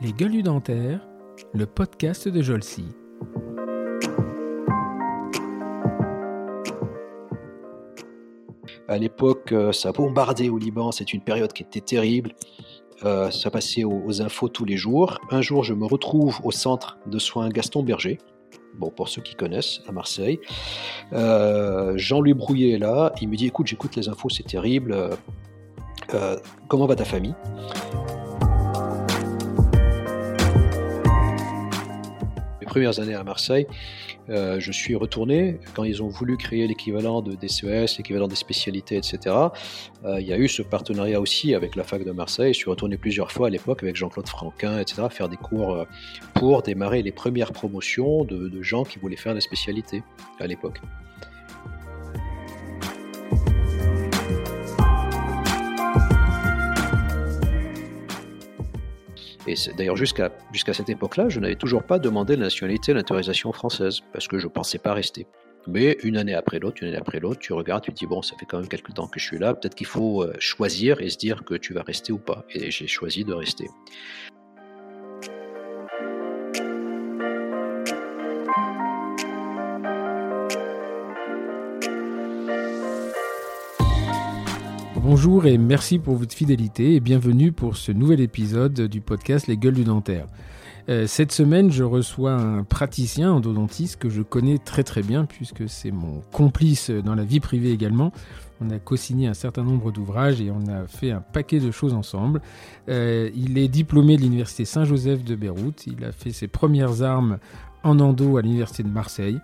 Les gueules dentaires, le podcast de Jolcy. À l'époque, euh, ça bombardait au Liban, c'est une période qui était terrible. Euh, ça passait aux, infos tous les jours. Un jour, je me retrouve au centre de soins Gaston Berger. Bon, pour ceux qui connaissent, à Marseille. Euh, Jean-Louis Brouillet est là. Il me dit Écoute, j'écoute les infos, c'est terrible. Euh, comment va ta famille? Mes premières années à Marseille, euh, je suis retourné quand ils ont voulu créer l'équivalent de DCES, l'équivalent des spécialités, etc. Euh, il y a eu ce partenariat aussi avec la fac de Marseille. Je suis retourné plusieurs fois à l'époque avec Jean-Claude Franquin, etc., faire des cours pour démarrer les premières promotions de, de gens qui voulaient faire la spécialité à l'époque. Et d'ailleurs, jusqu'à cette époque-là, je n'avais toujours pas demandé la nationalité, l'intériorisation française, parce que je ne pensais pas rester. Mais une année après l'autre, une année après l'autre, tu regardes, tu te dis, bon, ça fait quand même quelques temps que je suis là, peut-être qu'il faut euh, choisir et se dire que tu vas rester ou pas. Et j'ai choisi de rester. Bonjour et merci pour votre fidélité et bienvenue pour ce nouvel épisode du podcast Les Gueules du Dentaire. Euh, cette semaine, je reçois un praticien endodontiste que je connais très très bien puisque c'est mon complice dans la vie privée également. On a co-signé un certain nombre d'ouvrages et on a fait un paquet de choses ensemble. Euh, il est diplômé de l'université Saint-Joseph de Beyrouth. Il a fait ses premières armes en endo à l'université de Marseille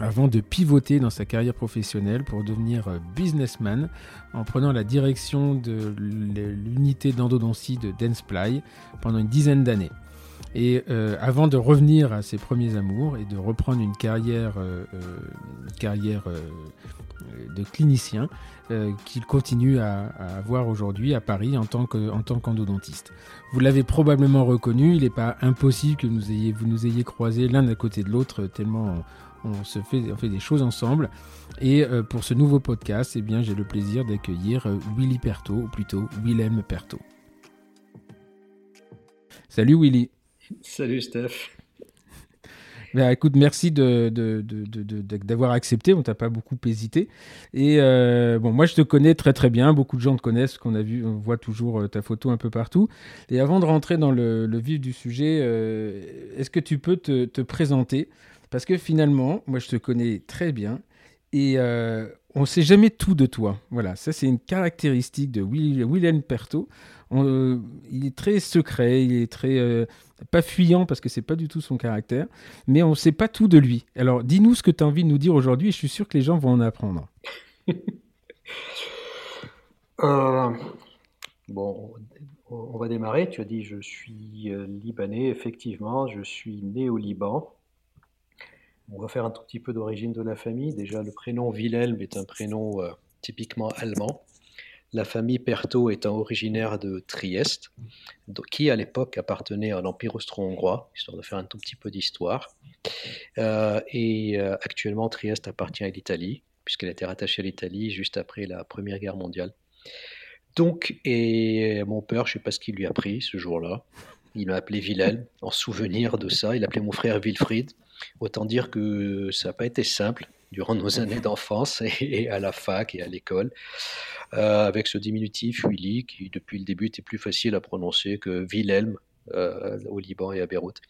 avant de pivoter dans sa carrière professionnelle pour devenir euh, businessman en prenant la direction de l'unité d'endodontie de Dentsply pendant une dizaine d'années. Et euh, avant de revenir à ses premiers amours et de reprendre une carrière, euh, carrière de clinicien qu'il continue à, avoir aujourd'hui à Paris en tant qu'endodontiste. vous l'avez probablement reconnu, il n'est pas impossible que nous ayez, vous nous ayez croisés l'un à côté de l'autre tellement on se fait, on fait des choses ensemble. Et euh, pour ce nouveau podcast, eh bien, j'ai le plaisir d'accueillir euh, Willy Perto, ou plutôt Willem Perto. Salut Willy. Salut Steph. Ben, écoute, merci d'avoir de, de, accepté. On t'a pas beaucoup hésité. Et euh, bon, moi, je te connais très très bien. Beaucoup de gens te connaissent, qu'on a vu, on voit toujours ta photo un peu partout. Et avant de rentrer dans le, vif du sujet, est-ce que tu peux te, te présenter? Parce que finalement, moi, je te connais très bien et euh, on ne sait jamais tout de toi. Voilà, ça, c'est une caractéristique de Willem Perto. Euh, il est très secret, il est très. Euh, pas fuyant parce que c'est pas du tout son caractère, mais on ne sait pas tout de lui. Alors, dis-nous ce que tu as envie de nous dire aujourd'hui et je suis sûr que les gens vont en apprendre. bon, on va démarrer. Tu as dit je suis libanais. Effectivement, je suis né au Liban. On va faire un tout petit peu d'origine de la famille. Déjà, le prénom Wilhelm est un prénom euh, typiquement allemand. La famille Perto étant originaire de Trieste, qui à l'époque appartenait à l'Empire austro-hongrois, histoire de faire un tout petit peu d'histoire. Euh, et euh, actuellement, Trieste appartient à l'Italie, puisqu'elle été rattachée à l'Italie juste après la Première Guerre mondiale. Donc, et mon père, je ne sais pas ce qu'il lui a pris ce jour-là. Il m'a appelé Wilhelm en souvenir de ça. Il appelait mon frère Wilfried. Autant dire que ça n'a pas été simple durant nos années d'enfance et à la fac et à l'école, euh, avec ce diminutif Willy qui depuis le début était plus facile à prononcer que Wilhelm euh, au Liban et à Beyrouth.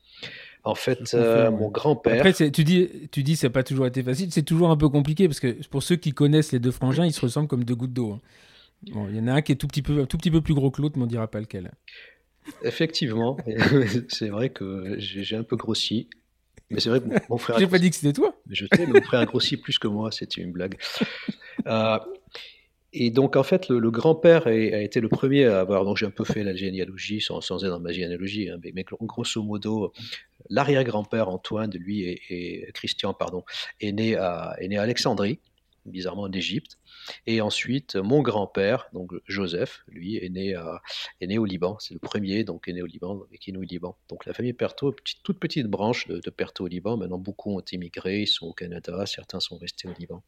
En fait, euh, mon grand-père. Après, tu dis, tu dis, ça n'a pas toujours été facile. C'est toujours un peu compliqué parce que pour ceux qui connaissent les deux frangins, ils se ressemblent comme deux gouttes d'eau. Hein. Bon, il y en a un qui est tout petit peu, tout petit peu plus gros que l'autre, mais on dira pas lequel. Effectivement, c'est vrai que j'ai un peu grossi. Mais c'est vrai que mon, frère. J'ai pas dit que c'était toi. Je sais, mon frère a grossi plus que moi, c'était une blague. Euh, et donc, en fait, le, grand-père a, été le premier à avoir. Donc, j'ai un peu fait la généalogie sans, sans être dans ma généalogie, hein, mais, grosso modo, l'arrière-grand-père Antoine, lui, et, Christian, pardon, est né à, est né à Alexandrie. bizarrement en Égypte. Et ensuite, mon grand-père, donc Joseph, lui, est né, à, est né au Liban. C'est le premier, donc, est né au Liban, qui est né au Liban. Donc, la famille Perto, petite, toute petite branche de, de au Liban. Maintenant, beaucoup ont immigré, ils sont au Canada, certains sont restés au Liban.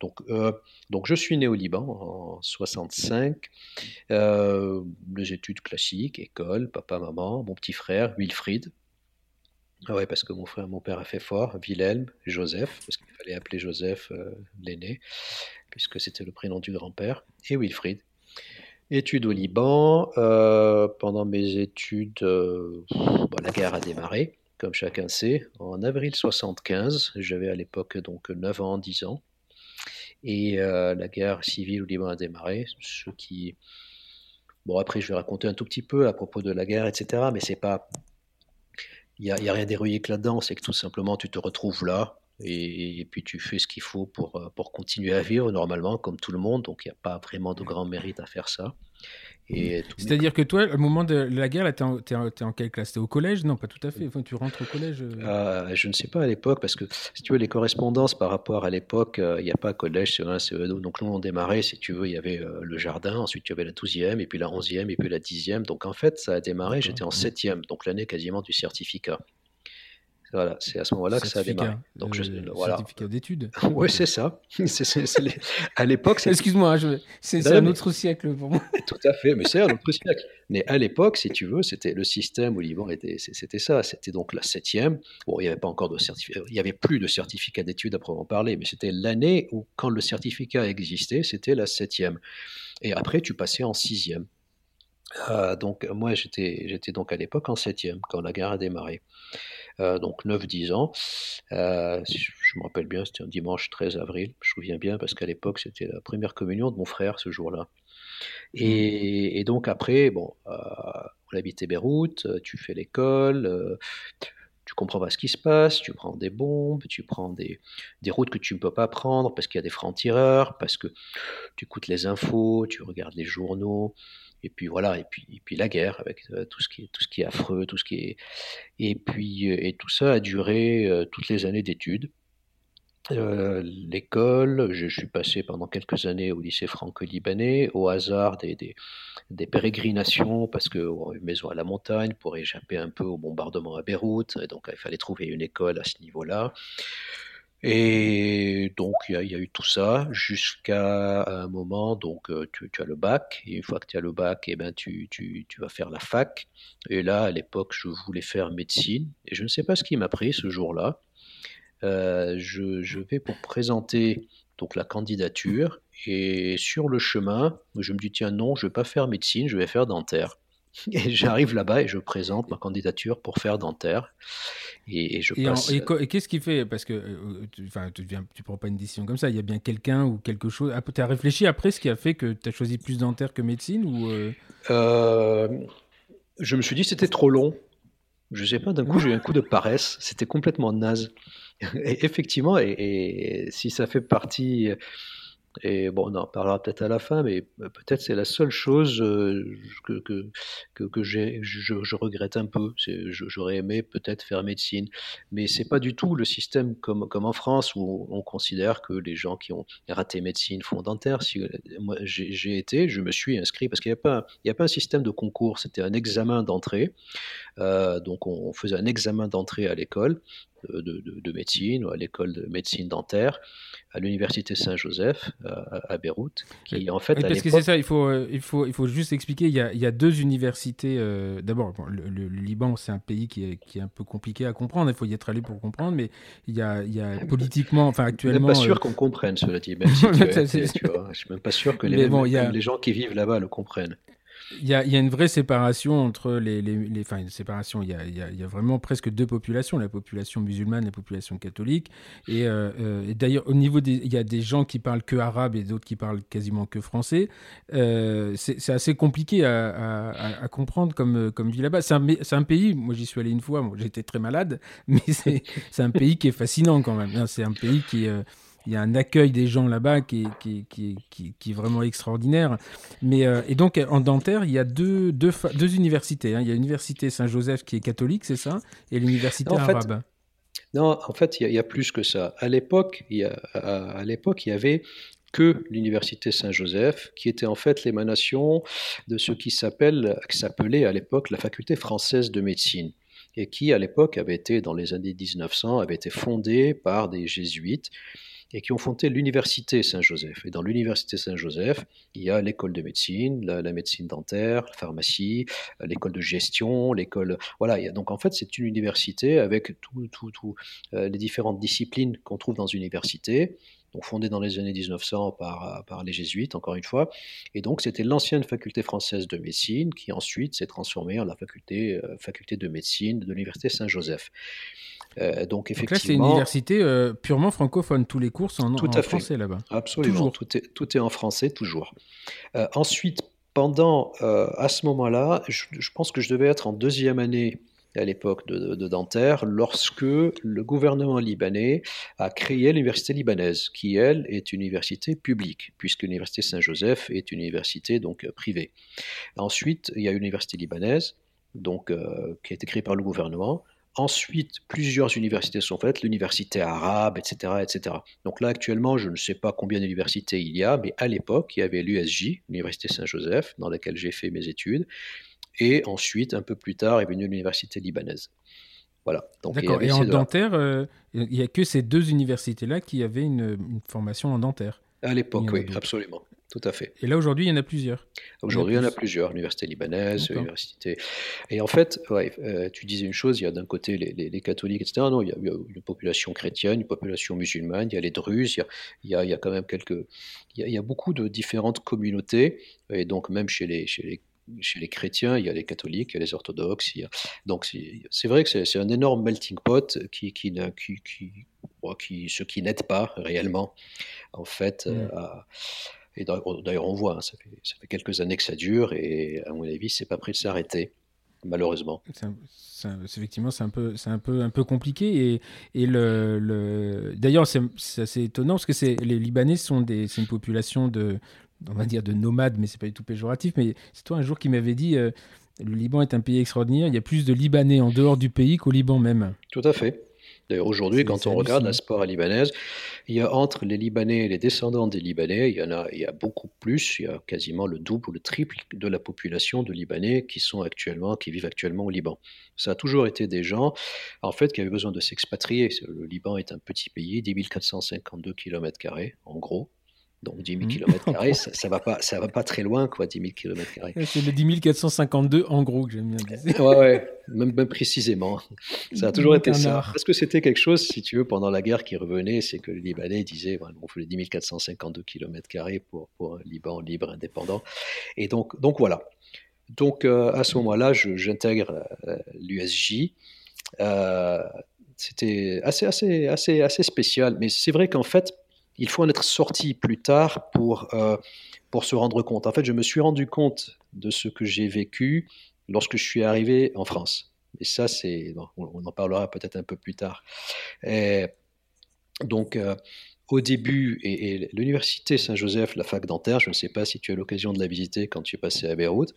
Donc, euh, donc je suis né au Liban en 65. Euh, les études classiques, école, papa, maman, mon petit frère, Wilfried, ah ouais, parce que mon frère, mon père a fait fort, Wilhelm, Joseph, parce qu'il fallait appeler Joseph euh, l'aîné, puisque c'était le prénom du grand-père, et Wilfried. Études au Liban. Euh, pendant mes études, euh, la guerre a démarré, comme chacun sait, en avril 75. J'avais à l'époque donc 9 ans, 10 ans. Et la guerre civile au Liban a démarré. Ce qui. Bon, après, je vais raconter un tout petit peu à propos de la guerre, etc. Mais c'est pas il n'y a, a, rien d'héroïque là-dedans, c'est que tout simplement tu te retrouves là et, puis tu fais ce qu'il faut pour, euh, pour continuer à vivre normalement, comme tout le monde, donc il n'y a pas vraiment de grand mérite à faire ça. C'est-à-dire que toi, au moment de la guerre, tu es, en quelle classe? Tu es au collège? Non, pas tout à fait. Enfin, tu rentres au collège euh euh, Je ne sais pas à l'époque, parce que si tu veux, les correspondances par rapport à l'époque, il n'y a pas collège, CE1, CE2. Donc nous, on démarrait, si tu veux, il y avait le jardin, ensuite tu avais la 12e, et puis la 11e, et puis la 10e. Donc en fait, ça a démarré, j'étais en 7e, donc l'année quasiment du certificat. Voilà, c'est à ce moment-là que ça a démarré. Donc, je, euh, voilà. Certificat d'études. oui, c'est ça. À l'époque, excuse-moi, c'est un autre siècle pour moi. Tout à fait, mais c'est un autre siècle. Mais à l'époque, si tu veux, c'était le système au Liban était, c'était ça. C'était donc la septième. Bon, il n'y avait pas encore de certificat, il y avait plus de certificat d'études à proprement parler, mais c'était l'année où, quand le certificat existait, c'était la septième. Et après, tu passais en sixième. Euh, donc moi j'étais j'étais donc à l'époque en septième quand la guerre a démarré. Euh, donc 9-10 ans. Euh, je me rappelle bien, c'était un dimanche 13 avril, je me souviens bien, parce qu'à l'époque, c'était la première communion de mon frère ce jour-là. Et, donc après, bon, euh, on habitait Beyrouth, tu fais l'école, tu comprends pas ce qui se passe, tu prends des bombes, tu prends des, des routes que tu ne peux pas prendre parce qu'il y a des francs-tireurs, parce que tu écoutes les infos, tu regardes les journaux, et puis voilà, et puis, et puis la guerre avec euh, tout ce qui est tout ce qui est affreux, tout ce qui est et puis euh, et tout ça a duré euh, toutes les années d'études. L'école, je, suis passé pendant quelques années au lycée franco-libanais, au hasard des, des, pérégrinations, parce que une maison à la montagne pour échapper un peu au bombardement à Beyrouth, et donc il fallait trouver une école à ce niveau-là. Et donc, il y, a eu tout ça jusqu'à un moment, donc euh, tu, as le bac, et une fois que tu as le bac, et eh ben, tu, tu, vas faire la fac. Et là, à l'époque, je voulais faire médecine, et je ne sais pas ce qui m'a pris ce jour-là. Euh, je, je, vais pour présenter donc la candidature, et sur le chemin, je me dis, tiens, non, je ne vais pas faire médecine, je vais faire dentaire. Et j'arrive là-bas et je présente ma candidature pour faire dentaire. Et, je passe... et, qu'est-ce qui fait? Parce que euh, tu ne tu prends pas une décision comme ça. Il y a bien quelqu'un ou quelque chose. Ah, tu as réfléchi après ce qui a fait que tu as choisi plus dentaire que médecine ou euh? Euh, Je me suis dit c'était trop long. Je sais pas, d'un coup j'ai eu un coup de paresse. C'était complètement naze. Et effectivement, et, si ça fait partie et bon, on en parlera peut-être à la fin, mais peut-être c'est la seule chose euh, que, que, que, je, regrette un peu. J'aurais aimé peut-être faire médecine, mais c'est pas du tout le système comme, comme en France où on considère que les gens qui ont raté médecine font dentaire. Si, moi, j'ai été, je me suis inscrit parce qu'il n'y a, pas, y a pas un système de concours, c'était un examen d'entrée. Euh, donc on faisait un examen d'entrée à l'école de, de, de, médecine ou à l'école de médecine dentaire à l'université Saint-Joseph à, Beyrouth, qui en fait parce que c'est ça, il faut, euh, il faut, il faut juste expliquer. Il y a, il y a deux universités. Euh, d'abord, le, Liban, c'est un pays qui est, qui est un peu compliqué à comprendre. Il faut y être allé pour comprendre, mais il y a, il y a politiquement, enfin actuellement. Je suis même pas sûr qu'on comprenne cela dit. Même si tu, vois, je suis même pas sûr que les, les gens qui vivent là-bas le comprennent. Il y, a, une vraie séparation entre les, enfin une séparation. Il y, a, vraiment presque deux populations, la population musulmane, et la population catholique. Et, euh, euh, d'ailleurs, au niveau des, il y a des gens qui parlent que arabe et d'autres qui parlent quasiment que français. Euh, c'est assez compliqué à, comprendre comme comme vie là-bas. C'est un, pays. Moi, j'y suis allé une fois. J'étais très malade, mais c'est un pays qui est fascinant quand même. C'est un pays qui il y a un accueil des gens là-bas qui, qui, qui, qui, est vraiment extraordinaire. Mais, euh, et donc, en dentaire, il y a deux, deux, deux universités. Hein. Il y a l'université Saint-Joseph qui est catholique, c'est ça Et l'université arabe. Non, en fait, il y, a plus que ça. À l'époque, il, à, l'époque, il y avait que l'université Saint-Joseph, qui était en fait l'émanation de ce qui s'appelait à l'époque la faculté française de médecine et qui à l'époque avait été dans les années 1900 avait été fondée par des jésuites et qui ont fondé l'université Saint-Joseph. Et dans l'université Saint-Joseph, il y a l'école de médecine, la, médecine dentaire, la pharmacie, l'école de gestion, l'école. Voilà. donc en fait, c'est une université avec tout, euh, les différentes disciplines qu'on trouve dans une université. Donc fondée dans les années 1900 par, par les jésuites, encore une fois. Et donc c'était l'ancienne faculté française de médecine qui ensuite s'est transformée en la faculté, euh, faculté de médecine de l'université Saint-Joseph. Euh, donc effectivement. là, c'est une université euh, purement francophone. Tous les cours sont en, tout à français là-bas. Absolument. Tout est, tout est en français toujours. Euh, ensuite, pendant, à ce moment-là, je, pense que je devais être en deuxième année à l'époque de, de, Dentaire, lorsque le gouvernement libanais a créé l'université libanaise, qui elle est une université publique, puisque l'université Saint-Joseph est une université donc privée. Ensuite, il y a l'université libanaise, donc qui a été créée par le gouvernement. Ensuite, plusieurs universités sont faites, l'université arabe, etc., etc. Donc là, actuellement, je ne sais pas combien d'universités il y a, mais à l'époque, il y avait l'USJ, l'université Saint-Joseph, dans laquelle j'ai fait mes études. Et ensuite, un peu plus tard, est venue l'université libanaise. Voilà. D'accord. Et en dentaire, euh, il n'y a que ces deux universités-là qui avaient une, formation en dentaire. À l'époque, oui, absolument tout à fait. Et là, aujourd'hui, il y en a plusieurs. Aujourd'hui, il y en a plusieurs. Université libanaise, université. Et en fait, ouais, euh, tu disais une chose il y a d'un côté les, catholiques, etc. Non, il y, a, une population chrétienne, une population musulmane, il y a les druzes, il y a, il y a, quand même quelques. Il y, a, beaucoup de différentes communautés. Et donc, même chez les, chez les chez les chrétiens, il y a les catholiques, il y a les orthodoxes. Il y a... Donc c'est vrai que c'est un énorme melting pot qui, qui, qui, qui, qui ce qui n'aide pas réellement, en fait, mm. à, et d'ailleurs, on voit, hein, ça, fait, ça, fait, quelques années que ça dure, et à mon avis, c'est pas prêt de s'arrêter, malheureusement. effectivement, c'est un peu, c'est un peu, un peu compliqué. Et, et le, le... d'ailleurs, c'est, assez étonnant parce que c'est, les Libanais sont des, c'est une population de, on va dire de nomades, mais c'est pas du tout péjoratif. Mais c'est toi un jour qui m'avait dit. Euh, le Liban est un pays extraordinaire. Il y a plus de Libanais en dehors du pays qu'au Liban même. Tout à fait. D'ailleurs, aujourd'hui, quand on regarde la sport libanaise, il y a entre les Libanais et les descendants des Libanais, il y en a, il y a beaucoup plus, il y a quasiment le double ou le triple de la population de Libanais qui sont actuellement, qui vivent actuellement au Liban. Ça a toujours été des gens, en fait, qui avaient besoin de s'expatrier. Le Liban est un petit pays, 10 452 km, en gros. Donc 10 000 km, ça, ça va pas, ça va pas très loin, quoi, 10 000 km. C'est le 10 452 en gros que j'aime bien dire. ouais, ouais, même, même, précisément. Ça a toujours été ça. Parce que c'était quelque chose, si tu veux, pendant la guerre qui revenait, c'est que les Libanais disaient, bon, on fait les 10 452 km pour, pour un Liban libre, indépendant. Et donc, donc voilà. Donc euh, à ce moment-là, j'intègre euh, l'USJ. Euh, c'était assez, assez, assez, assez spécial. Mais c'est vrai qu'en fait, il faut en être sorti plus tard pour, euh, pour se rendre compte. En fait, je me suis rendu compte de ce que j'ai vécu lorsque je suis arrivé en France. Et ça, c'est, on, en parlera peut-être un peu plus tard. donc, euh, au début, et, l'université Saint-Joseph, la fac dentaire, je ne sais pas si tu as l'occasion de la visiter quand tu es passé à Beyrouth,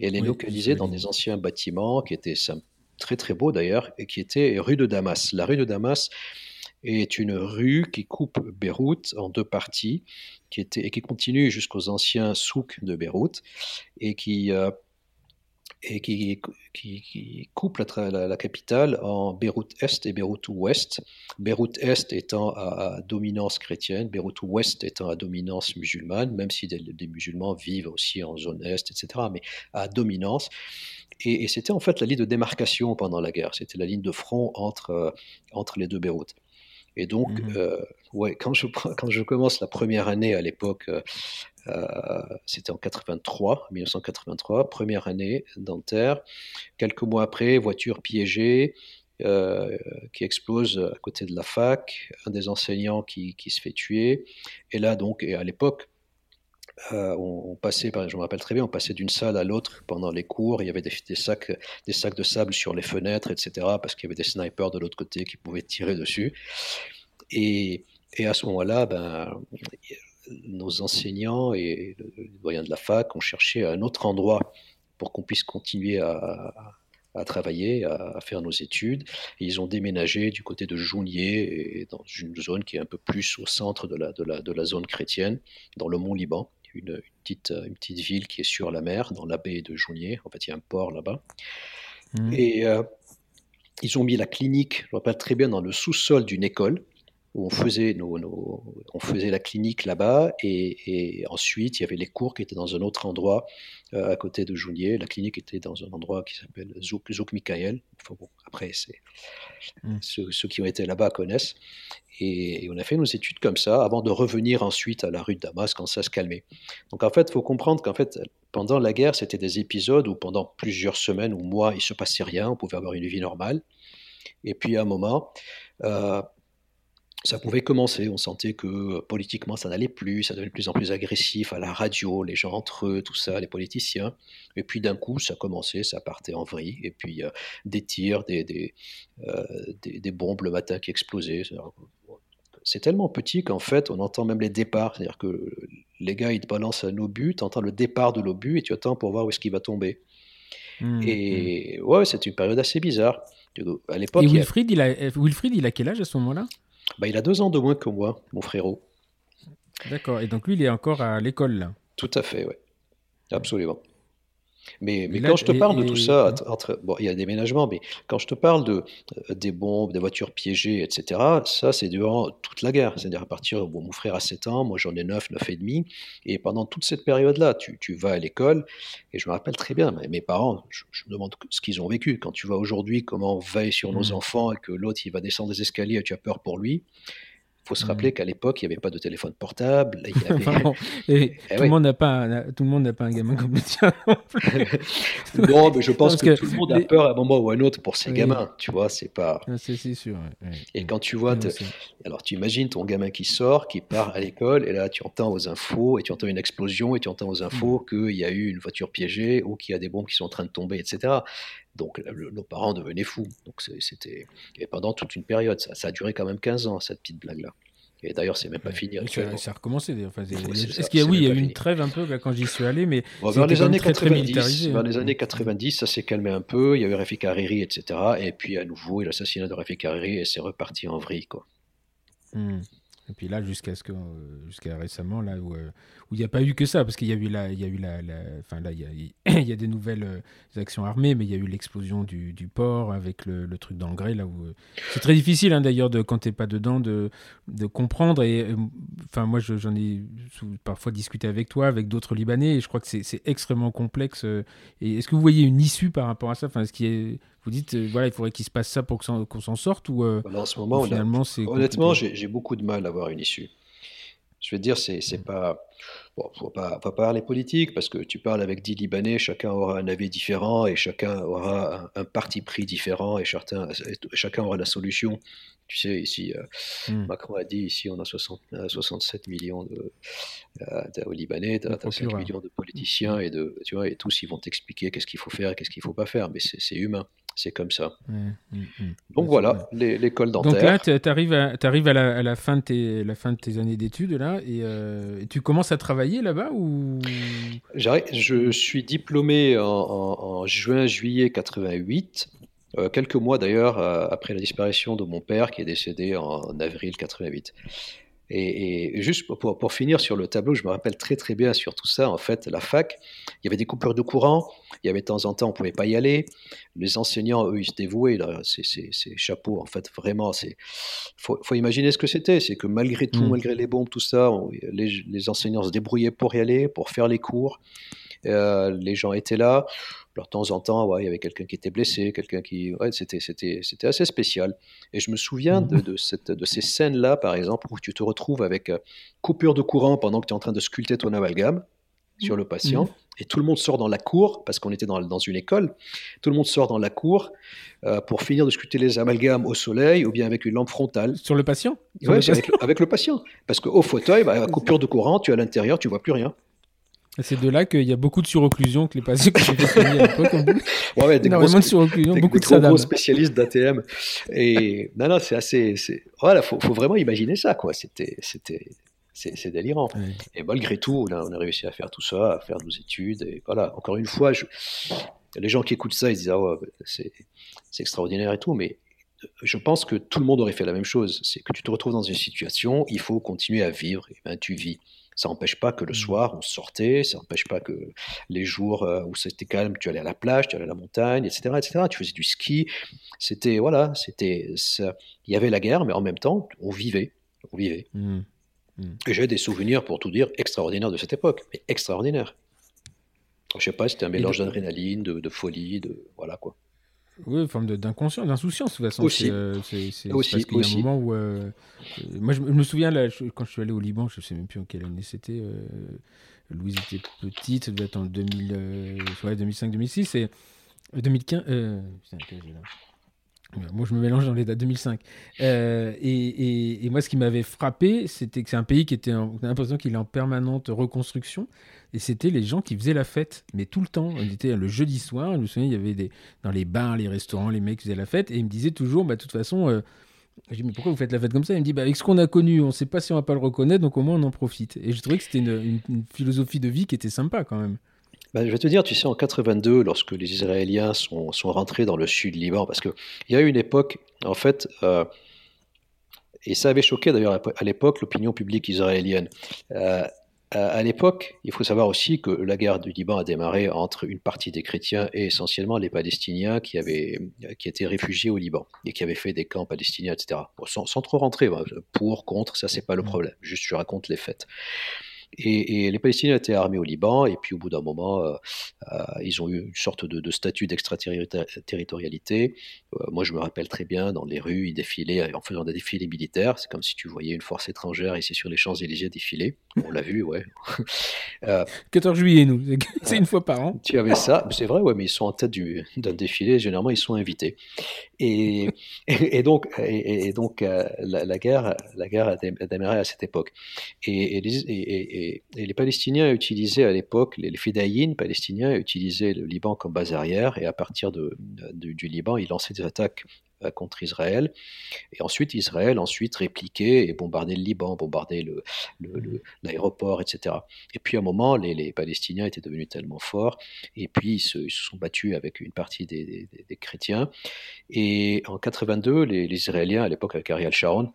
elle est localisée dans des anciens bâtiments qui étaient très très beaux d'ailleurs, et qui étaient rue de Damas. La rue de Damas, est une rue qui coupe Beyrouth en deux parties qui était, et qui continue jusqu'aux anciens souks de Beyrouth et qui, euh, et qui, qui, coupe la, capitale en Beyrouth Est et Beyrouth Ouest. Beyrouth Est étant à, dominance chrétienne, Beyrouth Ouest étant à dominance musulmane, même si des, musulmans vivent aussi en zone Est, etc., mais à dominance. Et, et c'était en fait la ligne de démarcation pendant la guerre, c'était la ligne de front entre, euh, entre les deux Beyrouth. Et donc, mmh euh, ouais, quand je, quand je commence la première année à l'époque, euh, euh, c'était en 83, 1983, première année dentaire. Quelques mois après, voiture piégée. qui explose à côté de la fac, un des enseignants qui, qui se fait tuer. Et là, donc, et à l'époque, euh, on, passait, je me rappelle très bien, on passait d'une salle à l'autre pendant les cours. Il y avait des, sacs, des sacs de sable sur les fenêtres, etc. Parce qu'il y avait des snipers de l'autre côté qui pouvaient tirer dessus. Et, à ce moment-là, ben, nos enseignants et le, doyen de la fac ont cherché un autre endroit pour qu'on puisse continuer à, travailler, à, faire nos études. Ils ont déménagé du côté de Jounier, et dans une zone qui est un peu plus au centre de la, zone chrétienne, dans le Mont Une, petite, une petite ville qui est sur la mer, dans la baie de Jounier. En fait, il y a un port là-bas. Mmh. Et euh, ils ont mis la clinique, je me rappelle très bien, dans le sous-sol d'une école où on faisait, nos, on faisait la clinique là-bas et, ensuite il y avait les cours qui étaient dans un autre endroit euh, à côté de Jounier. La clinique était dans un endroit qui s'appelle Zouk, Zouk Michael. Enfin bon, après, mm. ceux, qui ont été là-bas connaissent. Et, on a fait nos études comme ça avant de revenir ensuite à la rue de Damas quand ça se calmait. Donc en fait, il faut comprendre qu'en fait, pendant la guerre, c'était des épisodes où pendant plusieurs semaines ou mois, il se passait rien, on pouvait avoir une vie normale. Et puis à un moment, euh, ça pouvait commencer. On sentait que euh, politiquement, ça n'allait plus, ça devenait de plus en plus agressif à la radio, les gens entre eux, tout ça, les politiciens. Et puis d'un coup, ça commençait, ça partait en vrille. Et puis euh, des tirs, des, des, euh, des, des, bombes le matin qui explosaient. C'est tellement petit qu'en fait, on entend même les départs. C'est-à-dire que les gars, ils te balancent un obus, tu entends le départ de l'obus et tu attends pour voir où est-ce qu'il va tomber. Mmh, et mmh. ouais, c'est une période assez bizarre. À l'époque, et Wilfried, il a... Wilfried, il a quel âge à ce moment-là? Bah, il a deux ans de moins que moi, mon frérot. D'accord. Et donc lui, il est encore à l'école là. Tout à fait, oui. Absolument. Mais, mais quand je te parle de tout ça, entre, bon, il y a des déménagements, mais quand je te parle de, des bombes, des voitures piégées, etc., ça, c'est durant toute la guerre. C'est-à-dire à partir, bon, mon frère a 7 ans, moi j'en ai 9, 9 et demi, et pendant toute cette période-là, tu, tu, vas à l'école, et je me rappelle très bien, mes parents, je, me demande ce qu'ils ont vécu. Quand tu vois aujourd'hui comment on veille sur nos mmh. enfants et que l'autre, il va descendre des escaliers et tu as peur pour lui, faut se rappeler mmh. qu'à l'époque, il n'y avait pas de téléphone portable. Il y avait... et eh tout, le monde n'a pas un, tout le monde n'a pas un gamin comme le tien. Non, mais je pense que, tout le monde a peur à un moment ou à un autre pour ses gamins. Tu vois, c'est pas. Ah, c'est sûr. Et quand tu vois, alors tu imagines ton gamin qui sort, qui part à l'école, et là tu entends aux infos, et tu entends une explosion, et tu entends aux infos mmh. qu'il y a eu une voiture piégée ou qu'il y a des bombes qui sont en train de tomber, etc. Donc nos parents devenaient fous. Donc c'était et pendant toute une période, ça, ça, a duré quand même 15 ans cette petite blague là. Et d'ailleurs, c'est même pas fini. Ça, a recommencé. Enfin, Est-ce qu'il y a, oui, il y a eu une trêve un peu quand j'y suis allé, mais vers les années très, 90, vers les années 90, ça s'est calmé un peu. Il y a eu Rafik Hariri, etc. Et puis à nouveau, l'assassinat de Rafik Hariri et c'est reparti en vrille, quoi. Hmm. Et puis là, jusqu'à ce que, jusqu'à récemment, là où euh, il n'y a pas eu que ça, parce qu'il y a eu la, il y a eu la, enfin là, il y a, y a des nouvelles euh, actions armées, mais il y a eu l'explosion du, port avec le, truc d'engrais là où euh, c'est très difficile hein, d'ailleurs de quand t'es pas dedans de, de comprendre et euh, enfin moi j'en ai parfois discuté avec toi, avec d'autres Libanais et je crois que c'est extrêmement complexe. et est-ce que vous voyez une issue par rapport à ça? Enfin, est-ce qu'il est vous dites voilà il faudrait qu'il se passe ça pour qu'on s'en sorte ou en ce moment finalement c'est honnêtement j'ai beaucoup de mal à avoir une issue. Je veux dire, c'est c'est pas. Bon, faut pas, faut pas parler politique parce que tu parles avec dix Libanais, chacun aura un avis différent et chacun aura un, parti pris différent et chacun, chacun aura la solution. Tu sais, ici, euh, hmm. Macron a dit ici, on a 60, 67 euh, millions de, euh, Libanais, tu as, 5 millions de politiciens et, de, tu vois, et tous ils vont t'expliquer qu'est-ce qu'il faut faire et qu'est-ce qu'il faut pas faire, mais c'est humain c'est comme ça. Mm, mm. Donc voilà, l'école dentaire. Donc là, tu arrives, à, arrives à, la, à, la, fin de tes, la fin de tes années d'études là, et, euh, tu commences à travailler là-bas Je suis diplômé en, juin-juillet 88. Euh, quelques mois d'ailleurs euh, après la disparition de mon père qui est décédé en avril 88. Et, juste pour, pour, finir sur le tableau, je me rappelle très très bien sur tout ça. En fait, la fac, il y avait des coupures de courant. Il y avait de temps en temps, on pouvait pas y aller. Les enseignants, eux, ils se dévouaient. Ces chapeaux, en fait, vraiment, c'est. Faut, faut imaginer ce que c'était. C'est que malgré tout, mmh. malgré les bombes, tout ça, les, les, enseignants se débrouillaient pour y aller, pour faire les cours. Euh, les gens étaient là. Alors, de temps en temps, ouais, il y avait quelqu'un qui était blessé, quelqu'un qui. Ouais, c'était, c'était, c'était assez spécial. Et je me souviens de, de, cette, de ces scènes-là, par exemple, où tu te retrouves avec euh, coupure de courant pendant que tu es en train de sculpter ton amalgame sur le patient. Mmh. Et tout le monde sort dans la cour, parce qu'on était dans, dans, une école, tout le monde sort dans la cour euh, pour finir de sculpter les amalgames au soleil ou bien avec une lampe frontale. Sur le patient? Oui, avec, avec, le patient. Parce qu'au fauteuil, bah, coupure de courant, tu es à l'intérieur, tu vois plus rien. C'est de là qu'il y a beaucoup de surocclusion que les patients que j'ai fait à l'époque Ouais, ouais, des grosses, de surocclusion, beaucoup de gros spécialistes d'ATM. Et non, non, c'est assez. Voilà, faut, faut vraiment imaginer ça, quoi. C'était, c'était, c'est délirant. Et malgré tout, on a, on a, réussi à faire tout ça, à faire nos études. Et voilà, encore une fois, je, les gens qui écoutent ça, ils disent ah c'est extraordinaire et tout, mais je pense que tout le monde aurait fait la même chose. C'est que tu te retrouves dans une situation, il faut continuer à vivre, et ben tu vis. Ça n'empêche pas que le mmh. soir, on sortait, ça n'empêche pas que les jours euh, où c'était calme, tu allais à la plage, tu allais à la montagne, etc. etc. Tu faisais du ski. C'était, voilà, c'était. Il y avait la guerre, mais en même temps, on vivait. On vivait. Mmh. Mmh. J'ai des souvenirs, pour tout dire, extraordinaires de cette époque, mais extraordinaires. Je sais pas, c'était un mélange d'adrénaline, de, de, folie, de. Voilà quoi. Oui, forme d'inconscience, d'insouciance, de toute façon. Aussi. Euh, c'est parce qu'il y a un moment où. Euh, moi, je, me souviens, là, quand je suis allé au Liban, je ne sais même plus en quelle année c'était. Euh, Louise était petite, ça devait être en 2005-2006. Et 2015. Moi, je me mélange dans les dates 2005. Euh, et, et, moi, ce qui m'avait frappé, c'était que c'est un pays qui était, en, on a l'impression qu'il est en permanente reconstruction. Et c'était les gens qui faisaient la fête, mais tout le temps. On était le jeudi soir. Je me souviens, il y avait des, dans les bars, les restaurants, les mecs faisaient la fête. Et ils me disaient toujours, bah, de toute façon, euh, je dis, mais pourquoi vous faites la fête comme ça? Il me dit, bah, avec ce qu'on a connu, on ne sait pas si on va pas le reconnaître, donc au moins on en profite. Et je trouvais que c'était une, une philosophie de vie qui était sympa quand même. Ben, je vais te dire, tu sais, en 82, lorsque les Israéliens sont, sont rentrés dans le sud Liban, parce qu'il y a eu une époque, en fait, euh, et ça avait choqué d'ailleurs à l'époque l'opinion publique israélienne. Euh, à l'époque, il faut savoir aussi que la guerre du Liban a démarré entre une partie des chrétiens et essentiellement les Palestiniens qui, avaient, qui étaient réfugiés au Liban et qui avaient fait des camps palestiniens, etc. sans, sans, trop rentrer, pour, contre, ça c'est pas le mmh. problème. Juste je raconte les faits. Et, les Palestiniens étaient armés au Liban, et puis au bout d'un moment, euh, euh, ils ont eu une sorte de, statut d'extraterritorialité. Euh, moi, je me rappelle très bien, dans les rues, ils défilaient en faisant des défilés militaires. C'est comme si tu voyais une force étrangère ici sur les Champs-Élysées défiler. On l'a vu, ouais. 14 juillet, nous, c'est une fois par an. Tu avais ça, c'est vrai, ouais, mais ils sont en tête d'un défilé, généralement, ils sont invités. Et, et, donc, et, donc la, guerre, la guerre a démarré à cette époque. Et, et, les Palestiniens utilisaient à l'époque, les, les palestiniens utilisaient le Liban comme base arrière, et à partir de, du Liban, ils lançaient des attaques euh, contre Israël. Et ensuite, Israël ensuite répliquait et bombardait le Liban, bombardait l'aéroport, le, etc. Et puis à un moment, les, Palestiniens étaient devenus tellement forts, et puis ils se, sont battus avec une partie des, chrétiens. Et en 82, les, Israéliens, à l'époque avec Ariel Sharon,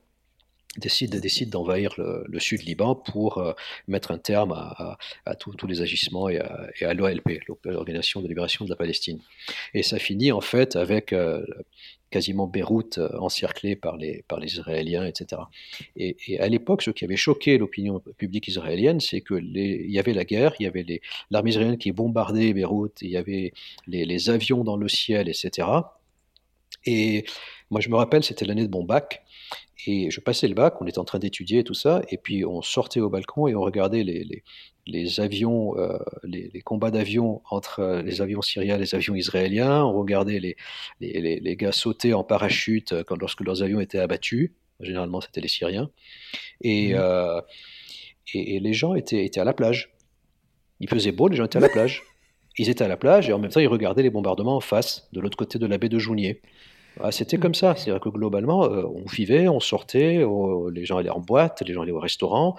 décide, décide d'envahir le, sud Liban pour euh, mettre un terme à, tous les agissements et à, l'OLP, l'Organisation de libération de la Palestine. Et ça finit en fait avec euh, quasiment Beyrouth euh, encerclée par les, par les Israéliens, etc. Et, à l'époque, ce qui avait choqué l'opinion publique israélienne, c'est que il y avait la guerre, il y avait l'armée israélienne qui bombardait Beyrouth, il y avait les, les avions dans le ciel, etc. Et moi, je me rappelle, c'était l'année de mon bac. Et je passais le bac, on était en train d'étudier tout ça, et puis on sortait au balcon et on regardait les, les, avions, euh, les, combats d'avions entre euh, les avions syriens et les avions israéliens, on regardait les, les, gars sauter en parachute euh, quand, lorsque leurs avions étaient abattus, généralement c'était les Syriens, et, mmh. et, les gens étaient, étaient à la plage. Il faisait beau, les gens étaient à la plage. Ils étaient à la plage et en même temps ils regardaient les bombardements en face, de l'autre côté de la baie de Jounier. Ah, c'était comme ça. C'est-à-dire que globalement, euh, on vivait, on sortait, les gens allaient en boîte, les gens allaient au restaurant.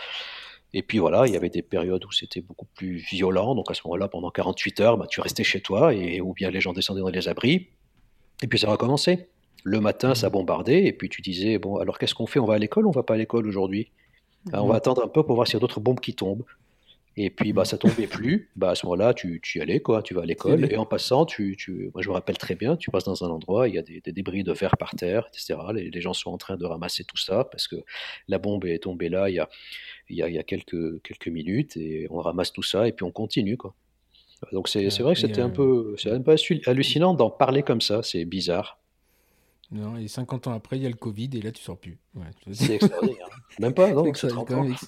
Et puis voilà, il y avait des périodes où c'était beaucoup plus violent. Donc à ce moment-là, pendant 48 heures, bah, tu restais chez toi, et, ou bien les gens descendaient dans les abris. Et puis ça recommençait. Le matin, ça bombardait, et puis tu disais, bon, alors qu'est-ce qu'on fait? On va à l'école ou on va pas à l'école aujourd'hui? On va mmh. attendre un peu pour voir s'il y a d'autres bombes qui tombent. Et puis, bah, ça tombait plus. Bah, à ce moment-là, tu, tu, y allais, quoi. Tu vas à l'école. Et en passant, tu, tu, moi, je me rappelle très bien, tu passes dans un endroit, il y a des, débris de verre par terre, etc. Les, gens sont en train de ramasser tout ça parce que la bombe est tombée là il y a, il y a, il y a quelques, quelques minutes et on ramasse tout ça et puis on continue, quoi. Donc, c'est vrai que c'était un peu, c'est un peu hallucinant d'en parler comme ça. C'est bizarre. Non, et 50 ans après, il y a le Covid et là, tu sors plus. Ouais, c'est extraordinaire. Même pas, non C'est extraordinaire.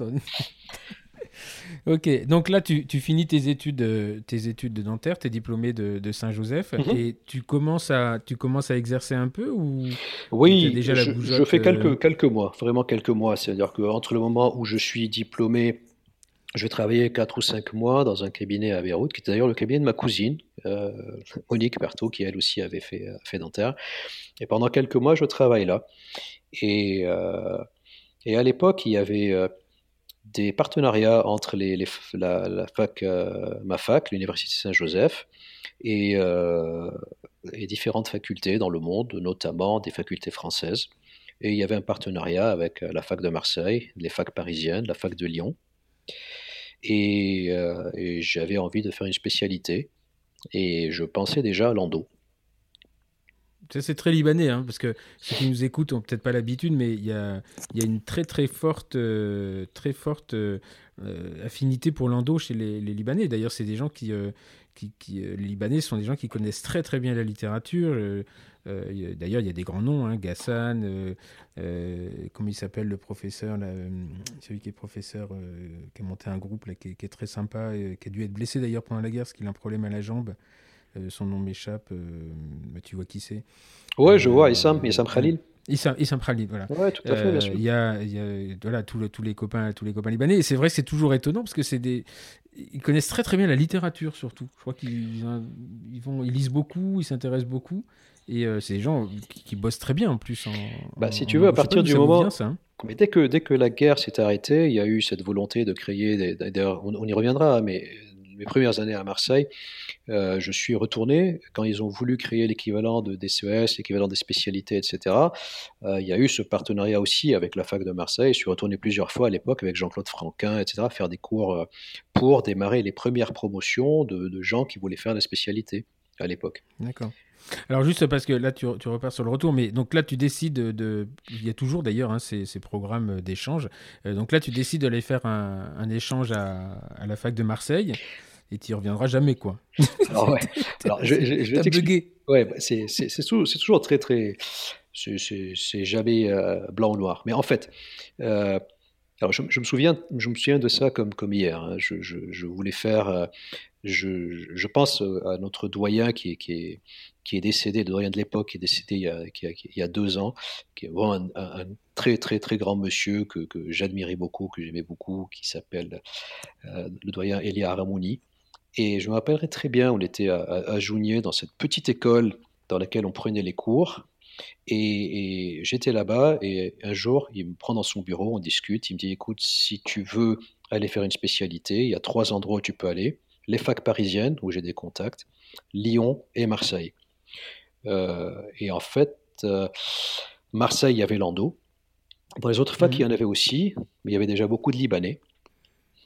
ok, donc là, tu, finis tes études, euh, tes études de dentaire, tu es diplômé de, Saint-Joseph, mhm. et tu commences, à, tu commences à exercer un peu ou Oui, déjà je, je, fais quelques, euh, quelques mois, vraiment quelques mois. C'est-à-dire qu'entre le moment où je suis diplômé, je vais travailler 4 ou 5 mois dans un cabinet à Beyrouth, qui est d'ailleurs le cabinet de ma cousine, euh, Monique Berthaud, qui elle aussi avait fait, fait dentaire. Et pendant quelques mois, je travaille là. Et, et à l'époque, il y avait des partenariats entre les, la, fac, ma fac, l'Université Saint-Joseph, et, et, différentes facultés dans le monde, notamment des facultés françaises. Et il y avait un partenariat avec la fac de Marseille, les facs parisiennes, la fac de Lyon. Et, et j'avais envie de faire une spécialité. Et je pensais déjà à l'endo. C'est très libanais, hein, parce que ceux qui nous écoutent n'ont peut-être pas l'habitude, mais il y a, une très très forte, euh, très forte euh, affinité pour l'endo chez les, Libanais. D'ailleurs, c'est des gens qui, euh, qui, les Libanais sont des gens qui connaissent très très bien la littérature. D'ailleurs, il y a des grands noms, hein, Ghassan, comment il s'appelle le professeur, celui qui est professeur, qui a monté un groupe là, qui, est, très sympa, qui a dû être blessé d'ailleurs pendant la guerre parce qu'il a un problème à la jambe. Euh, son nom m'échappe, euh, tu vois qui c'est Ouais, je vois, Issam, Issam Khalil. Issam, Issam Khalil, voilà. Ouais, tout à fait, bien sûr. Il y a, y a voilà, tous, les copains, tous les copains libanais. Et c'est vrai que c'est toujours étonnant parce que c'est des. Ils connaissent très très bien la littérature surtout. Je crois qu'ils ils vont, ils lisent beaucoup, ils s'intéressent beaucoup. Et c'est des gens qui, bossent très bien en plus. En, bah, si tu veux, à partir du moment. Hein. mais dès que, dès que la guerre s'est arrêtée, il y a eu cette volonté de créer. D'ailleurs, on, on, y reviendra, mais mes premières années à Marseille, euh, je suis retourné quand ils ont voulu créer l'équivalent de DCES, l'équivalent des spécialités, etc. Euh, il y a eu ce partenariat aussi avec la fac de Marseille. Je suis retourné plusieurs fois à l'époque avec Jean-Claude Franquin, etc., faire des cours euh, pour démarrer les premières promotions de, gens qui voulaient faire des spécialités à l'époque. D'accord. Alors juste parce que là tu, repars sur le retour, mais donc là tu décides de, il y a toujours d'ailleurs hein, ces, programmes d'échange. donc là tu décides d'aller faire un, échange à, la fac de Marseille et tu y reviendras jamais, quoi. Alors, ouais. Alors, je, je, je Ouais, bah, c'est, c'est, c'est, toujours très, très. C'est, jamais euh, blanc ou noir. Mais en fait, euh, alors je, me souviens, je me souviens de ça comme, comme hier. Hein. Je, voulais faire. Euh, je, pense à notre doyen qui est, qui est, qui est décédé, le doyen de l'époque, qui est décédé il y a, il y a deux ans, qui est vraiment un, très très très grand monsieur que, que j'admirais beaucoup, que j'aimais beaucoup, qui s'appelle le doyen Elia Aramouni, et je me rappellerai très bien, on était à, à, Jounier, dans cette petite école dans laquelle on prenait les cours. Et, j'étais là-bas et un jour, il me prend dans son bureau, on discute, il me dit, écoute, si tu veux aller faire une spécialité, il y a trois endroits où tu peux aller. Les facs parisiennes, où j'ai des contacts, Lyon et Marseille. Euh, et en fait, euh, Marseille, il y avait l'Ando. Dans les autres facs, il y en mmh. avait aussi, mais il y avait déjà beaucoup de Libanais.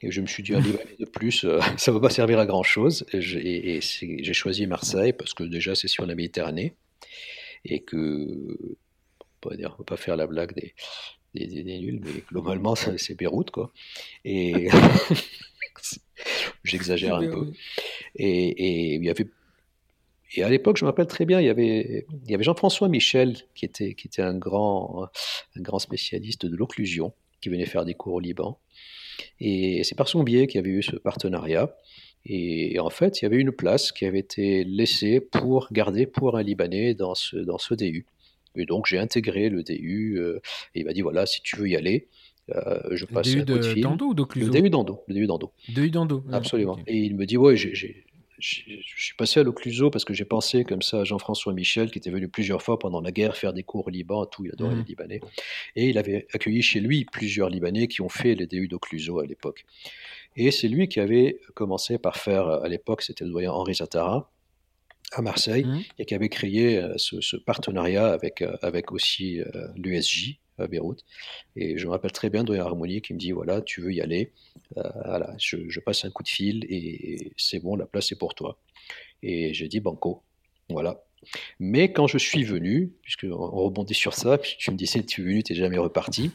Et je me suis dit, allez, de plus, euh, ça ne va pas servir à grand-chose. Et j'ai choisi Marseille parce que déjà, c'est sur la Méditerranée. Et que, on ne va pas faire la blague des, des, nuls, mais globalement, c'est Beyrouth, quoi. Et j'exagère un peu. Et, il y avait et à l'époque, je me rappelle très bien, il y avait, il y avait Jean-François Michel, qui était, qui était un, grand, un grand spécialiste de l'occlusion, qui venait faire des cours au Liban. Et c'est par son biais qu'il y avait eu ce partenariat. Et en fait, il y avait une place qui avait été laissée pour garder pour un Libanais dans ce, dans ce DU. Et donc j'ai intégré le DU euh, et il m'a dit voilà, si tu veux y aller, euh, je passe le DU un coup de, D'Ando ou Le DU d'Ando. Le DU d'Ando. DU d'Ando. Absolument. Et il me dit ouais, j'ai je suis passé à l'Occluso parce que j'ai pensé comme ça à Jean-François Michel, qui était venu plusieurs fois pendant la guerre faire des cours au Liban, tout, il adorait les mmh. Libanais. Et il avait accueilli chez lui plusieurs Libanais qui ont fait les DU d'Occluso à l'époque. Et c'est lui qui avait commencé par faire, à l'époque, c'était le doyen Henri Zatara, à Marseille, mmh. et qui avait créé euh, ce, partenariat avec, euh, avec aussi euh, l'USJ, à Beyrouth. Et je me rappelle très bien Doyen Harmonie qui me dit voilà, tu veux y aller, voilà, je, passe un coup de fil et c'est bon, la place est pour toi. Et j'ai dit banco, voilà. Mais quand je suis venu, puisque on rebondit sur ça, tu me disais tu es venu, tu n'es jamais reparti,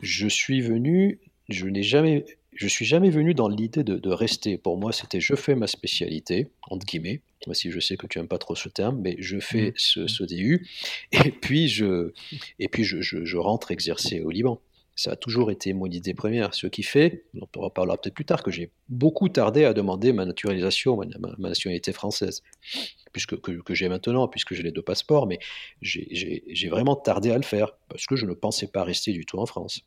je suis venu, je n'ai jamais je suis jamais venu dans l'idée de, rester. Pour moi, c'était je fais ma spécialité, entre guillemets, moi si je sais que tu n'aimes pas trop ce terme, mais je fais mmh. ce, ce DU, et puis, je, et puis je, je, rentre exercer au Liban. Ça a toujours été mon idée première, ce qui fait, on en reparlera peut-être plus tard, que j'ai beaucoup tardé à demander ma naturalisation, ma, nationalité française, puisque que, que j'ai maintenant, puisque j'ai les deux passeports, mais j'ai vraiment tardé à le faire, parce que je ne pensais pas rester du tout en France.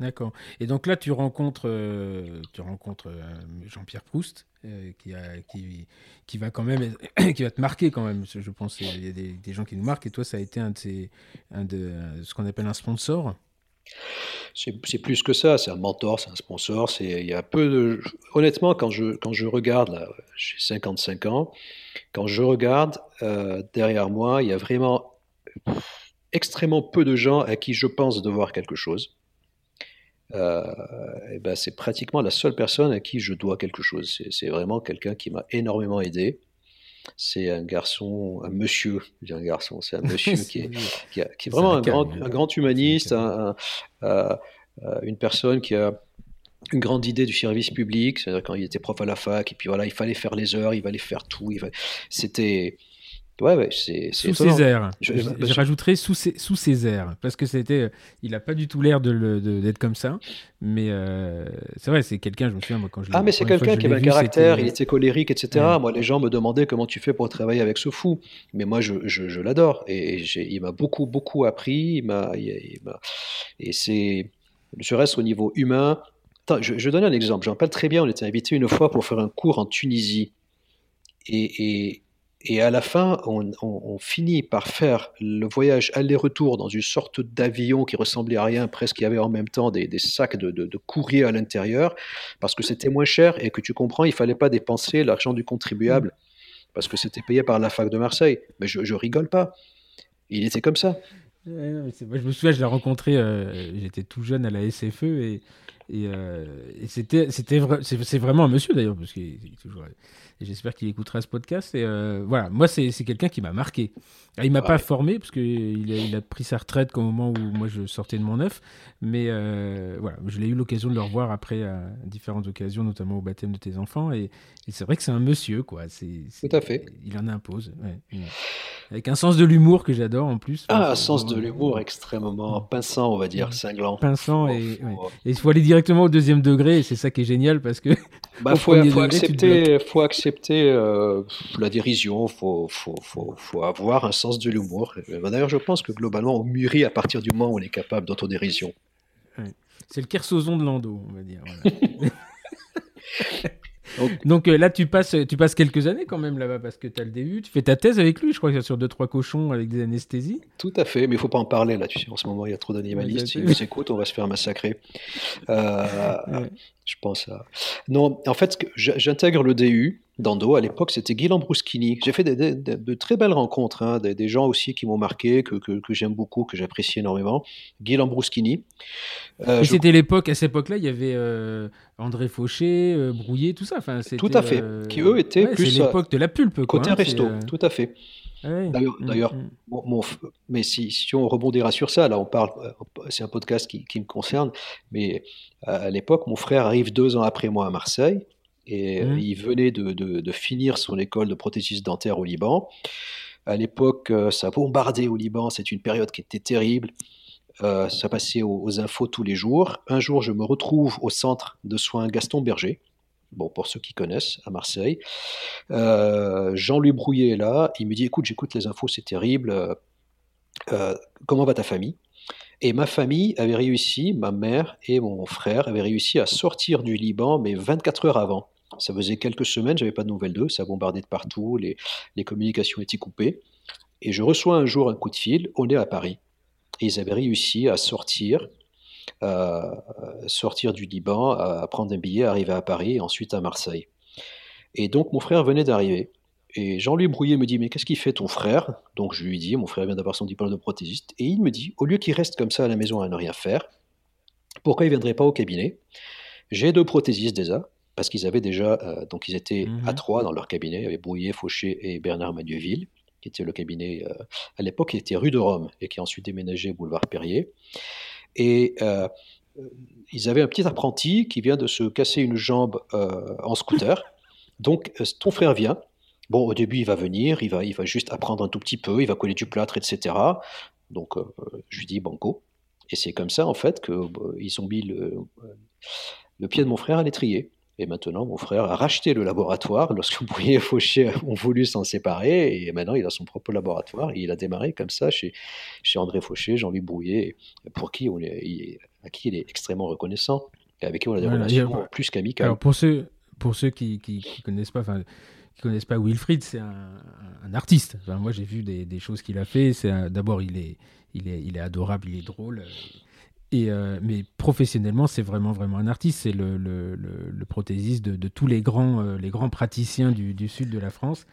D'accord. Et donc là, tu rencontres, euh, tu rencontres euh, Jean-Pierre Proust, euh, qui, qui, va quand même, qui va te marquer quand même. Je pense il y a des, gens qui nous marquent. Et toi, ça a été un de, un de ce qu'on appelle un sponsor? C'est plus que ça, c'est un mentor, c'est un sponsor. Il y a peu. Honnêtement, quand je, quand je regarde, j'ai 55 ans, quand je regarde derrière moi, il y a vraiment extrêmement peu de gens à qui je pense devoir quelque chose. Euh, et ben c'est pratiquement la seule personne à qui je dois quelque chose. C'est vraiment quelqu'un qui m'a énormément aidé. C'est un garçon, un monsieur, je un garçon, c'est un monsieur qui, est, qui, est, vraiment un, grand, un grand, humaniste, un, euh, une personne qui a une grande idée du service public, c'est-à-dire quand il était prof à la fac, et puis voilà, il fallait faire les heures, il fallait faire tout. C'était Ouais, ouais, c'est sous Césaire. Je, je, rajouterais sous, sous Césaire parce que c'était, il a pas du tout l'air de, d'être comme ça, mais euh, c'est vrai, c'est quelqu'un. Je me souviens moi quand je. Ah, mais c'est quelqu'un qui avait un caractère, il était colérique, etc. Moi, les gens me demandaient comment tu fais pour travailler avec ce fou, mais moi, je, je l'adore et, il m'a beaucoup, beaucoup appris. Il m'a, et c'est, je reste au niveau humain. Attends, je, je donne un exemple. J'en parle très bien. On était invité une fois pour faire un cours en Tunisie. Et, et, et à la fin, on, finit par faire le voyage aller-retour dans une sorte d'avion qui ressemblait à rien, presque il y avait en même temps des, sacs de, de, courrier à l'intérieur, parce que c'était moins cher et que tu comprends, il fallait pas dépenser l'argent du contribuable, parce que c'était payé par la fac de Marseille. Mais je, je rigole pas. Il était comme ça. je me souviens, je l'ai rencontré, euh, j'étais tout jeune à la SFE et, et, euh, c'était, c'était c'est, vraiment un monsieur d'ailleurs, parce qu'il est toujours j'espère qu'il écoutera ce podcast. Et euh, voilà, moi, c'est quelqu'un qui m'a marqué. Ah, il m'a pas formé, parce qu'il a, il a pris sa retraite au moment où moi je sortais de mon œuf. Mais euh, voilà, je l'ai eu l'occasion de le revoir après à différentes occasions, notamment au baptême de tes enfants. Et, c'est vrai que c'est un monsieur, quoi. C'est, Tout à fait. Il en impose. Avec un sens de l'humour que j'adore en plus. Ah, un sens de l'humour extrêmement pinçant, on va dire, cinglant. Pinçant, et, il faut aller directement au deuxième degré, et c'est ça qui est génial parce que. Bah, faut, faut, accepter, faut accepter euh, la dérision, faut, faut, faut, avoir un sens de l'humour. D'ailleurs, je pense que globalement, on mûrit à partir du moment où on est capable d'autodérision. C'est le Kersozon de Lando, on va dire. Donc, euh, là, tu passes, tu passes quelques années quand même là-bas parce que tu as le début. Tu fais ta thèse avec lui, je crois, sur deux trois cochons avec des anesthésies. Tout à fait, mais il faut pas en parler là. Tu sais, en ce moment, il y a trop d'animalistes. Si nous écoutent, on va se faire massacrer. Euh, je pense à. Non, en fait, j'intègre le DU d'Ando. À l'époque, c'était Guy Lambruschini. J'ai fait de très belles rencontres, hein, des, gens aussi qui m'ont marqué, que, j'aime beaucoup, que j'apprécie énormément. Guy Lambruschini. Euh, c'était l'époque, à cette époque-là, il y avait euh, André Fauché, euh, Brouillet, tout ça. Enfin, tout à fait. Qui eux étaient plus. C'est l'époque de la pulpe. Côté hein, resto, tout à fait. D'ailleurs, mm, mm. mais si, si, on rebondira sur ça, là on parle, c'est un podcast qui, qui, me concerne, mais à l'époque, mon frère arrive deux ans après moi à Marseille, et euh, mmh. il venait de, finir son école de prothésiste dentaire au Liban. À l'époque, euh, ça bombardait au Liban, c'est une période qui était terrible. Euh, ça passait aux, infos tous les jours. Un jour, je me retrouve au centre de soins Gaston Berger. Bon, pour ceux qui connaissent, à Marseille. Jean-Louis Brouillet est là. Il me dit Écoute, j'écoute les infos, c'est terrible. comment va ta famille? Et ma famille avait réussi, ma mère et mon frère avaient réussi à sortir du Liban, mais 24 heures avant. Ça faisait quelques semaines, j'avais pas de nouvelles d'eux, ça bombardait de partout, les, communications étaient coupées. Et je reçois un jour un coup de fil, on est à Paris. Et ils avaient réussi à sortir, sortir du Liban, à prendre un billet, arriver à Paris et ensuite à Marseille. Et donc mon frère venait d'arriver. Et Jean-Louis Brouillet me dit Mais qu'est-ce qu'il fait ton frère? Donc je lui dis Mon frère vient d'avoir son diplôme de prothésiste. Et il me dit Au lieu qu'il reste comme ça à la maison à ne rien faire, pourquoi il ne viendrait pas au cabinet? J'ai deux prothésistes déjà, parce qu'ils avaient déjà. Euh, donc ils étaient mhm. à trois dans leur cabinet. Il y avait Brouillet, Fauché et Bernard Magneville, qui était le cabinet euh, à l'époque, qui était rue de Rome et qui a ensuite déménagé boulevard Perrier. Et. Euh, ils avaient un petit apprenti qui vient de se casser une jambe en scooter. Donc, ton frère vient, Bon, au début, il va venir, il va, il va juste apprendre un tout petit peu, il va coller du plâtre, etc. Donc, euh, je lui dis banco. Et c'est comme ça, en fait, qu'ils euh, ont mis le, le, pied de mon frère à l'étrier. Et maintenant, mon frère a racheté le laboratoire lorsque Brouillet et Fauché ont voulu s'en séparer. Et maintenant, il a son propre laboratoire. Et il a démarré comme ça chez, chez André Fauché, Jean-Louis Brouillet, pour qui on est, à qui il est extrêmement reconnaissant et avec qui on a des relations plus qu'amicales. Alors, pour ceux, pour ceux qui ne connaissent pas, qui connaissent pas Wilfried, c'est un, artiste. moi, j'ai vu des, choses qu'il a fait. C'est d'abord, il est, il est, il est adorable, il est drôle. Et, mais professionnellement, c'est vraiment, vraiment un artiste. C'est le, le, le, prothésiste de, tous les grands, les grands praticiens du, du, sud de la France.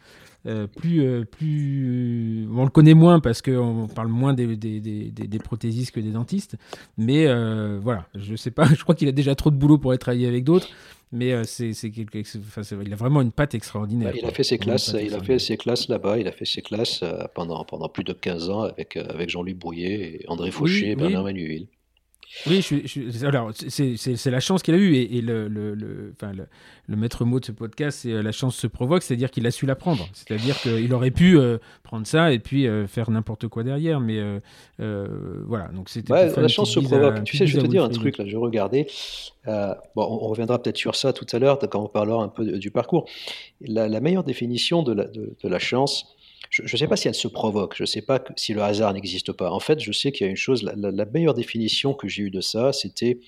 plus, plus, on le connaît moins parce qu'on parle moins des, des, des, des, prothésistes que des dentistes. Mais voilà, je sais pas, je crois qu'il a déjà trop de boulot pour être travaillé avec d'autres mais euh, c'est, il a vraiment une patte extraordinaire. il a fait ses classes, il a fait ses classes là-bas, il a fait ses classes euh, pendant, pendant plus de 15 ans avec, euh, avec Jean-Luc Brouillet, André Fauché et Bernard Manuel. Oui, je, alors c'est la chance qu'il a eue et, le, le, le, enfin, le, maître mot de ce podcast, c'est la chance se provoque, c'est-à-dire qu'il a su l'apprendre. C'est-à-dire qu'il aurait pu prendre ça et puis faire n'importe quoi derrière, mais voilà. Donc c'était. la chance se provoque. tu sais, je vais te dire un truc là. Je regardais. bon, on reviendra peut-être sur ça tout à l'heure quand on parlera un peu du parcours. La, meilleure définition de la, de la chance, je ne sais pas si elle se provoque, je ne sais pas si le hasard n'existe pas. En fait, je sais qu'il y a une chose, la, meilleure définition que j'ai eue de ça, c'était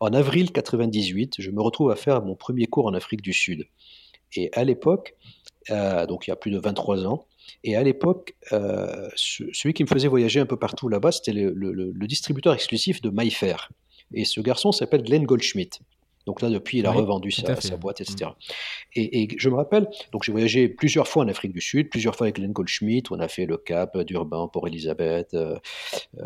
en avril 98, je me retrouve à faire mon premier cours en Afrique du Sud. Et à l'époque, euh, donc il y a plus de 23 ans, et à l'époque, euh, celui qui me faisait voyager un peu partout là-bas, c'était le, distributeur exclusif de MyFair. Et ce garçon s'appelle Glenn Goldschmidt. Donc là, depuis, il a revendu sa, boîte, etc. Mm. Et, je me rappelle, donc j'ai voyagé plusieurs fois en Afrique du Sud, plusieurs fois avec Glenn Goldschmidt. On a fait le Cap, d'Urbain, Port-Elizabeth, euh, euh,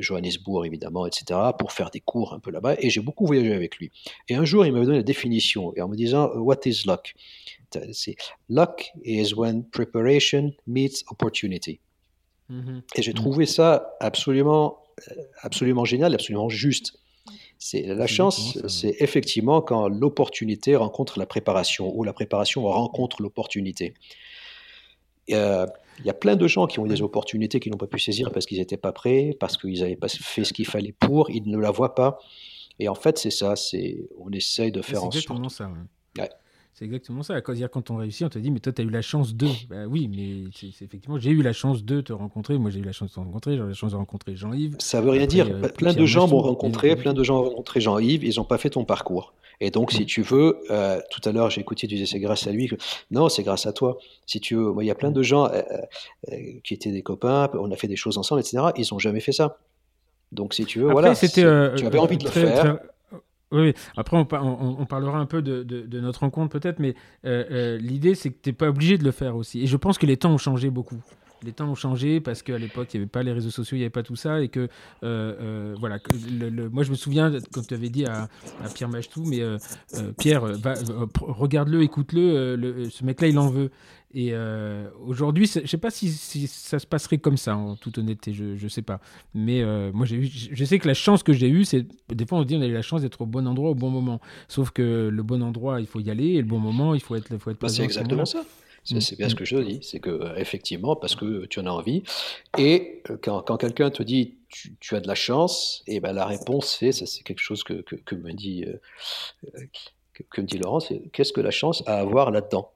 Johannesburg, évidemment, etc., pour faire des cours un peu là-bas. Et j'ai beaucoup voyagé avec lui. Et un jour, il m'avait donné la définition, et en me disant, What is luck? C'est luck is when preparation meets opportunity. Mm-hmm. Et j'ai mm. trouvé ça absolument, euh, absolument génial, absolument juste. C'est la chance, c'est effectivement quand l'opportunité rencontre la préparation ou la préparation rencontre l'opportunité. Euh, il y a plein de gens qui ont eu des opportunités qu'ils n'ont pas pu saisir parce qu'ils n'étaient pas prêts, parce qu'ils n'avaient pas fait ce qu'il fallait pour, ils ne la voient pas. Et en fait, c'est ça, c'est on essaye de faire en sorte. Ça, ouais. C'est exactement ça. Quand on réussit, on te dit, mais toi, tu as eu la chance de. Bah oui, mais c'est effectivement, j'ai eu la chance de te rencontrer. Moi, j'ai eu la chance de te rencontrer. J'ai eu la chance de rencontrer Jean-Yves. Ça veut rien dire. Euh, plein de gens m'ont rencontré, plein de gens ont rencontré Jean-Yves, ils n'ont pas fait ton parcours. Et donc, si tu veux, euh, tout à l'heure, j'ai écouté, tu disais, c'est grâce à lui. Non, c'est grâce à toi. Si tu veux, il y a plein de gens euh, qui étaient des copains, on a fait des choses ensemble, etc. Ils n'ont jamais fait ça. Donc, si tu veux, voilà. Tu avais envie de le faire. Oui, après on, parlera un peu de, de, notre rencontre peut-être, mais euh, euh, l'idée c'est que tu n'es pas obligé de le faire aussi. Et je pense que les temps ont changé beaucoup. Les temps ont changé parce qu'à l'époque il n'y avait pas les réseaux sociaux, il n'y avait pas tout ça, et que euh, voilà. Le, moi je me souviens quand tu avais dit à, à Pierre Machetou, mais Pierre, regarde-le, écoute-le, ce mec-là il en veut. Et euh, aujourd'hui, je ne sais pas si, ça se passerait comme ça, en toute honnêteté, je ne sais pas. Mais euh, moi, je sais que la chance que j'ai eue, c'est. Des fois, on se dit on a eu la chance d'être au bon endroit au bon moment. Sauf que le bon endroit, il faut y aller, et le bon moment, il faut être, faut être bah, C'est exactement ça. C'est bien ce que je dis, c'est que euh, effectivement, parce que tu en as envie, et quand, quand quelqu'un te dit tu, tu, as de la chance, et ben la réponse c'est, ça c'est quelque chose que, que, me dit que, que, me dit Laurent, c'est qu'est-ce que la chance à avoir là-dedans?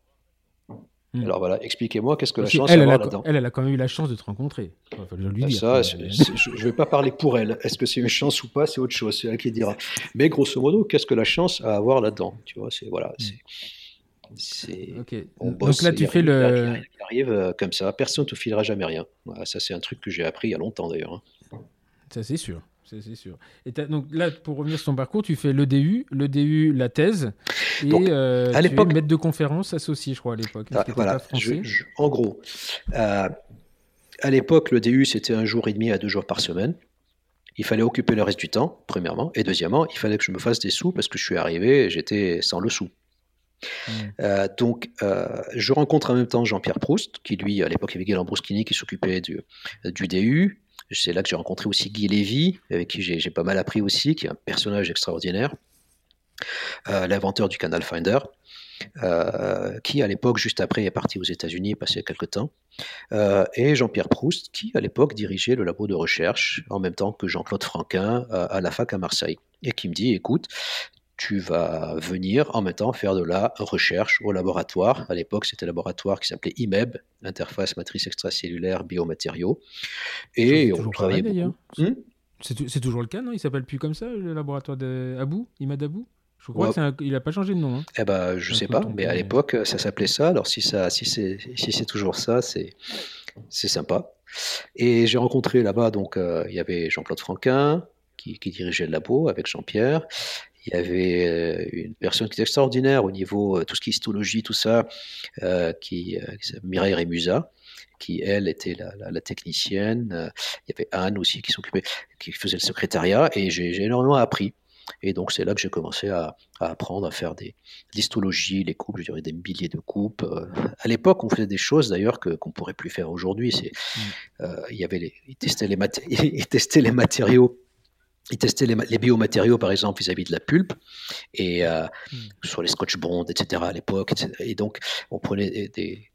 Hmm. Alors voilà, expliquez-moi qu'est-ce que la chance elle, elle, là-dedans? Elle, elle a quand même eu la chance de te rencontrer. je lui bah, ça, je ne vais pas parler pour elle. Est-ce que c'est une chance ou pas? C'est autre chose. C'est elle qui dira. Mais grosso modo, qu'est-ce que la chance a à avoir là-dedans? Tu vois, c'est voilà, hmm. c'est. Donc là, tu fais le. Il arrive euh, comme ça. Personne ne te filera jamais rien. ça, c'est un truc que j'ai appris il y a longtemps d'ailleurs. Hein. Ça, c'est sûr c'est sûr. Et donc là, pour revenir sur ton parcours, tu fais l'EDU, l'EDU, la thèse, et euh, à es maître de conférence associé, je crois, à l'époque. Ah, voilà, en gros, euh, à l'époque, l'EDU, c'était un jour et demi à deux jours par semaine. Il fallait occuper le reste du temps, premièrement, et deuxièmement, il fallait que je me fasse des sous parce que je suis arrivé, j'étais sans le sou. Hmm. Euh, donc, euh, je rencontre en même temps Jean-Pierre Proust, qui lui, à l'époque, avait Guy Lambrouskini qui s'occupait du, du DU. C'est là que j'ai rencontré aussi Guy Lévy, avec qui j'ai pas mal appris aussi, qui est un personnage extraordinaire, euh, l'inventeur du Canal Finder, euh, qui à l'époque, juste après, est parti aux États-Unis, passé quelques temps, euh, et Jean-Pierre Proust, qui à l'époque dirigeait le labo de recherche en même temps que Jean-Claude Franquin à la fac à Marseille, et qui me dit, écoute, tu vas venir en même temps faire de la recherche au laboratoire. À l'époque, c'était un laboratoire qui s'appelait IMEB, Interface Matrice Extracellulaire Biomatériaux. Et on travaillait d'ailleurs. Hmm c'est toujours le cas, non? Il s'appelle plus comme ça, le laboratoire d'Abou, IMEB Abou? Je crois qu'il n'a pas changé de nom. Hein. Eh ben, je ne sais pas, mais à l'époque, ça s'appelait ça. Alors, si, ça, si c'est si toujours ça, c'est sympa. Et j'ai rencontré là-bas, donc, euh, il y avait Jean-Claude Franquin, qui, dirigeait le labo avec Jean-Pierre. Il y avait euh, une personne qui était extraordinaire au niveau tout ce qui est histologie, tout ça, qui, qui Mireille Rémusa, qui elle était la, technicienne. Il y avait Anne aussi qui s'occupait, qui faisait le secrétariat, et j'ai énormément appris. Et donc c'est là que j'ai commencé à, apprendre à faire des l'histologie, les coupes, je dirais des milliers de coupes. Euh, à l'époque, on faisait des choses d'ailleurs qu'on pourrait plus faire aujourd'hui. C'est mm. euh, il y avait les, ils testaient les ils testaient les matériaux. Ils testaient les, biomatériaux, par exemple, vis-à-vis de la pulpe, et euh, mm. sur les scotch bonds, etc. à l'époque. Et donc, on prenait des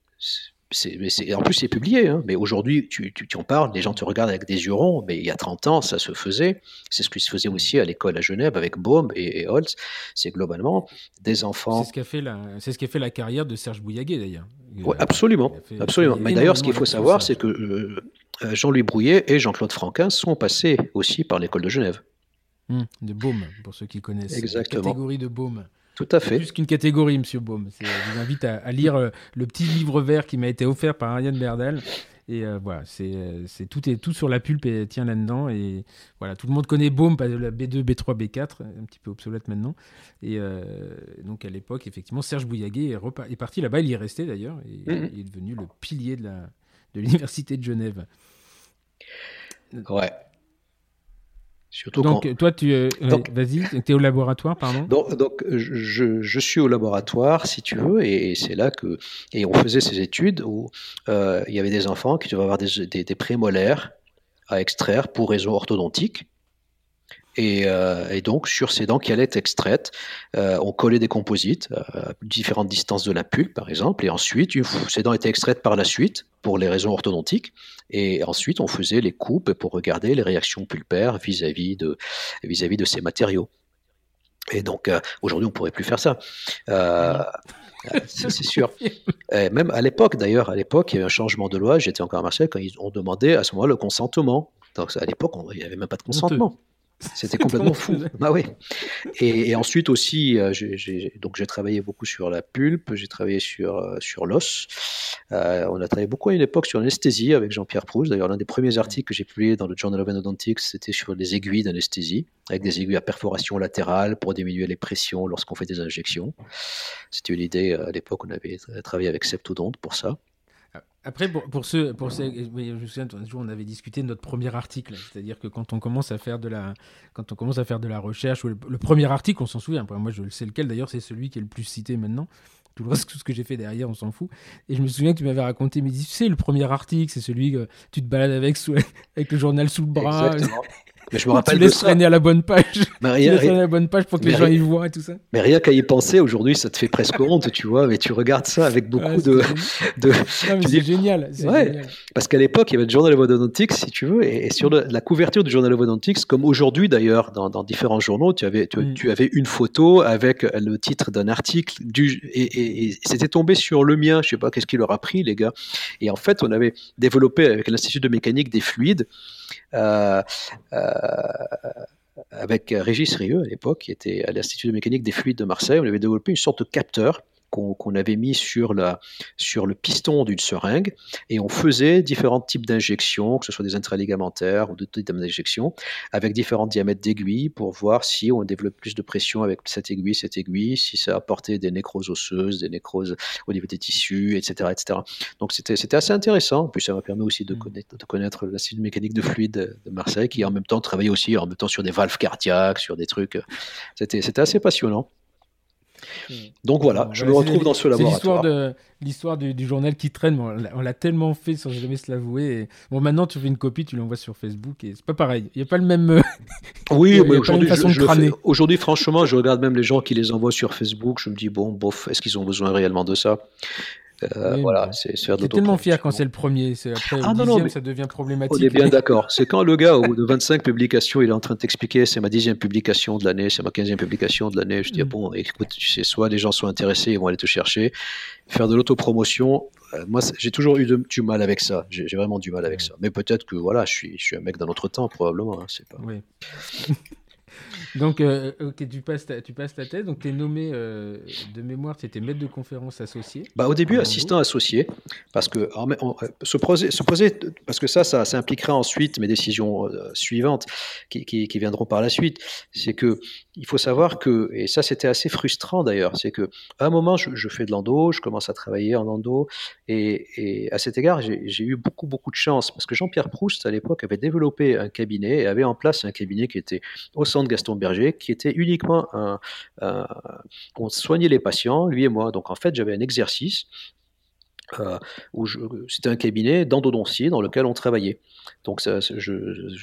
en plus, c'est publié, hein, mais aujourd'hui, tu, tu, en parles, les gens te regardent avec des yeux ronds, mais il y a 30 ans, ça se faisait. C'est ce qui se faisait aussi à l'école à Genève avec Baum et, Holtz. C'est globalement des enfants. C'est ce qui a fait la, c'est ce qui a fait la carrière de Serge Bouillaguet, d'ailleurs. Oui, absolument. absolument. Mais d'ailleurs, ce qu'il faut savoir, c'est que euh, euh, Jean-Louis Brouillet et Jean-Claude Franquin sont passés aussi par l'école de Genève. Hum, de Baume, pour ceux qui connaissent. Exactement. La catégorie de Baume. Tout à fait. Plus qu'une catégorie, Monsieur Baum. Je vous invite à, lire euh, le petit livre vert qui m'a été offert par Ariane Berdal. Et euh, voilà, c'est tout est tout sur la pulpe et tient là-dedans. Et voilà, tout le monde connaît Baume, la B2, B3, B4, un petit peu obsolète maintenant. Et euh, donc à l'époque, effectivement, Serge Bouillaguet est, est parti là-bas. Il y est resté d'ailleurs. Et mm-hmm. il est devenu le pilier de l'université de, de Genève. Ouais. Donc, toi, tu. Euh, vas-y, tu es au laboratoire, pardon Donc, donc je, je, suis au laboratoire, si tu veux, et, c'est là que. Et on faisait ces études où euh, il y avait des enfants qui devaient avoir des, des, des prémolaires à extraire pour raison orthodontique. Euh, et, donc, sur ces dents qui allaient être extraites, euh, on collait des composites euh, à différentes distances de la pulpe, par exemple, et ensuite, ces dents étaient extraites par la suite pour les raisons orthodontiques, et ensuite, on faisait les coupes pour regarder les réactions pulpaires vis-à-vis de, vis-à-vis de ces matériaux. Et donc, aujourd'hui, on pourrait plus faire ça. c'est sûr. même à l'époque, d'ailleurs, à l'époque, il y a eu un changement de loi. J'étais encore à Marseille quand ils ont demandé à ce moment-là le consentement. Donc, à l'époque, il n'y avait même pas de consentement. C'était complètement fou. Bah oui. Et, ensuite aussi, euh, j'ai, donc j'ai travaillé beaucoup sur la pulpe, j'ai travaillé sur euh, sur l'os. Euh, on a travaillé beaucoup à une époque sur l'anesthésie avec Jean-Pierre Proust. D'ailleurs, l'un des premiers articles que j'ai publié dans le Journal of Endodontics, c'était sur les aiguilles d'anesthésie, avec des aiguilles à perforation latérale pour diminuer les pressions lorsqu'on fait des injections. C'était une idée à l'époque. On avait travaillé avec Septodonte pour ça. Après, pour, pour ceux, pour ceux, je me souviens, un jour, on avait discuté de notre premier article, c'est-à-dire que quand on commence à faire de la, quand on commence à faire de la recherche, le, premier article, on s'en souvient. Moi, je sais lequel. D'ailleurs, c'est celui qui est le plus cité maintenant. Tout le reste, tout ce que j'ai fait derrière, on s'en fout. Et je me souviens que tu m'avais raconté, mais tu sais, le premier article, c'est celui que tu te balades avec, avec le journal sous le bras. Exactement. Mais je me rappelle tu laisses traîner à la bonne page. Mais rien, tu laisses traîner à la bonne page pour que les gens y voient et tout ça. Mais rien qu'à y penser, aujourd'hui, ça te fait presque honte, tu vois. Mais tu regardes ça avec beaucoup de. de... c'est génial. Ouais. Parce qu'à l'époque, il y avait le Journal of Odontics, si tu veux, et, sur la couverture du Journal of Odontics, comme aujourd'hui d'ailleurs, dans, dans, différents journaux, tu avais, tu, mm. tu, avais une photo avec le titre d'un article, du, et, et, c'était tombé sur le mien. Je sais pas qu'est-ce qu'il leur a pris, les gars. Et en fait, on avait développé avec l'Institut de mécanique des fluides. Euh, euh, avec Régis Rieux à l'époque, qui était à l'Institut de mécanique des fluides de Marseille, on avait développé une sorte de capteur qu'on avait mis sur, la, sur le piston d'une seringue et on faisait différents types d'injections, que ce soit des intraligamentaires ou d'autres types d'injections, avec différents diamètres d'aiguilles pour voir si on développe plus de pression avec cette aiguille, cette aiguille, si ça apportait des nécroses osseuses, des nécroses au niveau des tissus, etc. etc. Donc c'était assez intéressant. Plus, ça m'a permis aussi de mmh. connaître, de connaître l'Institut de mécanique de fluide de Marseille qui en même temps travaillait aussi en même temps sur des valves cardiaques, sur des trucs. C'était assez passionnant. Hmm. Donc voilà, je me retrouve dans ce laboratoire. C'est l'histoire du, du, journal qui traîne. on l'a tellement fait sans jamais se l'avouer. Bon, maintenant, tu fais une copie, tu l'envoies sur Facebook et c'est pas pareil. Il n'y a pas le même. Euh, oui, mais aujourd'hui, aujourd'hui, franchement, je regarde même les gens qui les envoient sur Facebook. Je me dis, bon, bof, est-ce qu'ils ont besoin réellement de ça? Euh, voilà, c'est faire de tellement fier quand c'est le premier. C'est après ah, non, non, ça devient problématique. On est bien d'accord. C'est quand le gars, au bout de 25 publications, il est en train de t'expliquer c'est ma dixième publication de l'année, c'est ma quinzième publication de l'année. Je dis, mm. bon, écoute, tu sais, soit les gens sont intéressés, ils vont aller te chercher. Faire de l'autopromotion, euh, moi, j'ai toujours eu du mal avec ça. J'ai vraiment du mal avec ça. Mais peut-être que voilà, je suis, je suis un mec d'un autre temps, probablement. Hein, c'est pas. Oui. donc, euh, ok, tu passes, ta, tu passes ta thèse. Donc, tu es nommé euh, de mémoire, tu étais maître de conférence associé. Bah, au début, assistant associé, parce que se, poser, se poser, parce que ça, ça, impliquera ensuite mes décisions euh, suivantes qui, qui, qui, viendront par la suite. C'est que il faut savoir que, et ça, c'était assez frustrant d'ailleurs, c'est que à un moment, je, je, fais de l'endo, je commence à travailler en endo, et, et à cet égard, j'ai eu beaucoup, beaucoup de chance, parce que Jean-Pierre Proust, à l'époque, avait développé un cabinet et avait en place un cabinet qui était au centre Gaston Berger, qui était uniquement un, on soignait les patients, lui et moi. Donc en fait, j'avais un exercice euh, où c'était un cabinet d'endodontie dans lequel on travaillait. Donc ça, il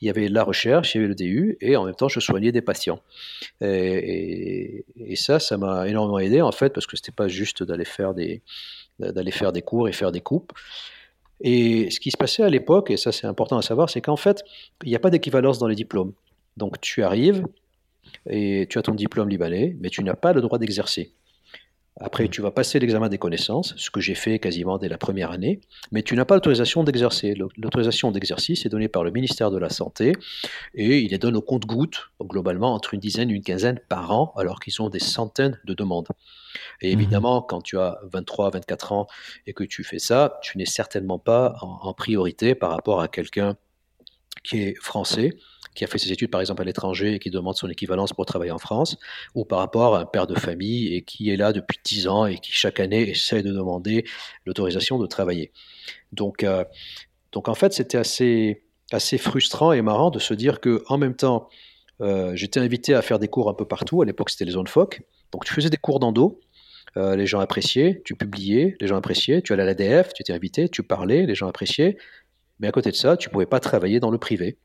y avait la recherche, il y avait le DU, et en même temps je soignais des patients. Et, et, ça, ça m'a énormément aidé en fait, parce que c'était pas juste d'aller faire des d'aller faire des cours et faire des coupes. Et ce qui se passait à l'époque, et ça c'est important à savoir, c'est qu'en fait, il n'y a pas d'équivalence dans les diplômes. Donc tu arrives et tu as ton diplôme libanais, mais tu n'as pas le droit d'exercer. Après, tu vas passer l'examen des connaissances, ce que j'ai fait quasiment dès la première année, mais tu n'as pas l'autorisation d'exercer. L'autorisation d'exercice est donnée par le ministère de la Santé et il est donné au compte-gouttes, globalement entre une dizaine et une quinzaine par an, alors qu'ils ont des centaines de demandes. Et mmh évidemment, quand tu as 23, 24 ans et que tu fais ça, tu n'es certainement pas en priorité par rapport à quelqu'un qui est français qui a fait ses études par exemple à l'étranger et qui demande son équivalence pour travailler en France, ou par rapport à un père de famille et qui est là depuis 10 ans et qui chaque année essaie de demander l'autorisation de travailler. Donc, euh, donc en fait, c'était assez, assez frustrant et marrant de se dire que en même temps, euh, j'étais invité à faire des cours un peu partout. À l'époque, c'était les zones FOC. Donc, tu faisais des cours d'endo. Euh, les gens appréciaient, tu publiais, les gens appréciaient, tu allais à l'ADF, tu étais invité, tu parlais, les gens appréciaient. Mais à côté de ça, tu pouvais pas travailler dans le privé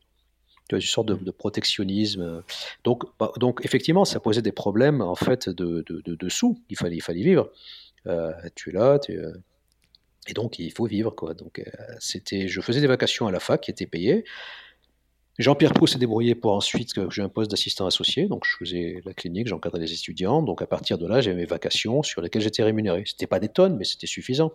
une sorte de, protectionnisme. Donc, bah, donc, effectivement, ça posait des problèmes en fait de, de, sous. Il fallait, il fallait vivre. Euh, tu es là, tu, euh, et donc il faut vivre quoi. Donc, euh, c'était, je faisais des vacations à la fac qui étaient payées. Jean-Pierre Proust s'est débrouillé pour ensuite que j'ai un poste d'assistant associé, donc je faisais la clinique, j'encadrais les étudiants, donc à partir de là j'avais mes vacations sur lesquelles j'étais rémunéré. C'était pas des tonnes, mais c'était suffisant.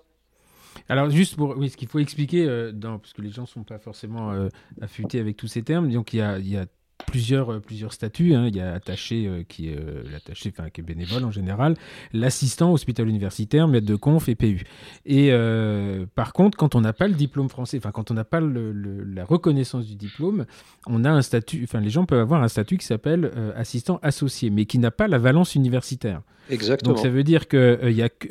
Alors juste pour oui, ce qu'il faut expliquer, euh, parce que les gens ne sont pas forcément euh, affûtés avec tous ces termes, donc il y a, plusieurs, euh, plusieurs statuts. Hein. Il y a attaché euh, qui, est, l'attaché, qui est bénévole en général, l'assistant hospital universitaire, maître de conf et PU. Et par contre, quand on n'a pas le diplôme français, enfin quand on n'a pas la reconnaissance du diplôme, on a un statut, enfin les gens peuvent avoir un statut qui s'appelle assistant associé, mais qui n'a pas la valence universitaire. Exactement. Donc ça veut dire que il y a que,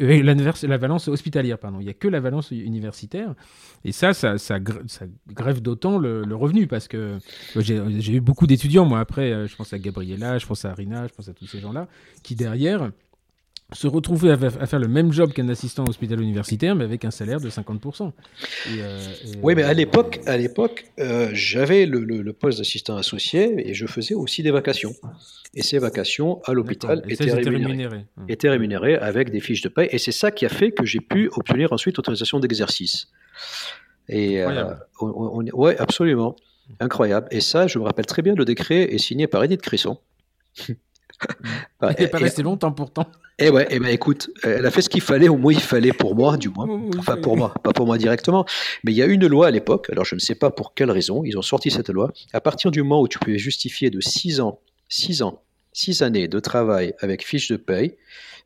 la valence hospitalière, pardon. Il y a que la valence universitaire. Et ça, ça, grève d'autant le, le, revenu parce que j'ai eu beaucoup d'étudiants moi, après, euh, je pense à Gabriella, je pense à Arina, je pense à tous ces gens-là, qui derrière se retrouvaient à, faire le même job qu'un assistant hospital universitaire, mais avec un salaire de 50%. Euh, oui, mais à l'époque, à l'époque, euh, j'avais le, poste d'assistant associé et je faisais aussi des vacations. Et ces vacations à l'hôpital étaient, rémunérées, hum. étaient rémunérées avec des fiches de paie. Et c'est ça qui a fait que j'ai pu obtenir ensuite autorisation d'exercice. Et ouais, absolument. Incroyable. Et ça, je me rappelle très bien, le décret est signé par Edith Crisson. Elle n'est pas restée longtemps pourtant. Et eh ouais, et eh ben écoute, elle a fait ce qu'il fallait, au moins il fallait pour moi, du moins. Enfin pour moi, pas pour moi directement. Mais il y a une loi à l'époque, alors je ne sais pas pour quelle raison, ils ont sorti cette loi. À partir du moment où tu pouvais justifier de 6 ans, 6 ans, 6 années de travail avec fiche de paye,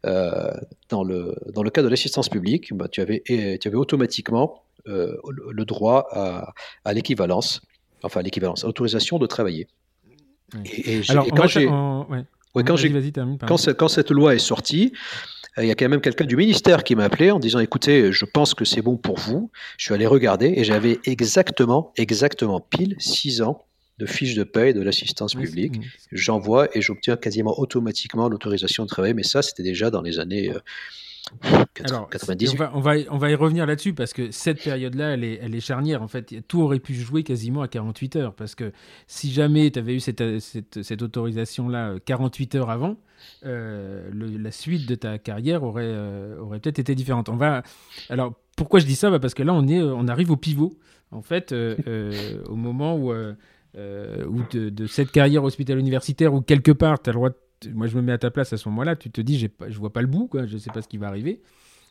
euh, dans, le, dans le cas de l'assistance publique, bah, tu, avais, tu avais automatiquement euh, le droit à, à l'équivalence enfin l'équivalence, autorisation de travailler. Et, Alors, quand j'ai... quand, cette loi est sortie, euh, il y a quand même quelqu'un du ministère qui m'a appelé en disant écoutez, je pense que c'est bon pour vous. Je suis allé regarder et j'avais exactement, exactement pile six ans de fiche de paie de l'assistance publique. J'envoie et j'obtiens quasiment automatiquement l'autorisation de travailler, mais ça, c'était déjà dans les années alors, On va, on, va, y revenir là-dessus parce que cette période-là, elle est, elle est charnière. En fait, tout aurait pu jouer quasiment à 48 heures parce que si jamais tu avais eu cette, cette, autorisation-là 48 euh, heures avant, euh, la suite de ta carrière aurait, euh, aurait peut-être été différente. On va, alors, pourquoi je dis ça? Bah, Parce que là, on, est, on arrive au pivot. En fait, au moment où, où de, de, cette carrière hospitalo universitaire où quelque part, tu as le droit de moi je me mets à ta place à ce moment-là, tu te dis, je ne vois pas le bout, quoi, je ne sais pas ce qui va arriver.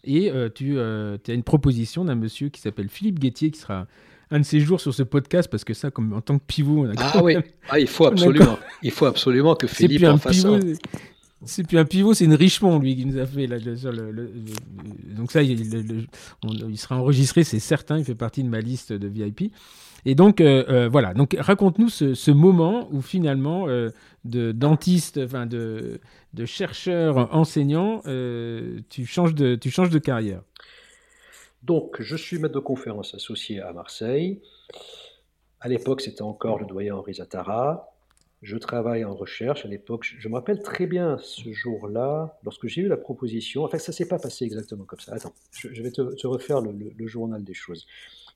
Et euh, tu, euh, as une proposition d'un monsieur qui s'appelle Philippe Guettier, qui sera un de ces jours sur ce podcast parce que ça, comme en tant que pivot, ah oui, ah, il faut absolument, il faut absolument que Philippe en fasse un. C'est plus un pivot, c'est une Richemont, lui, qui nous a fait. Là, donc, ça, il, il, sera enregistré, c'est certain, il fait partie de ma liste de VIP. Et donc, euh, euh, voilà. Donc, raconte-nous ce, moment où finalement, euh, de dentiste, de chercheur enseignant, tu, changes de, tu changes de carrière. Donc, je suis maître de conférence associé à Marseille. À l'époque, c'était encore le doyen Henri Zatara. Je travaille en recherche à l'époque. Je, me rappelle très bien ce jour-là, lorsque j'ai eu la proposition. Enfin, ça ne s'est pas passé exactement comme ça. Attends, je, vais te, refaire le, journal des choses.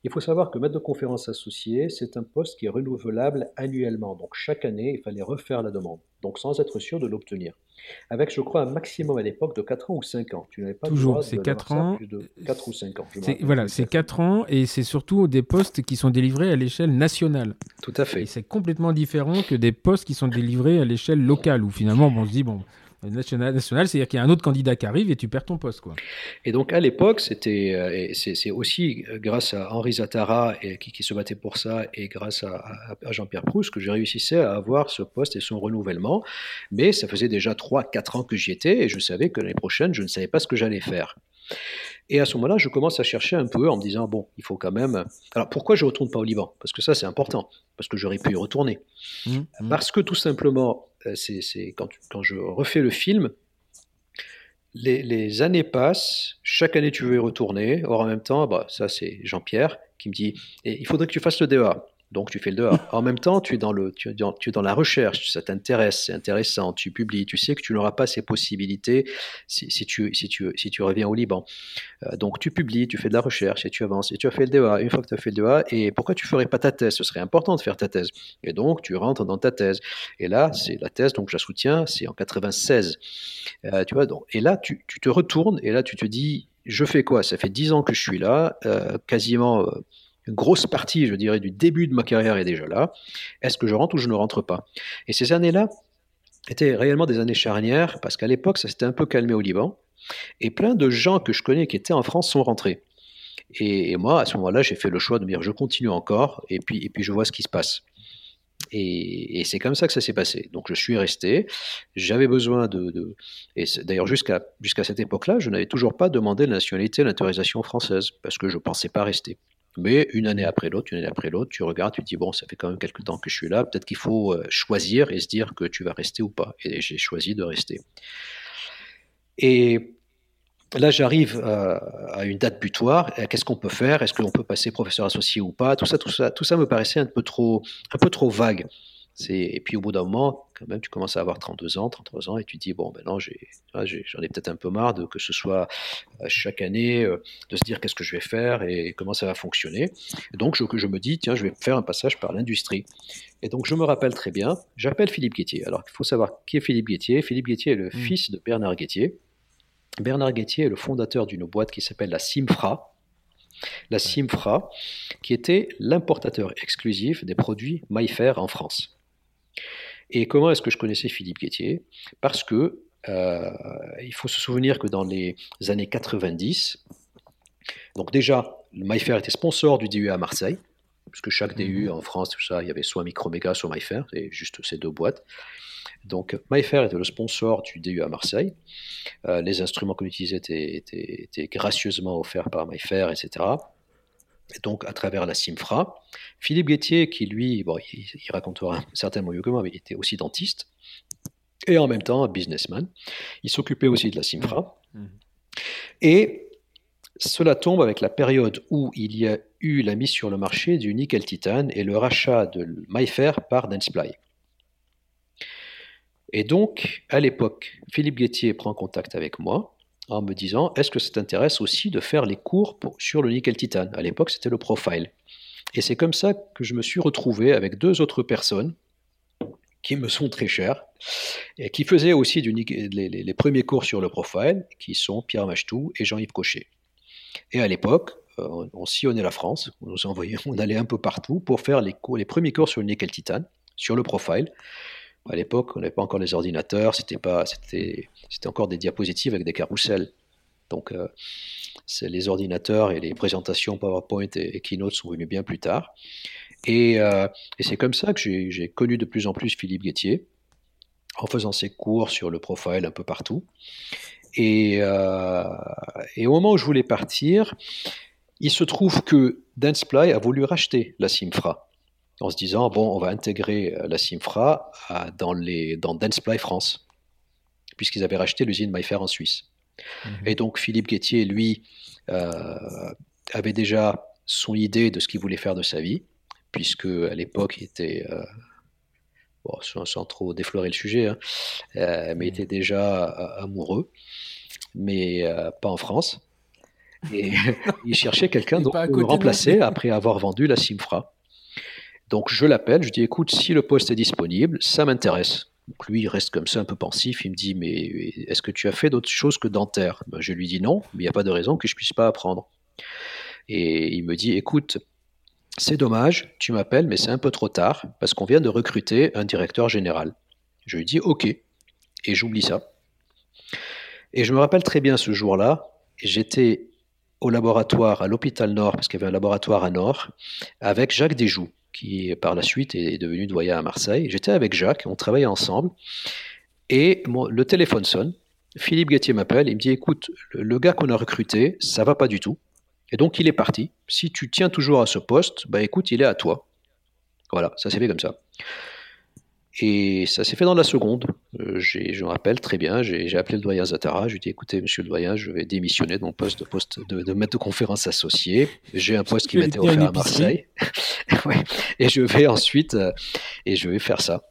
Il faut savoir que maître de conférence associé, c'est un poste qui est renouvelable annuellement. Donc, chaque année, il fallait refaire la demande. Donc, sans être sûr de l'obtenir avec, je crois, un maximum à l'époque de 4 ans ou 5 ans. Tu n'avais pas Toujours, c'est 4 ans. Plus de 4 ou 5 ans. Voilà, c'est 4 ans et c'est surtout des postes qui sont délivrés à l'échelle nationale. Tout à fait. Et c'est complètement différent que des postes qui sont délivrés à l'échelle locale où finalement on se dit, bon, National, national c'est-à-dire qu'il y a un autre candidat qui arrive et tu perds ton poste. Quoi. Et donc à l'époque, c'était, euh, c'est aussi grâce à Henri Zatara qui, se battait pour ça et grâce à, Jean-Pierre Proust que j'ai réussi à avoir ce poste et son renouvellement. Mais ça faisait déjà 3-4 ans que j'y étais et je savais que l'année prochaine, je ne savais pas ce que j'allais faire. Et à ce moment-là, je commence à chercher un peu en me disant, bon, il faut quand même... Alors pourquoi je ne retourne pas au Liban? Parce que ça, c'est important, parce que j'aurais pu y retourner. Mmh, mmh. Parce que tout simplement, euh, c'est quand, quand, je refais le film, les, années passent, chaque année tu veux y retourner, or en même temps, bah, ça c'est Jean-Pierre qui me dit, il faudrait que tu fasses le DEA. Donc tu fais le dehors. En même temps, tu es dans, le, tu es dans, tu es dans la recherche, ça t'intéresse, c'est intéressant, tu publies, tu sais que tu n'auras pas ces possibilités si, si, tu, si, tu, si tu reviens au Liban. Euh, donc tu publies, tu fais de la recherche et tu avances. Et tu as fait le DEA. Une fois que tu as fait le DEA, et pourquoi tu ferais pas ta thèse? Ce serait important de faire ta thèse. Et donc tu rentres dans ta thèse. Et là, c'est la thèse, donc je la soutiens, c'est en 96. Euh, tu vois, donc, et là, tu, tu, te retournes et là, tu te dis, je fais quoi? Ça fait 10 ans que je suis là, euh, quasiment grosse partie, je dirais, du début de ma carrière est déjà là. Est-ce que je rentre ou je ne rentre pas? Et ces années-là étaient réellement des années charnières, parce qu'à l'époque, ça s'était un peu calmé au Liban, et plein de gens que je connais qui étaient en France sont rentrés. Et, moi, à ce moment-là, j'ai fait le choix de dire, je continue encore, et puis, je vois ce qui se passe. Et, c'est comme ça que ça s'est passé. Donc je suis resté. J'avais besoin de, et d'ailleurs jusqu'à cette époque-là, je n'avais toujours pas demandé la nationalité, l'autorisation française parce que je pensais pas rester. Mais une année après l'autre, une année après l'autre, tu regardes, tu te dis, bon, ça fait quand même quelques temps que je suis là, peut-être qu'il faut euh, choisir et se dire que tu vas rester ou pas. Et j'ai choisi de rester. Et là, j'arrive euh, à une date butoir. Qu'est-ce qu'on peut faire? Est-ce qu'on peut passer professeur associé ou pas? Tout ça, tout ça, tout ça me paraissait un peu trop, un peu trop vague. Et puis au bout d'un moment, quand même, tu commences à avoir 32 ans, 33 ans, et tu te dis, bon, ben non, j'en ai, peut-être un peu marre de que ce soit euh, chaque année, euh, de se dire qu'est-ce que je vais faire et comment ça va fonctionner. donc je, je me dis, tiens, je vais faire un passage par l'industrie. Et donc je me rappelle très bien, j'appelle Philippe Guettier. Alors il faut savoir qui est Philippe Guettier. Philippe Guettier est le mmh. fils de Bernard Guettier. Bernard Guettier est le fondateur d'une boîte qui s'appelle la Simfra, la Simfra, qui était l'importateur exclusif des produits Maillfer en France. Et comment est-ce que je connaissais Philippe Guettier? Parce que euh, il faut se souvenir que dans les années 90, donc déjà, MyFair était sponsor du DU à Marseille, puisque chaque DU mhm. en France, tout ça, il y avait soit Microméga, soit MyFair, et juste ces deux boîtes. Donc MyFair était le sponsor du DU à Marseille. Euh, les instruments qu'on utilisait étaient, étaient, gracieusement offerts par MyFair, etc donc à travers la CIMFRA. Philippe Guettier, qui lui, bon, il, racontera certainement mieux que moi, mais il était aussi dentiste, et en même temps un businessman. Il s'occupait aussi de la CIMFRA. Mmh. Et cela tombe avec la période où il y a eu la mise sur le marché du nickel titane et le rachat de MyFair par Densply. Et donc, à l'époque, Philippe Guettier prend contact avec moi en me disant est-ce que ça t'intéresse aussi de faire les cours sur le nickel titane? À l'époque, c'était le profile. Et c'est comme ça que je me suis retrouvé avec deux autres personnes qui me sont très chères et qui faisaient aussi les, premiers cours sur le profile, qui sont Pierre Machtou et Jean-Yves Cochet. Et à l'époque, euh, on sillonnait la France, on allait un peu partout pour faire les, les premiers cours sur le nickel titane, sur le profile. À l'époque, on n'avait pas encore les ordinateurs, c'était pas, c'était, c'était encore des diapositives avec des carousels. Donc, c'est les ordinateurs et les présentations PowerPoint et, Keynote sont venus bien plus tard. Et, et c'est comme ça que j'ai connu de plus en plus Philippe Guettier en faisant ses cours sur le profile un peu partout. Et, et, au moment où je voulais partir, il se trouve que Danceply a voulu racheter la Simfra en se disant bon, on va intégrer euh, la Simfra dans, les, dans Danceply France, puisqu'ils avaient racheté l'usine MyFair en Suisse. Mhm. Et donc Philippe Guettier, lui, euh, avait déjà son idée de ce qu'il voulait faire de sa vie, puisque à l'époque il était euh, Bon, sans, trop déflorer le sujet, hein, mais il mhm. était déjà amoureux, mais pas en France. Et il cherchait quelqu'un pour le remplacer après avoir vendu la Simfra. Donc je l'appelle, je dis écoute, si le poste est disponible, ça m'intéresse. Lui, il reste comme ça un peu pensif, il me dit mais est-ce que tu as fait d'autres choses que dentaire? Ben, Je lui dis non, mais il n'y a pas de raison que je puisse pas apprendre. Et il me dit écoute, c'est dommage, tu m'appelles, mais c'est un peu trop tard parce qu'on vient de recruter un directeur général. Je lui dis ok, et j'oublie ça. Et je me rappelle très bien ce jour-là, j'étais au laboratoire à l'hôpital Nord, parce qu'il y avait un laboratoire à Nord, avec Jacques Desjous, qui par la suite est devenu doyen à Marseille. J'étais avec Jacques, on travaillait ensemble, et le téléphone sonne. Philippe Gatier m'appelle, il me dit écoute, le, gars qu'on a recruté, ça va pas du tout. Et donc il est parti. Si tu tiens toujours à ce poste, bah écoute, il est à toi. Voilà, ça s'est fait comme ça. Et ça s'est fait dans la seconde. Euh, je me rappelle très bien, j'ai appelé le doyen Zatara, je lui ai dit écoutez, monsieur le doyen, je vais démissionner de mon poste de, poste de, maître de conférence associé. J'ai un poste qui m'était offert à Marseille. Et je vais ensuite, euh, et je vais faire ça.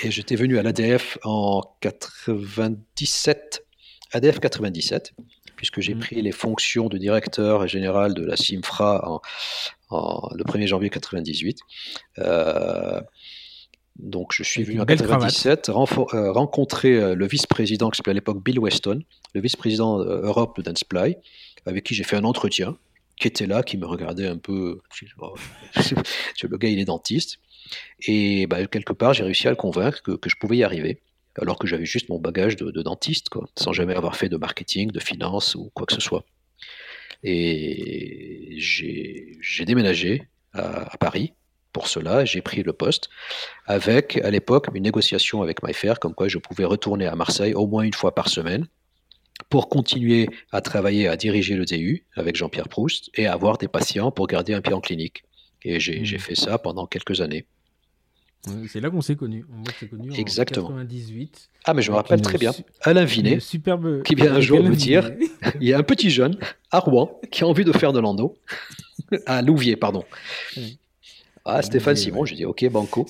Et j'étais venu à l'ADF en 97, ADF 97, puisque j'ai mmh. pris les fonctions de directeur général de la CIMFRA en, le 1er janvier 98. Euh, donc je suis venu en 97 euh, rencontrer euh, le vice-président qui s'appelait à l'époque Bill Weston, le vice-président euh, Europe de Danceply, avec qui j'ai fait un entretien, qui était là, qui me regardait un peu. le gars, il est dentiste. Et bah, quelque part, j'ai réussi à le convaincre que, je pouvais y arriver, alors que j'avais juste mon bagage de, dentiste, quoi, sans jamais avoir fait de marketing, de finance ou quoi que ce soit. Et j'ai déménagé à Paris pour cela, j'ai pris le poste avec, à l'époque, une négociation avec MyFair, comme quoi je pouvais retourner à Marseille au moins une fois par semaine pour continuer à travailler, à diriger le DU avec Jean-Pierre Proust et avoir des patients pour garder un pied en clinique. Et j'ai mmh. fait ça pendant quelques années. C'est là qu'on s'est connus. On connu Exactement. En 98. Ah, mais je me rappelle très bien. Alain Vinet, superbe... qui vient un jour me dire il y a un petit jeune à Rouen qui a envie de faire de l'endo. à Louvier, pardon. Ah, Stéphane Simon, je dis ok, banco.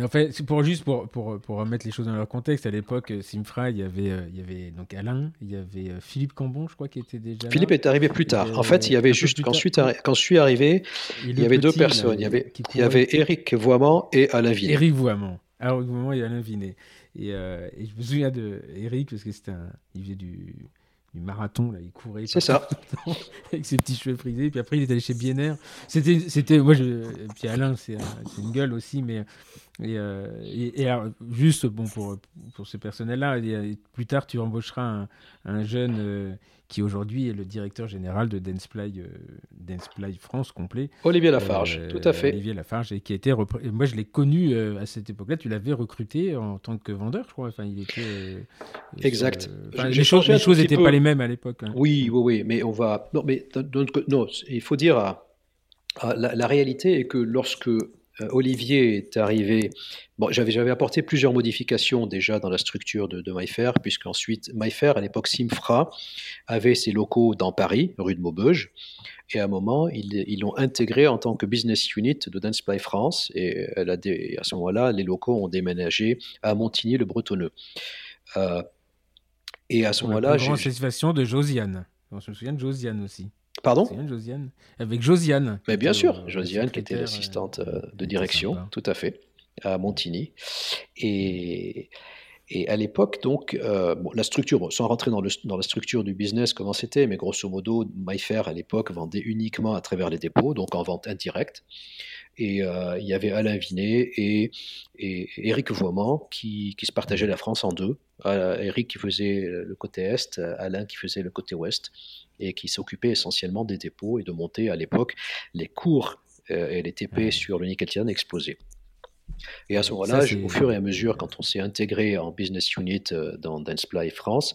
En fait, pour juste pour, pour, pour, remettre les choses dans leur contexte, à l'époque, euh, Simfra, il y avait, euh, il y avait donc Alain, il y avait euh, Philippe Cambon, je crois, qui était déjà. Philippe est arrivé plus tard. en fait, il y avait juste quand, quand je suis arrivé, il y avait deux personnes. il y avait, il y avait Eric Voiement et Alain Vinet. Eric Voiement. Alors, Voiement et Alain Vinet. Et, et, je me souviens de Eric parce que c'était un, il faisait du du marathon là il courait c'est ça. avec ses petits cheveux frisés puis après il est allé chez Biener c'était c'était moi je puis Alain c'est une gueule aussi mais et, euh, et, juste bon pour pour ce personnel là plus tard tu embaucheras un, un jeune euh, qui aujourd'hui est le directeur général de Danceplay, euh, France complet. Olivier Lafarge, euh, tout à fait. Olivier Lafarge, et qui était moi je l'ai connu à cette époque-là. Tu l'avais recruté en tant que vendeur, je crois. Enfin, il était. exact. les, choses n'étaient pas les mêmes à l'époque. Hein. Oui, oui, oui, mais on va. Non, mais non, il faut dire. la, la, réalité est que lorsque Olivier est arrivé. Bon, j'avais, apporté plusieurs modifications déjà dans la structure de, de MyFair, puisqu'ensuite, MyFair, à l'époque Simfra, avait ses locaux dans Paris, rue de Maubeuge. Et à un moment, ils, l'ont intégré en tant que business unit de Danceply France. Et elle a à ce moment-là, les locaux ont déménagé à Montigny-le-Bretonneux. Euh, et à ce moment-là. J'ai satisfaction de Josiane. On se souvient de Josiane aussi. Pardon Josiane. Avec Josiane. Mais bien sûr, euh, Josiane qui était l'assistante euh, de direction, tout à fait, à Montigny. Et, Et à l'époque, donc, euh, la structure, sans rentrer dans, le, dans, la structure du business, comment c'était, mais grosso modo, MyFair à l'époque vendait uniquement à travers les dépôts, donc en vente indirecte. Et euh, il y avait Alain Vinet et, et Éric Voiman qui, qui, se partageaient la France en deux. Éric qui faisait le côté est, Alain qui faisait le côté ouest, et qui s'occupait essentiellement des dépôts et de monter à l'époque les cours et les TP sur le nickel explosaient. Et à ce moment-là, au fur et à mesure, quand on s'est intégré en business unit euh, dans Danceply France,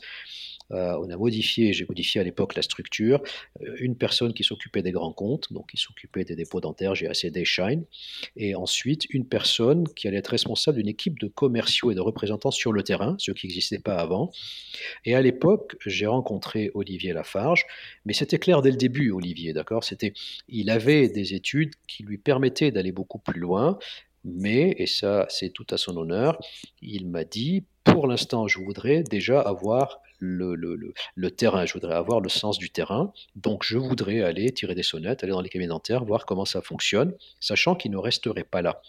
euh, on a modifié, j'ai modifié à l'époque la structure. Euh, une personne qui s'occupait des grands comptes, donc qui s'occupait des dépôts dentaires, j'ai des Shine. Et ensuite, une personne qui allait être responsable d'une équipe de commerciaux et de représentants sur le terrain, ce qui n'existait pas avant. Et à l'époque, j'ai rencontré Olivier Lafarge, mais c'était clair dès le début, Olivier, d'accord? C'était, Il avait des études qui lui permettaient d'aller beaucoup plus loin, mais, et ça c'est tout à son honneur, il m'a dit, pour l'instant, je voudrais déjà avoir le, le, le, terrain, je voudrais avoir le sens du terrain, donc je voudrais aller tirer des sonnettes, aller dans les cabinets dentaires, voir comment ça fonctionne, sachant qu'il ne resterait pas là.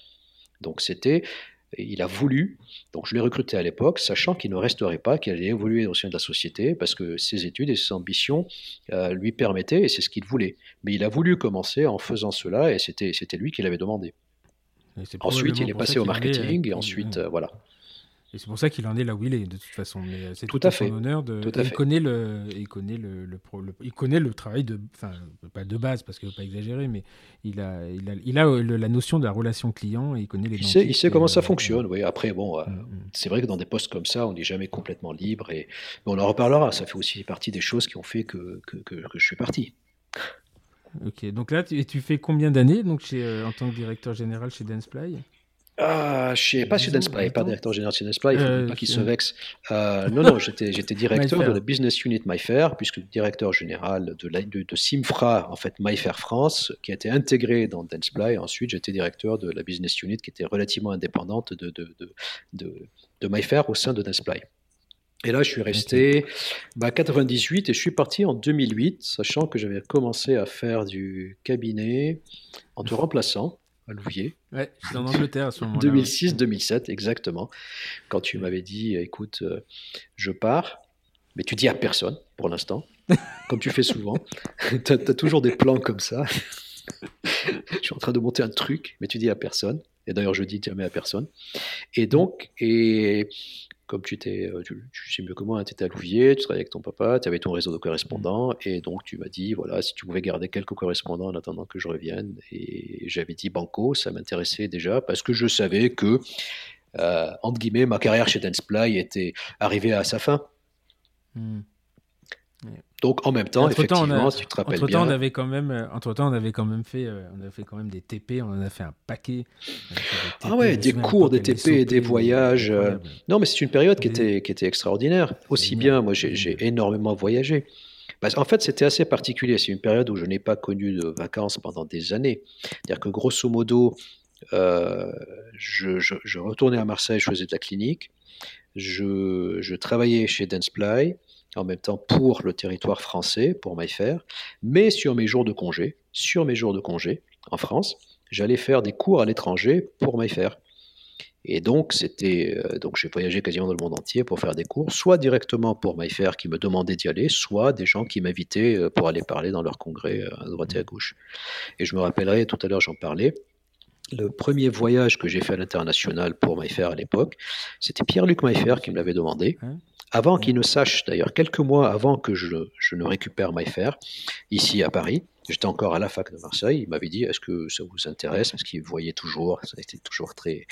Donc c'était, il a voulu, donc je l'ai recruté à l'époque, sachant qu'il ne resterait pas, qu'il allait évoluer au sein de la société, parce que ses études et ses ambitions euh, lui permettaient, et c'est ce qu'il voulait. Mais il a voulu commencer en faisant cela, et c'était lui qui l'avait demandé. Ensuite, il est passé au marketing, et euh, ensuite, euh, voilà. Et c'est pour ça qu'il en est là où il est, de toute façon. Mais euh, c'est tout, à fait. son honneur de. il, Connaît le, il connaît le, le, il connaît le travail de, enfin, pas de base parce qu'il ne veut pas exagérer, mais il a, il a, il a la notion de la relation client et il connaît les. Il sait, il sait comment ça fonctionne. Oui. Après, bon, mm, mm. c'est vrai que dans des postes comme ça, on n'est jamais complètement libre et on en reparlera. Ça fait aussi partie des choses qui ont fait que, que, que, que je suis parti. Ok, donc là, tu, tu fais combien d'années donc chez, euh, en tant que directeur général chez Danceply ah, je sais pas chez Danceply, pas directeur général chez Danceply, il ne euh, pas qu'il se vexe. Euh, non, non, j'étais, j'étais directeur de la business unit MyFair, puisque directeur général de, de, de, Simfra, en fait MyFair France, qui a été intégré dans Danceply. Ensuite, j'étais directeur de la business unit qui était relativement indépendante de, de, de, de MyFair au sein de Danceply. Et là, je suis resté bah, 98 et je suis parti en 2008, sachant que j'avais commencé à faire du cabinet en te remplaçant à Louvier. Ouais, j'étais en Angleterre à ce moment-là. 2006-2007, exactement. Quand tu m'avais dit, écoute, euh, je pars, mais tu dis à personne pour l'instant, comme tu fais souvent. tu as, toujours des plans comme ça. je suis en train de monter un truc, mais tu dis à personne. Et d'ailleurs, je dis jamais à personne. Et donc, et comme tu, étais, euh, tu, sais mieux que moi, hein, tu étais à Louvier, tu travaillais avec ton papa, tu avais ton réseau de correspondants, mmh. et donc tu m'as dit, voilà, si tu pouvais garder quelques correspondants en attendant que je revienne, et j'avais dit Banco, ça m'intéressait déjà, parce que je savais que, euh, entre guillemets, ma carrière chez Danceply était arrivée à sa fin. Mmh. Donc en même temps, effectivement, tu te rappelles entre bien. Temps, on avait quand même, euh, entre temps, on avait quand même fait, euh, on avait fait quand même des TP, on en a fait un paquet. ah ouais, des cours, des TP, des voyages. Euh, non, mais c'est une période qui était, qui était extraordinaire. Aussi bien, moi, j'ai énormément voyagé. en fait, c'était assez particulier. C'est une période où je n'ai pas connu de vacances pendant des années. C'est-à-dire que grosso modo, je, je, retournais à Marseille, je faisais de la clinique. Je, je travaillais chez Danceply en même temps pour le territoire français, pour MyFair, mais sur mes jours de congé, sur mes jours de congé en France, j'allais faire des cours à l'étranger pour MyFair. Et donc, c'était, euh, donc j'ai voyagé quasiment dans le monde entier pour faire des cours, soit directement pour MyFair qui me demandait d'y aller, soit des gens qui m'invitaient euh, pour aller parler dans leur congrès euh, à droite et à gauche. Et je me rappellerai, tout à l'heure j'en parlais, le premier voyage que j'ai fait à l'international pour MyFair à l'époque, c'était Pierre-Luc MyFair qui me l'avait demandé. Avant qu'il ne sache, d'ailleurs, quelques mois avant que je, ne récupère MyFair, ici à Paris, j'étais encore à la fac de Marseille, il m'avait dit, est-ce que ça vous intéresse? Parce qu'il voyait toujours, ça a été toujours très...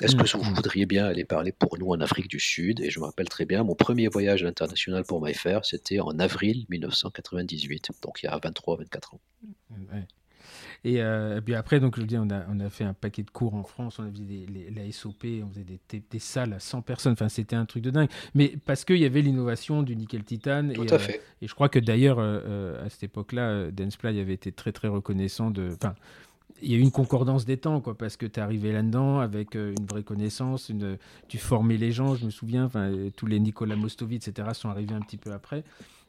Est-ce que vous voudriez bien aller parler pour nous en Afrique du Sud? Et je me rappelle très bien, mon premier voyage à l'international pour MyFair, c'était en avril 1998, donc il y a 23-24 ans. Euh, et, puis après, donc, je dis, on a, on a fait un paquet de cours en France, on a des, la SOP, on faisait des, des, salles à 100 personnes, enfin, c'était un truc de dingue. Mais parce qu'il y avait l'innovation du nickel titane. Tout et, à fait. et je crois que d'ailleurs, euh, à cette époque-là, Danceply avait été très, très reconnaissant de. Enfin, il y a eu une concordance des temps, quoi, parce que tu es arrivé là-dedans avec une vraie connaissance, une, tu formais les gens, je me souviens, tous les Nicolas Mostovi, etc., sont arrivés un petit peu après.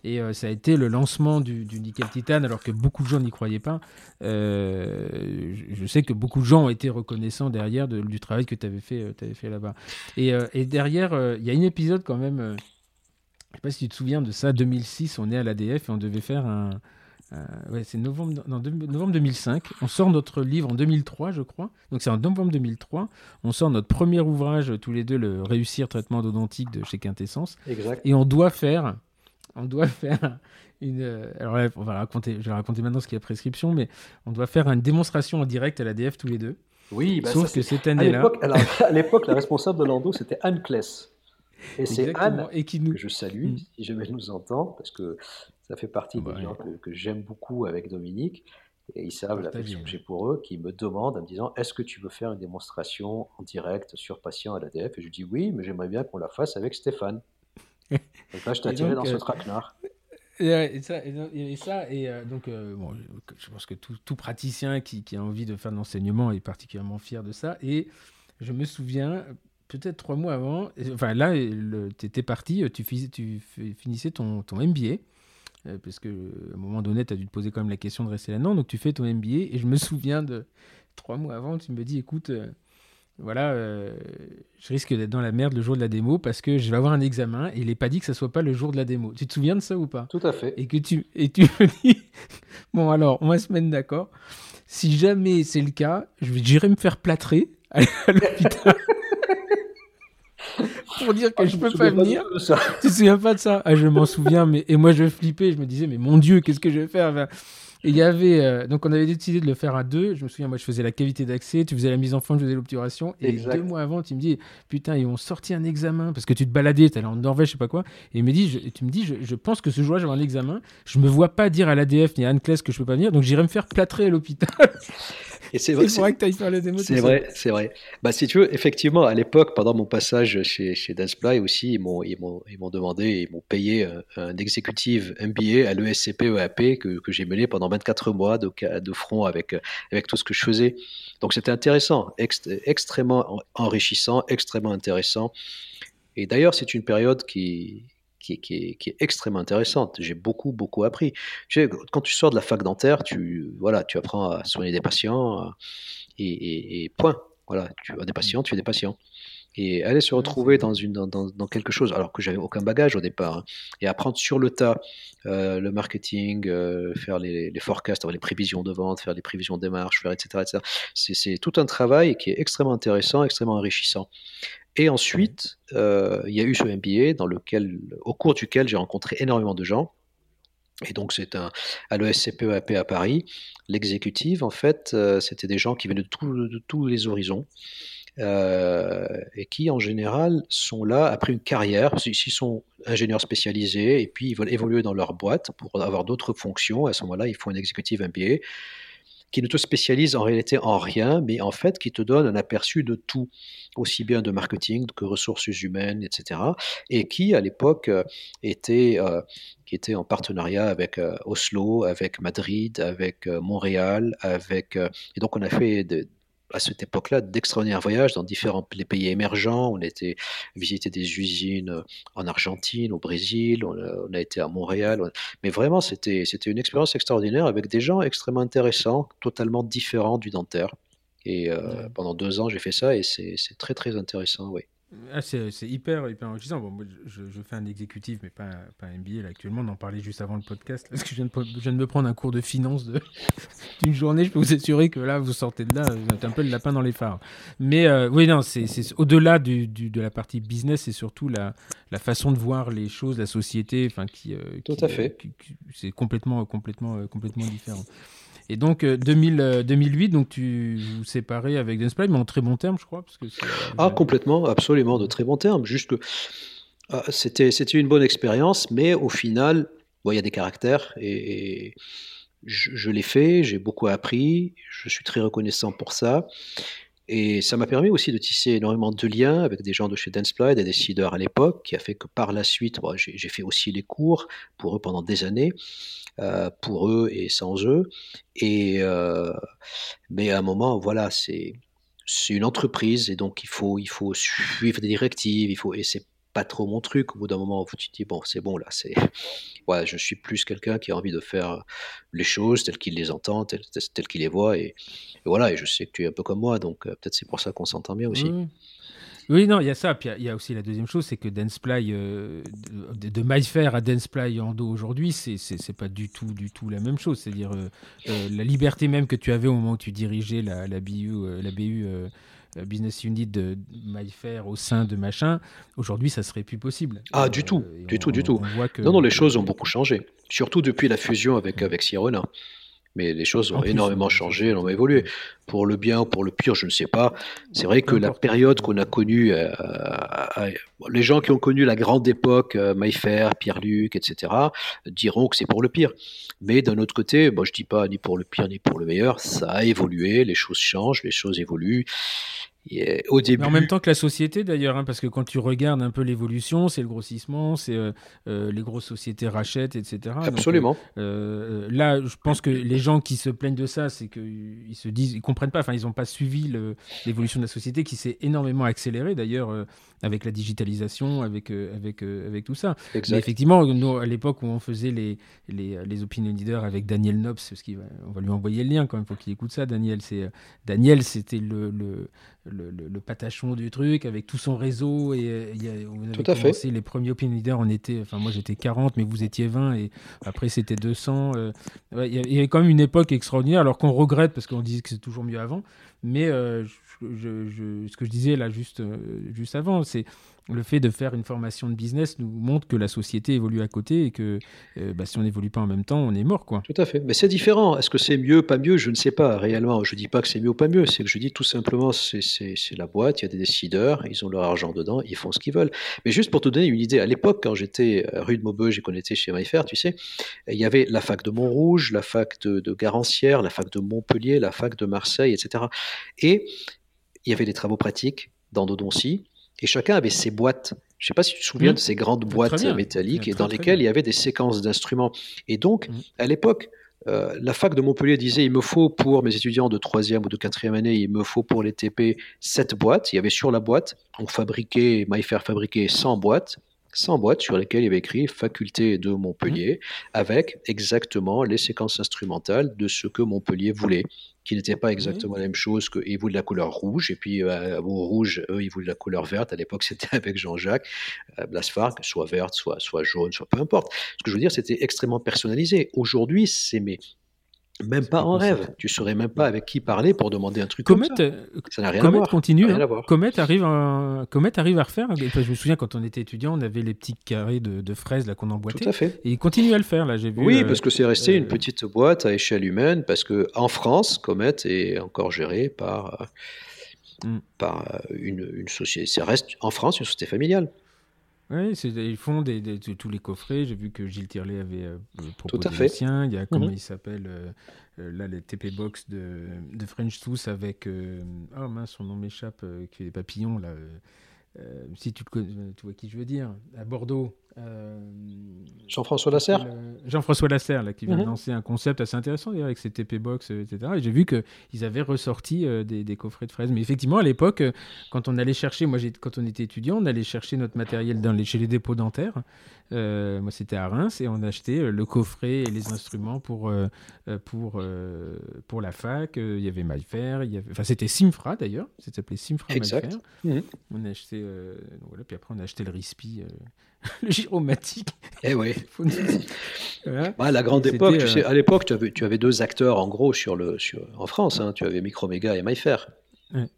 Et euh, ça a été le lancement du, nickel titane, alors que beaucoup de gens n'y croyaient pas. Euh, je, sais que beaucoup de gens ont été reconnaissants derrière du travail que tu avais fait, avais fait là-bas. Et, et, derrière, il y a un épisode quand même, je ne sais pas si tu te souviens de ça, 2006, on est à l'ADF et on devait faire un, euh, ouais, c'est novembre, novembre 2005. On sort notre livre en 2003, je crois. Donc c'est en novembre 2003. On sort notre premier ouvrage, tous les deux, le Réussir traitement odontique de chez Quintessence. Exact. Et on doit faire, on doit faire une. Euh, alors on va raconter, je vais raconter maintenant ce qu'il y a prescription, mais on doit faire une démonstration en direct à l'ADF tous les deux. Oui, bah sauf que cette année-là. À l'époque, la responsable de Lando, c'était Anne Kless. Et c'est Anne et qui nous... que je salue, mm. si jamais elle nous entend, parce que ça fait partie des gens que, j'aime beaucoup avec Dominique. Et ils savent l'affection que j'ai pour eux, qui me demandent en me disant Est-ce que tu veux faire une démonstration en direct sur patient à l'ADF Et je dis Oui, mais j'aimerais bien qu'on la fasse avec Stéphane. Donc là, je t'ai attiré dans ce euh, traquenard. Et, ça, et, euh, donc, euh, bon, je pense que tout, praticien qui, a envie de faire de l'enseignement est particulièrement fier de ça. Et je me souviens, peut-être trois mois avant, enfin là, tu étais parti, tu, tu finissais ton, ton MBA. Euh, parce que à un moment donné, tu as dû te poser quand même la question de rester là-dedans. Donc tu fais ton MBA et je me souviens de trois mois avant, tu me dis écoute, euh, voilà, euh, je risque d'être dans la merde le jour de la démo parce que je vais avoir un examen et il n'est pas dit que ça soit pas le jour de la démo. Tu te souviens de ça ou pas? Tout à fait. Et que tu et tu me dis bon alors on va se mettre d'accord. Si jamais c'est le cas, j'irai me faire plâtrer à l'hôpital pour dire que ah, je peux pas venir. Tu te souviens pas de ça? Ah, je m'en souviens, mais et moi je flippais, je me disais mais mon Dieu, qu'est-ce que je vais faire? Et il y avait euh, donc on avait décidé de le faire à deux. Je me souviens, moi je faisais la cavité d'accès, tu faisais la mise en forme, je faisais l'obturation. Et deux mois avant, tu me dis putain ils ont sorti un examen parce que tu te baladais, tu allais en Norvège, je sais pas quoi. Et il me dit, tu me dis, je, pense que ce jour-là j'aurai un examen. Je me vois pas dire à l'ADF ni à Anne Claes que je peux pas venir, donc j'irai me faire plâtrer à l'hôpital. Et c'est vrai, que tu ailles faire les démos. C'est vrai, c'est vrai. Bah, si tu veux, effectivement, à l'époque, pendant mon passage chez, chez Danceply aussi, ils m'ont, ils m'ont, ils m'ont demandé, ils m'ont payé un, un exécutif MBA à l'ESCP EAP que, que j'ai mené pendant 24 mois de, de front avec, avec tout ce que je faisais. Donc c'était intéressant, extrêmement enrichissant, extrêmement intéressant. Et d'ailleurs, c'est une période qui, qui, est, extrêmement intéressante. J'ai beaucoup, beaucoup appris. Tu sais, quand tu sors de la fac dentaire, tu, voilà, tu apprends à soigner des patients euh, et, point. Voilà, tu as des patients, tu es des patients. Et aller se retrouver dans, une, dans, quelque chose, alors que j'avais aucun bagage au départ, hein, et apprendre sur le tas euh, le marketing, euh, faire les, les forecasts, avoir les prévisions de vente, faire les prévisions de démarche, faire etc. etc. C'est tout un travail qui est extrêmement intéressant, extrêmement enrichissant. Et ensuite, euh, il y a eu ce MBA dans lequel, au cours duquel j'ai rencontré énormément de gens. Et donc, c'est un, à l'ESCPEAP à Paris. L'exécutive, en fait, euh, c'était des gens qui venaient de, tous les horizons. Euh, et qui en général sont là après une carrière, s'ils sont ingénieurs spécialisés et puis ils veulent évoluer dans leur boîte pour avoir d'autres fonctions. À ce moment-là, ils font un exécutif MBA qui ne te spécialise en réalité en rien, mais en fait qui te donne un aperçu de tout, aussi bien de marketing que ressources humaines, etc. Et qui, à l'époque, euh, était, euh, qui était en partenariat avec euh, Oslo, avec Madrid, avec Montréal, avec... et donc on a fait de, à cette époque-là d'extraordinaires voyages dans différents les pays émergents. On a été visiter des usines euh, en Argentine, au Brésil, on a, été à Montréal. Mais vraiment, c'était c'était une expérience extraordinaire avec des gens extrêmement intéressants, totalement différents du dentaire. Et euh, pendant deux ans, j'ai fait ça et c'est très très intéressant, oui. Ah, c'est hyper, hyper enrichissant. Bon, moi, je, fais un exécutif, mais pas, pas un MBA. Là, actuellement, on en parlait juste avant le podcast. Parce que je viens, de, je viens de me prendre un cours de finance d'une journée. Je peux vous assurer que là, vous sortez de là, vous êtes un peu le lapin dans les phares. Mais euh, oui, non, c'est au-delà du, du, de la partie business, c'est surtout la, la façon de voir les choses, la société. Enfin, qui, euh, Tout à fait. c'est complètement, complètement, complètement différent. Et donc, 2000, euh, 2008, euh, donc tu vous séparez avec Danceplay, mais en très bon terme, je crois. Que ah, complètement, absolument, de très bon terme. Juste que c'était, c'était une bonne expérience, mais au final, il y a des caractères et, je, l'ai fait, j'ai beaucoup appris, je suis très reconnaissant pour ça. Et ça m'a permis aussi de tisser énormément de liens avec des gens de chez Danceplay, des décideurs à l'époque, qui a fait que par la suite, j'ai fait aussi les cours pour eux pendant des années. Euh, pour eux et sans eux. Et, euh, mais à un moment, voilà, c'est c'est une entreprise et donc il faut, il faut suivre des directives, il faut, et c'est pas trop mon truc. Au bout d'un moment, tu te dis bon, c'est bon là, c'est ouais, je suis plus quelqu'un qui a envie de faire les choses telles qu'il les entend, telles, qu'il les voit, et, voilà. Et je sais que tu es un peu comme moi, donc peut-être c'est pour ça qu'on s'entend bien aussi. Oui, non, il y a ça. Puis il y, a aussi la deuxième chose, c'est que Danceplay, euh, de, de MyFair à Danceplay en dos aujourd'hui, c'est pas du tout, du tout la même chose. C'est-à-dire euh, euh, la liberté même que tu avais au moment où tu dirigeais la, la BU, la BU business unit de MyFair au sein de machin. Aujourd'hui, ça serait plus possible. Ah, du tout, du tout, du tout. non, non, les choses ont beaucoup changé. Surtout depuis la fusion avec, avec Sirona mais les choses ont énormément changé, elles ont évolué. Pour le bien ou pour le pire, je ne sais pas. C'est vrai que la période qu'on a connue, euh, euh, les gens qui ont connu la grande époque, euh, Maillefer, Pierre-Luc, etc., diront que c'est pour le pire. Mais d'un autre côté, bon, je ne dis pas ni pour le pire ni pour le meilleur, ça a évolué, les choses changent, les choses évoluent au début... en même temps que la société d'ailleurs, hein, parce que quand tu regardes un peu l'évolution, c'est le grossissement, c'est euh, euh, les grosses sociétés rachètent, etc. Absolument. Euh, là, je pense que les gens qui se plaignent de ça, c'est qu'ils se disent, ils comprennent pas, enfin, ils n'ont pas suivi l'évolution de la société qui s'est énormément accélérée d'ailleurs avec la digitalisation, avec, avec, avec tout ça. Mais effectivement, nous, à l'époque où on faisait les, les, les opinion leaders avec Daniel Nobs, parce qu'on va, on va lui envoyer le lien quand même, il faut qu'il écoute ça, Daniel. C'est, Daniel, c'était le, le le, patachon du truc avec tout son réseau. Et, euh, y a, on avait commencé les premiers opinion leaders, on était, enfin moi j'étais 40, mais vous étiez 20 et après c'était 200. Euh, il y avait quand même une époque extraordinaire, alors qu'on regrette parce qu'on disait que c'est toujours mieux avant. Mais euh, je, ce que je disais là juste, juste avant, c'est le fait de faire une formation de business nous montre que la société évolue à côté et que euh, bah, si on n'évolue pas en même temps, on est mort. Quoi. Tout à fait. Mais c'est différent. Est-ce que c'est mieux, pas mieux? Je ne sais pas réellement. Je ne dis pas que c'est mieux ou pas mieux. C'est que je dis tout simplement, c'est la boîte, il y a des décideurs, ils ont leur argent dedans, ils font ce qu'ils veulent. Mais juste pour te donner une idée, à l'époque, quand j'étais rue de Maubeuge et qu'on était chez MyFair, tu sais, il y avait la fac de Montrouge, la fac de, de Garancière, la fac de Montpellier, la fac de Marseille, etc. Et il y avait des travaux pratiques dans Dodoncy et chacun avait ses boîtes. Je ne sais pas si tu te souviens mmh. de ces grandes boîtes métalliques et dans lesquelles il y avait des séquences d'instruments. Et donc, mmh. à l'époque, euh, la fac de Montpellier disait il me faut pour mes étudiants de troisième ou de quatrième année, il me faut pour les TP sept boîtes. Il y avait sur la boîte, on fabriquait, MyFair fabriquait 100 boîtes. 100 boîtes sur lesquelles il y avait écrit faculté de Montpellier mmh. avec exactement les séquences instrumentales de ce que Montpellier voulait qui n'était pas exactement la même chose qu'ils voulaient la couleur rouge, et puis euh, au rouge, eux, ils voulaient la couleur verte. À l'époque, c'était avec Jean-Jacques euh, soit verte, soit, soit jaune, soit peu importe. Ce que je veux dire, c'était extrêmement personnalisé. Aujourd'hui, c'est mais même pas en rêve. Tu saurais même pas avec qui parler pour demander un truc Comet, comme ça. Euh, ça n'a rien à voir. continue. Hein. Comet arrive, à, Comet arrive à refaire. je me souviens quand on était étudiant, on avait les petits carrés de, fraises là qu'on emboîtait. Tout à fait. Et il continue à le faire là. J'ai vu. Oui, euh, parce que c'est resté une euh, petite boîte à échelle humaine, parce que en France, Comet est encore géré par mm. par une, une société. Ça reste en France une société familiale. Oui, ils font des, tous les coffrets. J'ai vu que Gilles Tirlet avait euh, proposé le sien. Il y a, comment mhm. il s'appelle euh, euh, Là, les TP Box de, de French Tooth avec. oh mince, son nom m'échappe, qui fait des papillons, là. si tu, tu vois qui je veux dire, à Bordeaux. Euh, Jean-François Lasserre Jean-François Lasserre, là, qui vient de mhm. lancer un concept assez intéressant avec ses TP Box, euh, etc. Et j'ai vu qu'ils avaient ressorti euh, des, coffrets de fraises. Mais effectivement, à l'époque, quand on allait chercher, moi, quand on était étudiant, on allait chercher notre matériel dans les, chez les dépôts dentaires. Moi, c'était à Reims et on achetait le coffret et les instruments pour, pour, pour la fac. Il y avait MyFair, il y avait... enfin, c'était Simfra d'ailleurs, ça s'appelait Simfra exact. Mhm. On a acheté, voilà, puis après, on a acheté le RISPI. le gyromatique. Eh oui. Bah, la grande époque, tu sais, euh, à l'époque, tu avais, tu avais deux acteurs en gros sur le, sur, en France. Hein, tu avais Microméga et MyFair. Ouais,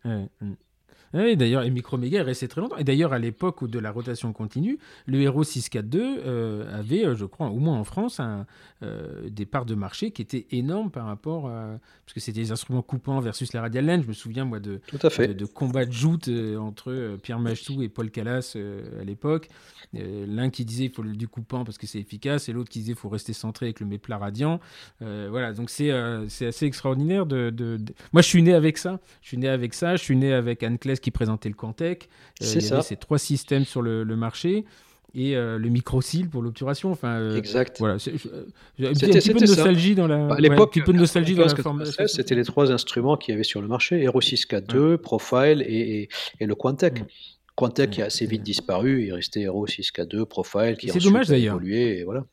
oui, d'ailleurs, et Microméga est resté très longtemps. Et d'ailleurs, à l'époque de la rotation continue, le Hero 642 euh, avait, euh, je crois, au moins en France, un, euh, des parts de marché qui étaient énormes par rapport à. Parce que c'était des instruments coupants versus la Radial Lens. Je me souviens, moi, de, de, combats de joutes entre Pierre Machou et Paul Callas à l'époque. L'un qui disait il faut du coupant parce que c'est efficace, et l'autre qui disait il faut rester centré avec le méplat radiant. voilà, donc c'est assez extraordinaire. De, de, Moi, je suis né avec ça. Je suis né avec ça. Je suis né avec Anne Claes qui présentait le Contec. Euh, il y avait ces trois systèmes sur le, marché et euh, le micro-cil pour l'obturation. Enfin, euh, exact. Voilà, un petit peu de nostalgie dans la. Bah, à l'époque, un peu de nostalgie dans la formation. C'était les trois instruments qu'il y avait sur le marché Hero 642, Profile et, et, le Cointec. Mm. Quantec qui a assez vite disparu, il restait Hero 6K2, Profile, qui C'est dommage d'ailleurs. évolué, et voilà.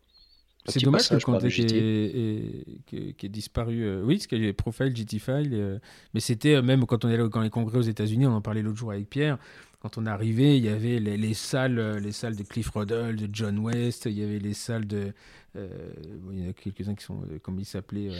C'est dommage que Quantec ait, disparu. Euh, oui, parce qu'il y avait Profile, GT File, euh, mais c'était même quand on est allé dans les congrès aux États-Unis, on en parlait l'autre jour avec Pierre. Quand on est arrivé, il y avait les, salles, les salles de Cliff Ruddle, de John West, il y avait les salles de, il y en a quelques-uns qui sont, comment ils s'appelaient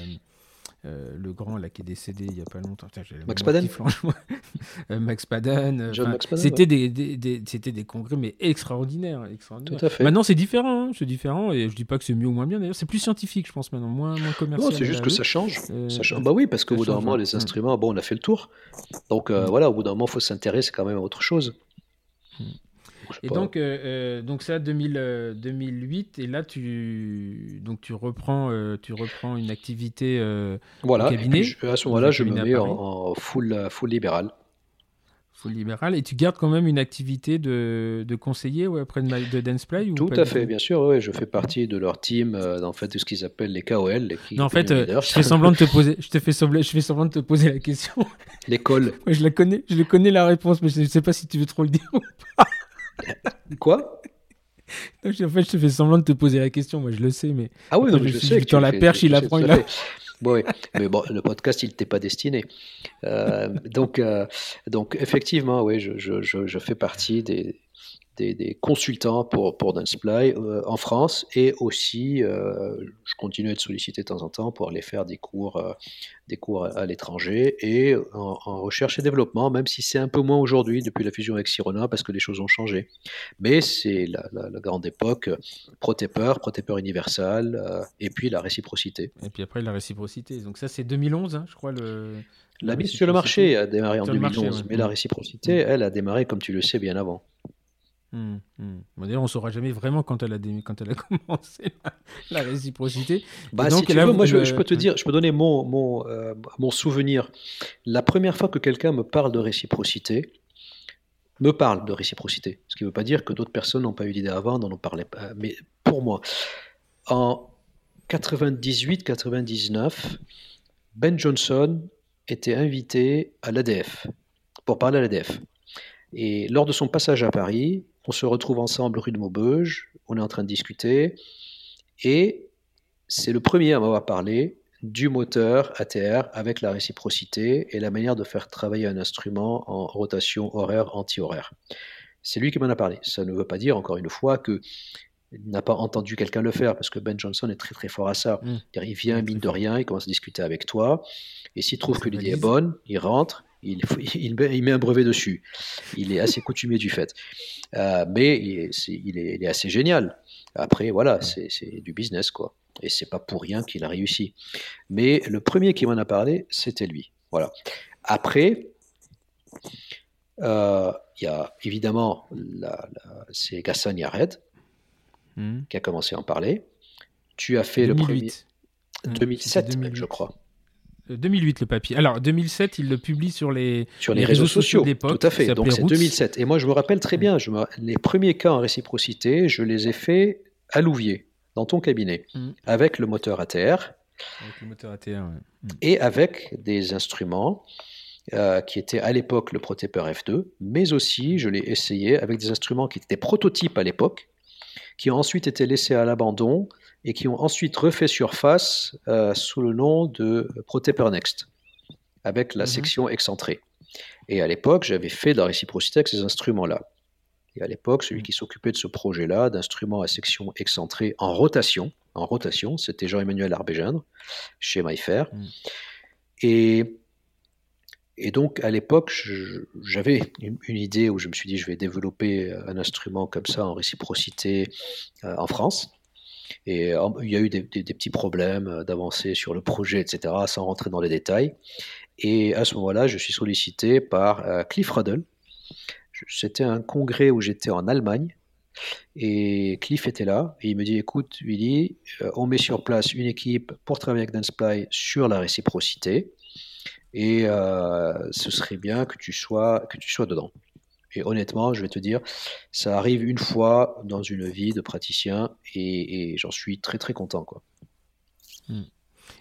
euh, le grand là qui est décédé il n'y a pas longtemps. Max Padan euh, Max Padan. c'était des, des, c'était des congrès mais extraordinaires, extraordinaires. Tout à fait. Maintenant c'est différent, hein, c'est différent et je dis pas que c'est mieux ou moins bien d'ailleurs, c'est plus scientifique je pense maintenant, moins, moins commercial. Non, c'est juste que ça change. Euh, ça change. Bah oui, parce qu'au bout d'un moment les instruments, bon on a fait le tour. Donc voilà, au bout d'un moment il faut s'intéresser quand même à autre chose. Et donc, euh, euh, donc ça, 2000, 2008, et là, tu, donc tu, reprends, euh, tu reprends une activité voilà, cabinet. à ce moment-là, je me mets en, full, full libéral full libéral et tu gardes quand même une activité de, de conseiller ouais, auprès de, de Danceplay ou Tout à fait, bien sûr, ouais, je fais partie de leur team en fait de ce qu'ils appellent les KOL. Les non, en fait, je fais semblant de te poser, je te fais semblant, je fais semblant de te poser la question. L'école. je la connais, je connais la réponse, mais je ne sais pas si tu veux trop le dire ou pas. Quoi? En fait, je te fais semblant de te poser la question, moi je le sais, mais. Ah oui, je, sais. Tu la perche, il apprend, il a... Oui, mais bon, le podcast, il t'est pas destiné. Euh, donc, euh, donc, effectivement, oui, je, je, je, fais partie des, des, consultants pour, pour Danceply euh, en France et aussi euh, je continue à être sollicité de temps en temps pour aller faire des cours, euh, des cours à, l'étranger et en, recherche et développement, même si c'est un peu moins aujourd'hui depuis la fusion avec Sirona parce que les choses ont changé. Mais c'est la, grande époque, Protépeur, Protépeur universal et puis la réciprocité. Et puis après la réciprocité. Donc ça c'est 2011, hein, je crois. Le... La mise sur le marché a démarré en 2011, mais la réciprocité, elle, a démarré, comme tu le sais, bien avant. Hum, hum. D'ailleurs, on ne saura jamais vraiment quand elle a, quand elle a commencé la, réciprocité. Bah, donc, si moi, je, peux te dire, je peux donner mon, mon, euh, mon souvenir. La première fois que quelqu'un me parle de réciprocité, me parle de réciprocité, ce qui ne veut pas dire que d'autres personnes n'ont pas eu l'idée avant, n'en ont parlé pas. Mais pour moi, en 98-99, Ben Johnson était invité à l'ADF pour parler à l'ADF. Et lors de son passage à Paris, on se retrouve ensemble rue de Maubeuge, on est en train de discuter, et c'est le premier à m'avoir parlé du moteur ATR avec la réciprocité et la manière de faire travailler un instrument en rotation horaire anti-horaire. C'est lui qui m'en a parlé. Ça ne veut pas dire, encore une fois, que n'a pas entendu quelqu'un le faire, parce que Ben Johnson est très très fort à ça. Mmh. Il vient, mine de rien, il commence à discuter avec toi, et s'il trouve que l'idée est bonne, il rentre, il, il, met un brevet dessus. Il est assez coutumier du fait. Euh, mais il est, assez génial. Après, voilà, c'est du business, quoi. Et c'est pas pour rien qu'il a réussi. Mais le premier qui m'en a parlé, c'était lui. Voilà. Après, euh, il y a évidemment, c'est Gassan Yared hmm. qui a commencé à en parler. Tu as fait le premier. 2007, je crois. 2008 le papier. Alors 2007, il le publie sur les, sur les, réseaux, sociaux, d'époque. Tout à fait. Donc c'est 2007. Et moi je me rappelle très bien, je les premiers cas en réciprocité, je les ai faits à Louvier, dans ton cabinet, mm. avec le moteur ATR. Avec le moteur ATR, mm. Et avec des instruments euh, qui étaient à l'époque le Protépeur F2, mais aussi je l'ai essayé avec des instruments qui étaient prototypes à l'époque, qui ont ensuite été laissés à l'abandon et qui ont ensuite refait surface euh, sous le nom de Protépeur Next, avec la mhm. section excentrée. Et à l'époque, j'avais fait de la réciprocité avec ces instruments-là. Et à l'époque, celui qui s'occupait de ce projet-là, d'instruments à section excentrée en rotation, en rotation, c'était Jean-Emmanuel Arbégendre, chez MyFair. Mhm. Et, et donc, à l'époque, j'avais une, idée où je me suis dit, je vais développer un instrument comme ça en réciprocité euh, en France. Et il y a eu des, petits problèmes euh, d'avancer sur le projet, etc., sans rentrer dans les détails. Et à ce moment-là, je suis sollicité par euh, Cliff Ruddle. C'était un congrès où j'étais en Allemagne. Et Cliff était là et il me dit écoute Willy, euh, on met sur place une équipe pour travailler avec Danceply sur la réciprocité et ce serait bien que tu sois que tu sois dedans. Et honnêtement, je vais te dire, ça arrive une fois dans une vie de praticien et, j'en suis très très content. Quoi. Hmm.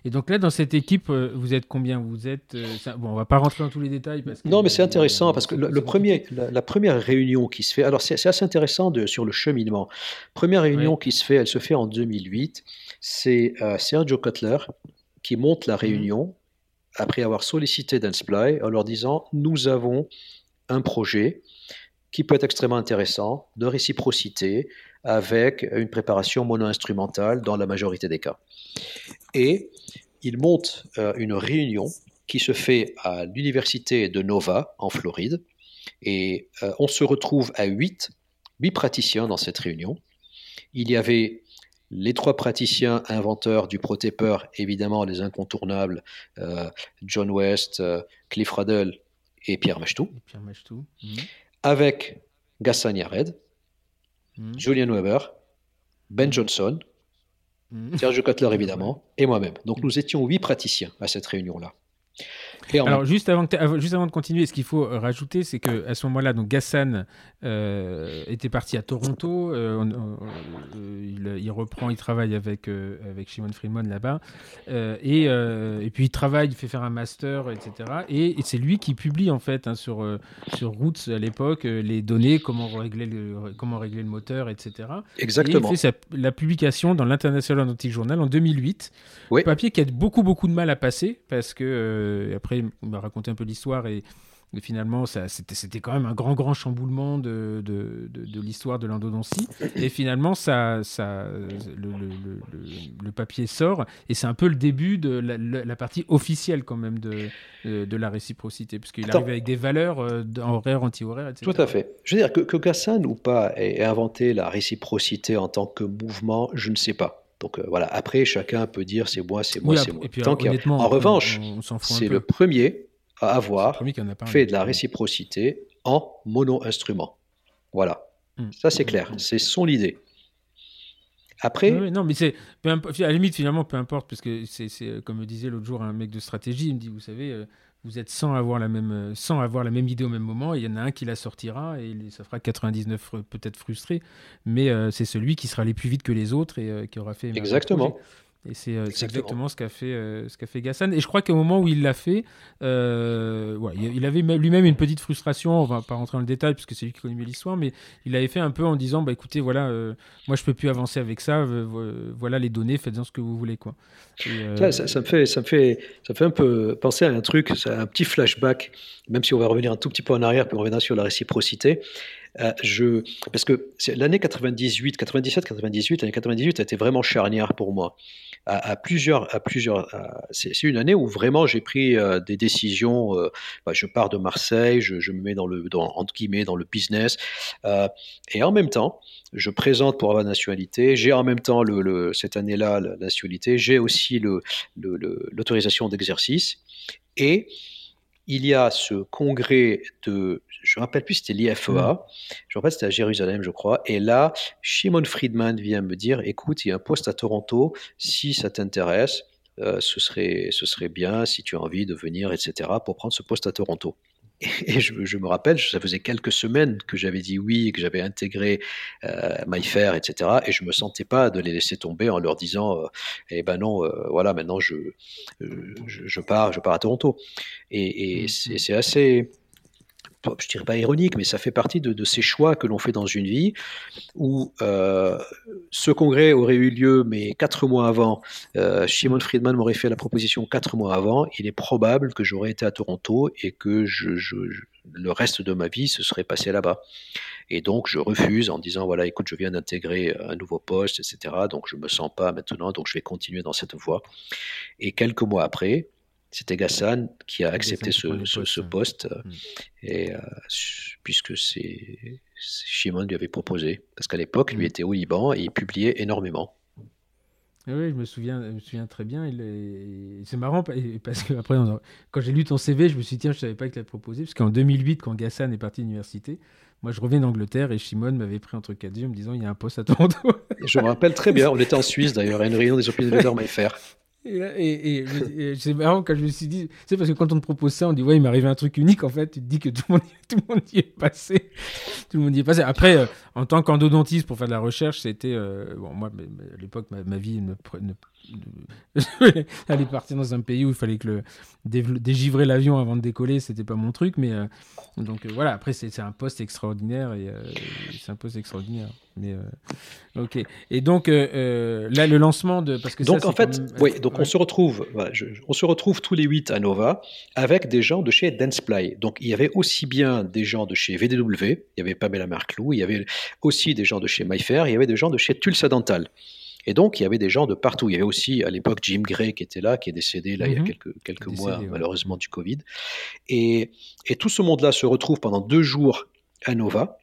Et donc là, dans cette équipe, vous êtes combien? Vous êtes bon, on va pas rentrer dans tous les détails parce non, mais c'est intéressant parce que le, premier, la, première réunion qui se fait, alors c'est assez intéressant de, sur le cheminement. Première réunion qui se fait, elle se fait en 2008. C'est Sergio Cutler qui monte la mhm. réunion après avoir sollicité Danceply en leur disant nous avons un projet qui peut être extrêmement intéressant, de réciprocité, avec une préparation mono-instrumentale dans la majorité des cas. Et il monte euh, une réunion qui se fait à l'université de Nova, en Floride, et euh, on se retrouve à huit, huit praticiens dans cette réunion. Il y avait les trois praticiens inventeurs du protaper, évidemment les incontournables, euh, John West, Cliff Ruddle et Pierre Machtou. Pierre Machtou. Mhm avec Gassan Yared, hmm. Julian Weber, Ben Johnson, hmm. Sergio Cutler évidemment, et moi-même. Donc nous étions huit praticiens à cette réunion-là. Alors, juste avant, juste avant de continuer, ce qu'il faut euh, rajouter, c'est qu'à ce moment-là, donc Gassan euh, était parti à Toronto. Euh, il, reprend, il travaille avec, avec Shimon Friedman là-bas. Et, et, puis, il travaille, il fait faire un master, etc. Et, c'est lui qui publie, en fait, hein, sur, sur Roots à l'époque, les données, comment régler, le, comment régler le moteur, etc. Exactement. Et il fait la publication dans l'International Antique Journal en 2008. Oui. Papier qui a beaucoup, beaucoup de mal à passer parce que, après, il m'a raconté un peu l'histoire et, finalement, c'était quand même un grand, grand chamboulement de, de, de, l'histoire de l'endodontie. Et finalement, ça, ça, le, papier sort et c'est un peu le début de la, partie officielle quand même de, de, la réciprocité, puisqu'il arrive avec des valeurs euh, horaires, anti-horaires, etc. Tout à fait. Je veux dire que, que Gassan ou pas ait inventé la réciprocité en tant que mouvement, je ne sais pas. Donc euh, voilà, après, chacun peut dire c'est moi, c'est moi, c'est moi. en revanche, c'est le premier à avoir fait de la réciprocité en mono-instrument. Voilà. Hmm. Ça, c'est clair. C'est son idée. Après. non, mais c'est. À la limite, finalement, peu importe, parce que c'est, comme me disait l'autre jour un mec de stratégie, il me dit vous savez, euh, vous êtes sans avoir la même, euh, sans avoir la même idée au même moment. il y en a un qui la sortira et ça fera 99 peut-être frustré, mais euh, c'est celui qui sera allé plus vite que les autres et euh, qui aura fait. Exactement. Et c'est exactement ce qu'a fait, ce qu'a fait Gassan. Et je crois qu'au moment où il l'a fait, il avait lui-même une petite frustration. On va pas rentrer dans le détail puisque c'est lui qui connaît l'histoire, mais il avait fait un peu en disant bah écoutez voilà, moi je peux plus avancer avec ça. voilà les données, faites-en ce que vous voulez quoi. Euh, ça, me fait, ça, me fait, ça fait un peu penser à un truc, un petit flashback, même si on va revenir un tout petit peu en arrière, puis on reviendra sur la réciprocité. Euh, je, parce que l'année 98, 97, 98, l'année 98 a été vraiment charnière pour moi. À, plusieurs, à plusieurs, c'est une année où vraiment j'ai pris euh, des décisions. Bah, je pars de Marseille, je, me mets dans le, entre guillemets, dans le business, et en même temps, je présente pour avoir la nationalité. J'ai en même temps, cette année-là, la nationalité. J'ai aussi l'autorisation d'exercice. Et il y a ce congrès de, je ne me rappelle plus, c'était l'IFEA, mm. je me rappelle, c'était à Jérusalem, je crois, et là, Shimon Friedman vient me dire, écoute, il y a un poste à Toronto, si ça t'intéresse, euh, ce, serait, ce serait bien, si tu as envie de venir, etc., pour prendre ce poste à Toronto. Et je, me rappelle, ça faisait quelques semaines que j'avais dit oui, que j'avais intégré euh, MyFair, etc. Et je me sentais pas de les laisser tomber en leur disant, euh, eh ben non, euh, voilà, maintenant je, je, pars, je pars à Toronto. Et, et mmh, mmh. c'est assez, je dirais pas ironique, mais ça fait partie de, ces choix que l'on fait dans une vie, où euh, ce congrès aurait eu lieu, mais quatre mois avant, euh, Shimon Friedman m'aurait fait la proposition quatre mois avant, il est probable que j'aurais été à Toronto et que le reste de ma vie se serait passé là-bas. Et donc je refuse en disant, voilà, écoute, je viens d'intégrer un nouveau poste, etc. Donc je me sens pas maintenant, donc je vais continuer dans cette voie. Et quelques mois après, c'était Gassan qui a accepté ce, poste, euh, mm. et, euh, puisque c'est Shimon lui avait proposé. Parce qu'à l'époque, lui mm. était au Liban et il publiait énormément. Oui, je me souviens, je me souviens très bien. C'est marrant parce que après, quand j'ai lu ton CV, je me suis dit tiens, je savais pas qu'il l'avait proposé parce qu'en 2008, quand Gassan est parti à l'université, moi je reviens d'Angleterre et Shimon m'avait pris entre quatre yeux en me disant il y a un poste à Toronto. je me rappelle très bien. On était en Suisse d'ailleurs à une réunion des opinions de faire. Et, et, c'est marrant quand je me suis dit, c'est parce que quand on te propose ça, on dit ouais, il m'est arrivé un truc unique. En fait, tu te dis que tout le monde, tout le monde y est passé. Tout le monde y est passé. Après, euh, en tant qu'endodontiste pour faire de la recherche, c'était euh, bon. Moi, à l'époque, ma, vie ne, aller partir dans un pays où il fallait que le dégivrer l'avion avant de décoller, c'était pas mon truc. Mais euh, donc euh, voilà, après c'est un poste extraordinaire et euh, c'est un poste extraordinaire. Mais ok. Et donc là, le lancement de parce que donc en fait, oui, donc on se retrouve, on se retrouve tous les huit à Nova avec des gens de chez Danceply. Donc il y avait aussi bien des gens de chez VDW, il y avait Pamela Marclou, il y avait aussi des gens de chez MyFair, il y avait des gens de chez Tulsa Dental. Et donc, il y avait des gens de partout. Il y avait aussi, à l'époque, Jim Gray qui était là, qui est décédé là, il y a mhm. quelques, mois, malheureusement, du Covid. Et, et tout ce monde-là se retrouve pendant deux jours à Nova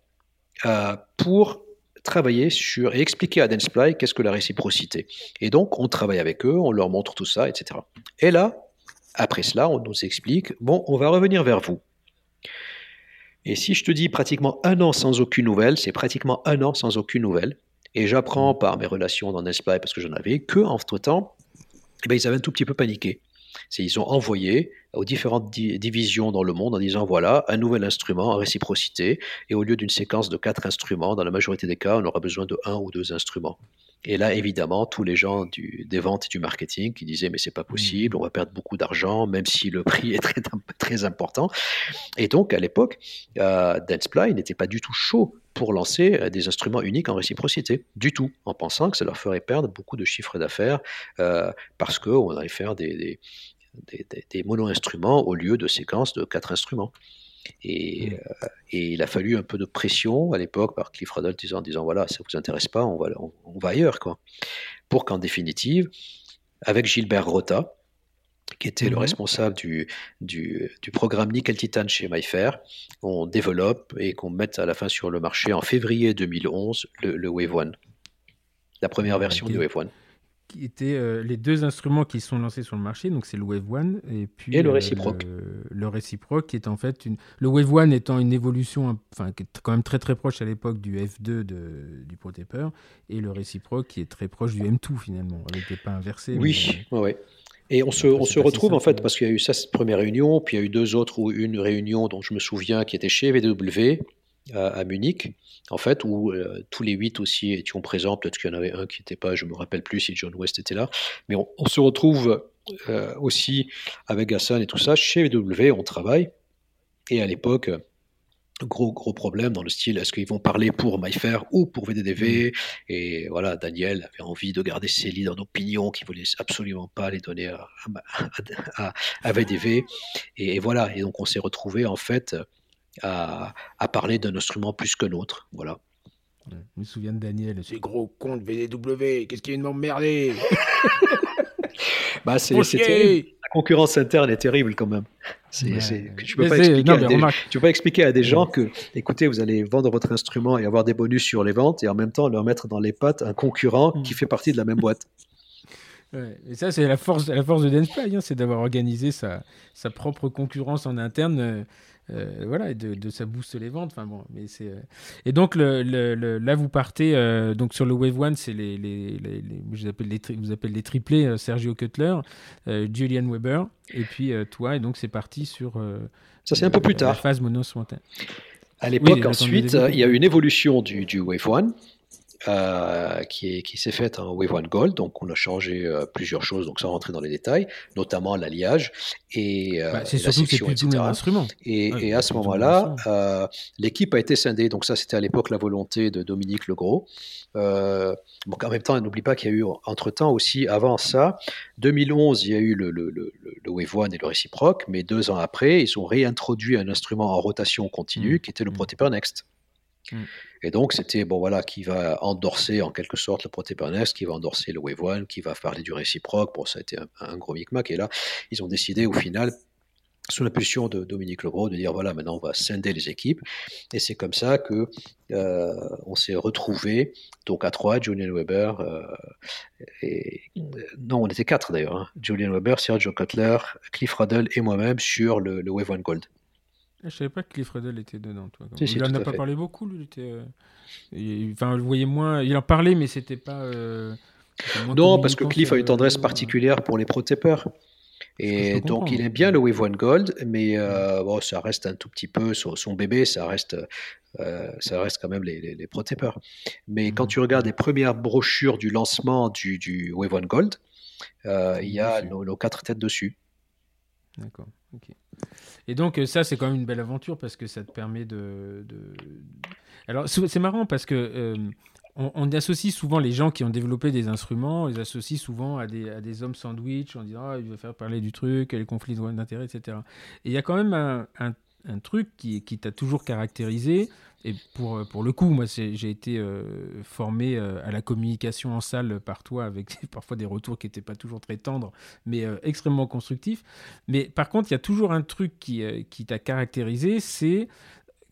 euh, pour travailler sur et expliquer à Danceply qu'est-ce que la réciprocité. Et donc, on travaille avec eux, on leur montre tout ça, etc. Et là, après cela, on nous explique, bon, on va revenir vers vous. Et si je te dis pratiquement un an sans aucune nouvelle, c'est pratiquement un an sans aucune nouvelle. Et j'apprends par mes relations dans Nesplay, parce que j'en avais, que entre-temps, eh ben, ils avaient un tout petit peu paniqué. Ils ont envoyé aux différentes divisions dans le monde en disant voilà, un nouvel instrument en réciprocité, et au lieu d'une séquence de quatre instruments, dans la majorité des cas, on aura besoin de un ou deux instruments. Et là, évidemment, tous les gens du, des ventes et du marketing qui disaient mais c'est pas possible, on va perdre beaucoup d'argent, même si le prix est très, très important. Et donc, à l'époque, euh, Danceply n'était pas du tout chaud pour lancer euh, des instruments uniques en réciprocité, du tout, en pensant que ça leur ferait perdre beaucoup de chiffres d'affaires euh, parce qu'on allait faire des, des, des, mono-instruments au lieu de séquences de quatre instruments. Et, euh, et, il a fallu un peu de pression à l'époque par Cliff Ruddle disant, disant voilà, ça vous intéresse pas, on va, on, va ailleurs. Quoi. Pour qu'en définitive, avec Gilbert Rota, qui était le mhm. responsable du, du, du, programme Nickel Titan chez MyFair, on développe et qu'on mette à la fin sur le marché en février 2011 le, le Wave One, la première version du Wave One qui étaient euh, les deux instruments qui sont lancés sur le marché, donc c'est le Wave One et puis et le euh, réciproque. le réciproque qui est en fait une, le Wave One étant une évolution, enfin qui est quand même très très proche à l'époque du F2 de, du ProTaper et le réciproque qui est très proche du M2 finalement. Elle n'était pas inversée. Oui, mais... ouais. Et on se, on se retrouve en fait, parce qu'il y a eu ça, cette première réunion, puis il y a eu deux autres, ou une réunion dont je me souviens qui était chez VW, à, Munich, en fait, où euh, tous les huit aussi étions présents. Peut-être qu'il y en avait un qui n'était pas, je me rappelle plus si John West était là. Mais on, se retrouve euh, aussi avec Hassan et tout ça. Chez W, on travaille. Et à l'époque, gros gros problème dans le style est-ce qu'ils vont parler pour MyFair ou pour VDDV mm. et voilà Daniel avait envie de garder ses leaders d'opinion qui voulait absolument pas les donner à, à, à VDV et, et, voilà et donc on s'est retrouvé en fait à, parler d'un instrument plus que l'autre. Voilà. Je me souviens de Daniel, c'est gros con de VDW, qu'est-ce qu'il vient de m'emmerder? Bah, c'est, La concurrence interne est terrible quand même. tu ne peux, pas expliquer à des gens que, écoutez, vous allez vendre votre instrument et avoir des bonus sur les ventes et en même temps leur mettre dans les pattes un concurrent mm. qui fait partie de la même boîte. Et ça, c'est la force, la force de Danceplay, hein, c'est d'avoir organisé sa, sa propre concurrence en interne. Euh, euh, voilà, et de, ça booste les ventes. Enfin bon, mais c'est. Euh, et donc le, là, vous partez euh, donc sur le Wave One, c'est les, les, les, je vous appelle les, vous appelle les triplés Sergio Cutler, Julian Weber, et puis toi. Et donc c'est parti sur. ça c'est un peu plus tard. La phase mono À l'époque, ensuite, il y a eu une évolution du, du Wave One. Euh, qui, qui s'est faite en Wave One Gold. Donc, on a changé euh, plusieurs choses, donc sans rentrer dans les détails, notamment l'alliage et, euh, bah, c'est que c'est plus instrument. Et, et à ce moment-là, l'équipe a été scindée. Donc, ça, c'était à l'époque la volonté de Dominique Legros. bon, en même temps, n'oublie pas qu'il y a eu entre-temps aussi, avant ça, 2011, il y a eu le, le, le, le, Wave One et le réciproque, mais deux ans après, ils ont réintroduit un instrument en rotation continue mmh. qui était le mmh. Protaper Next. Mmh. Et donc, c'était, bon voilà, qui va endorser en quelque sorte le Protépanest, qui va endorser le Wave One, qui va parler du réciproque. Bon, ça a été un, gros micmac. Et là, ils ont décidé au final, sous l'impulsion de Dominique Legros, de dire voilà, maintenant on va scinder les équipes. Et c'est comme ça que euh, on s'est retrouvé donc à trois, Julian Weber, euh, non, on était quatre d'ailleurs, hein, Julian Weber, Sergio Cutler, Cliff Ruddle et moi-même sur le, le Wave One Gold. Ah, je savais pas que Cliff Riddle était dedans. Toi. il en a pas parlé beaucoup. Lui, il euh, enfin, vous voyez moins. Il en parlait, mais c'était pas. Euh, non, parce que Cliff a une tendresse particulière pour les pro Et donc, il aime bien le Wave One Gold, mais euh, bon, ça reste un tout petit peu son, bébé, ça reste, ça reste quand même les, les, les pro Mais quand mhm. tu regardes les premières brochures du lancement du, du Wave One Gold, il y a nos, quatre têtes dessus. D'accord. Et donc ça, c'est quand même une belle aventure parce que ça te permet de. Alors c'est marrant parce que on, associe souvent les gens qui ont développé des instruments, on les associe souvent à des, hommes sandwich en disant ah, il va faire parler du truc, les conflits d'intérêt, etc. Et il y a quand même un, truc qui, qui t'a toujours caractérisé. Et pour, pour le coup, moi, j'ai été euh, formé euh, à la communication en salle par toi, avec parfois des retours qui n'étaient pas toujours très tendres, mais euh, extrêmement constructifs. Mais par contre, il y a toujours un truc qui, qui t'a caractérisé, c'est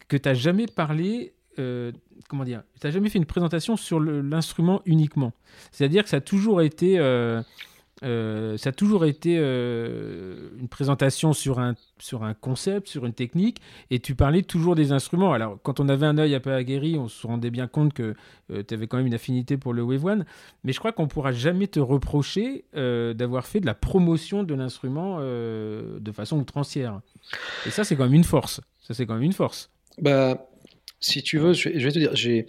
que tu n'as jamais parlé euh, comment dire, tu n'as jamais fait une présentation sur l'instrument uniquement. C'est-à-dire que ça a toujours été, euh, euh, ça a toujours été une présentation sur un, sur un concept, sur une technique, et tu parlais toujours des instruments. Alors, quand on avait un œil un peu aguerri, on se rendait bien compte que tu avais quand même une affinité pour le Wave One, mais je crois qu'on ne pourra jamais te reprocher d'avoir fait de la promotion de l'instrument de façon outrancière. Et ça, c'est quand même une force. Ça, c'est quand même une force. Bah, si tu veux, je vais, te dire, j'ai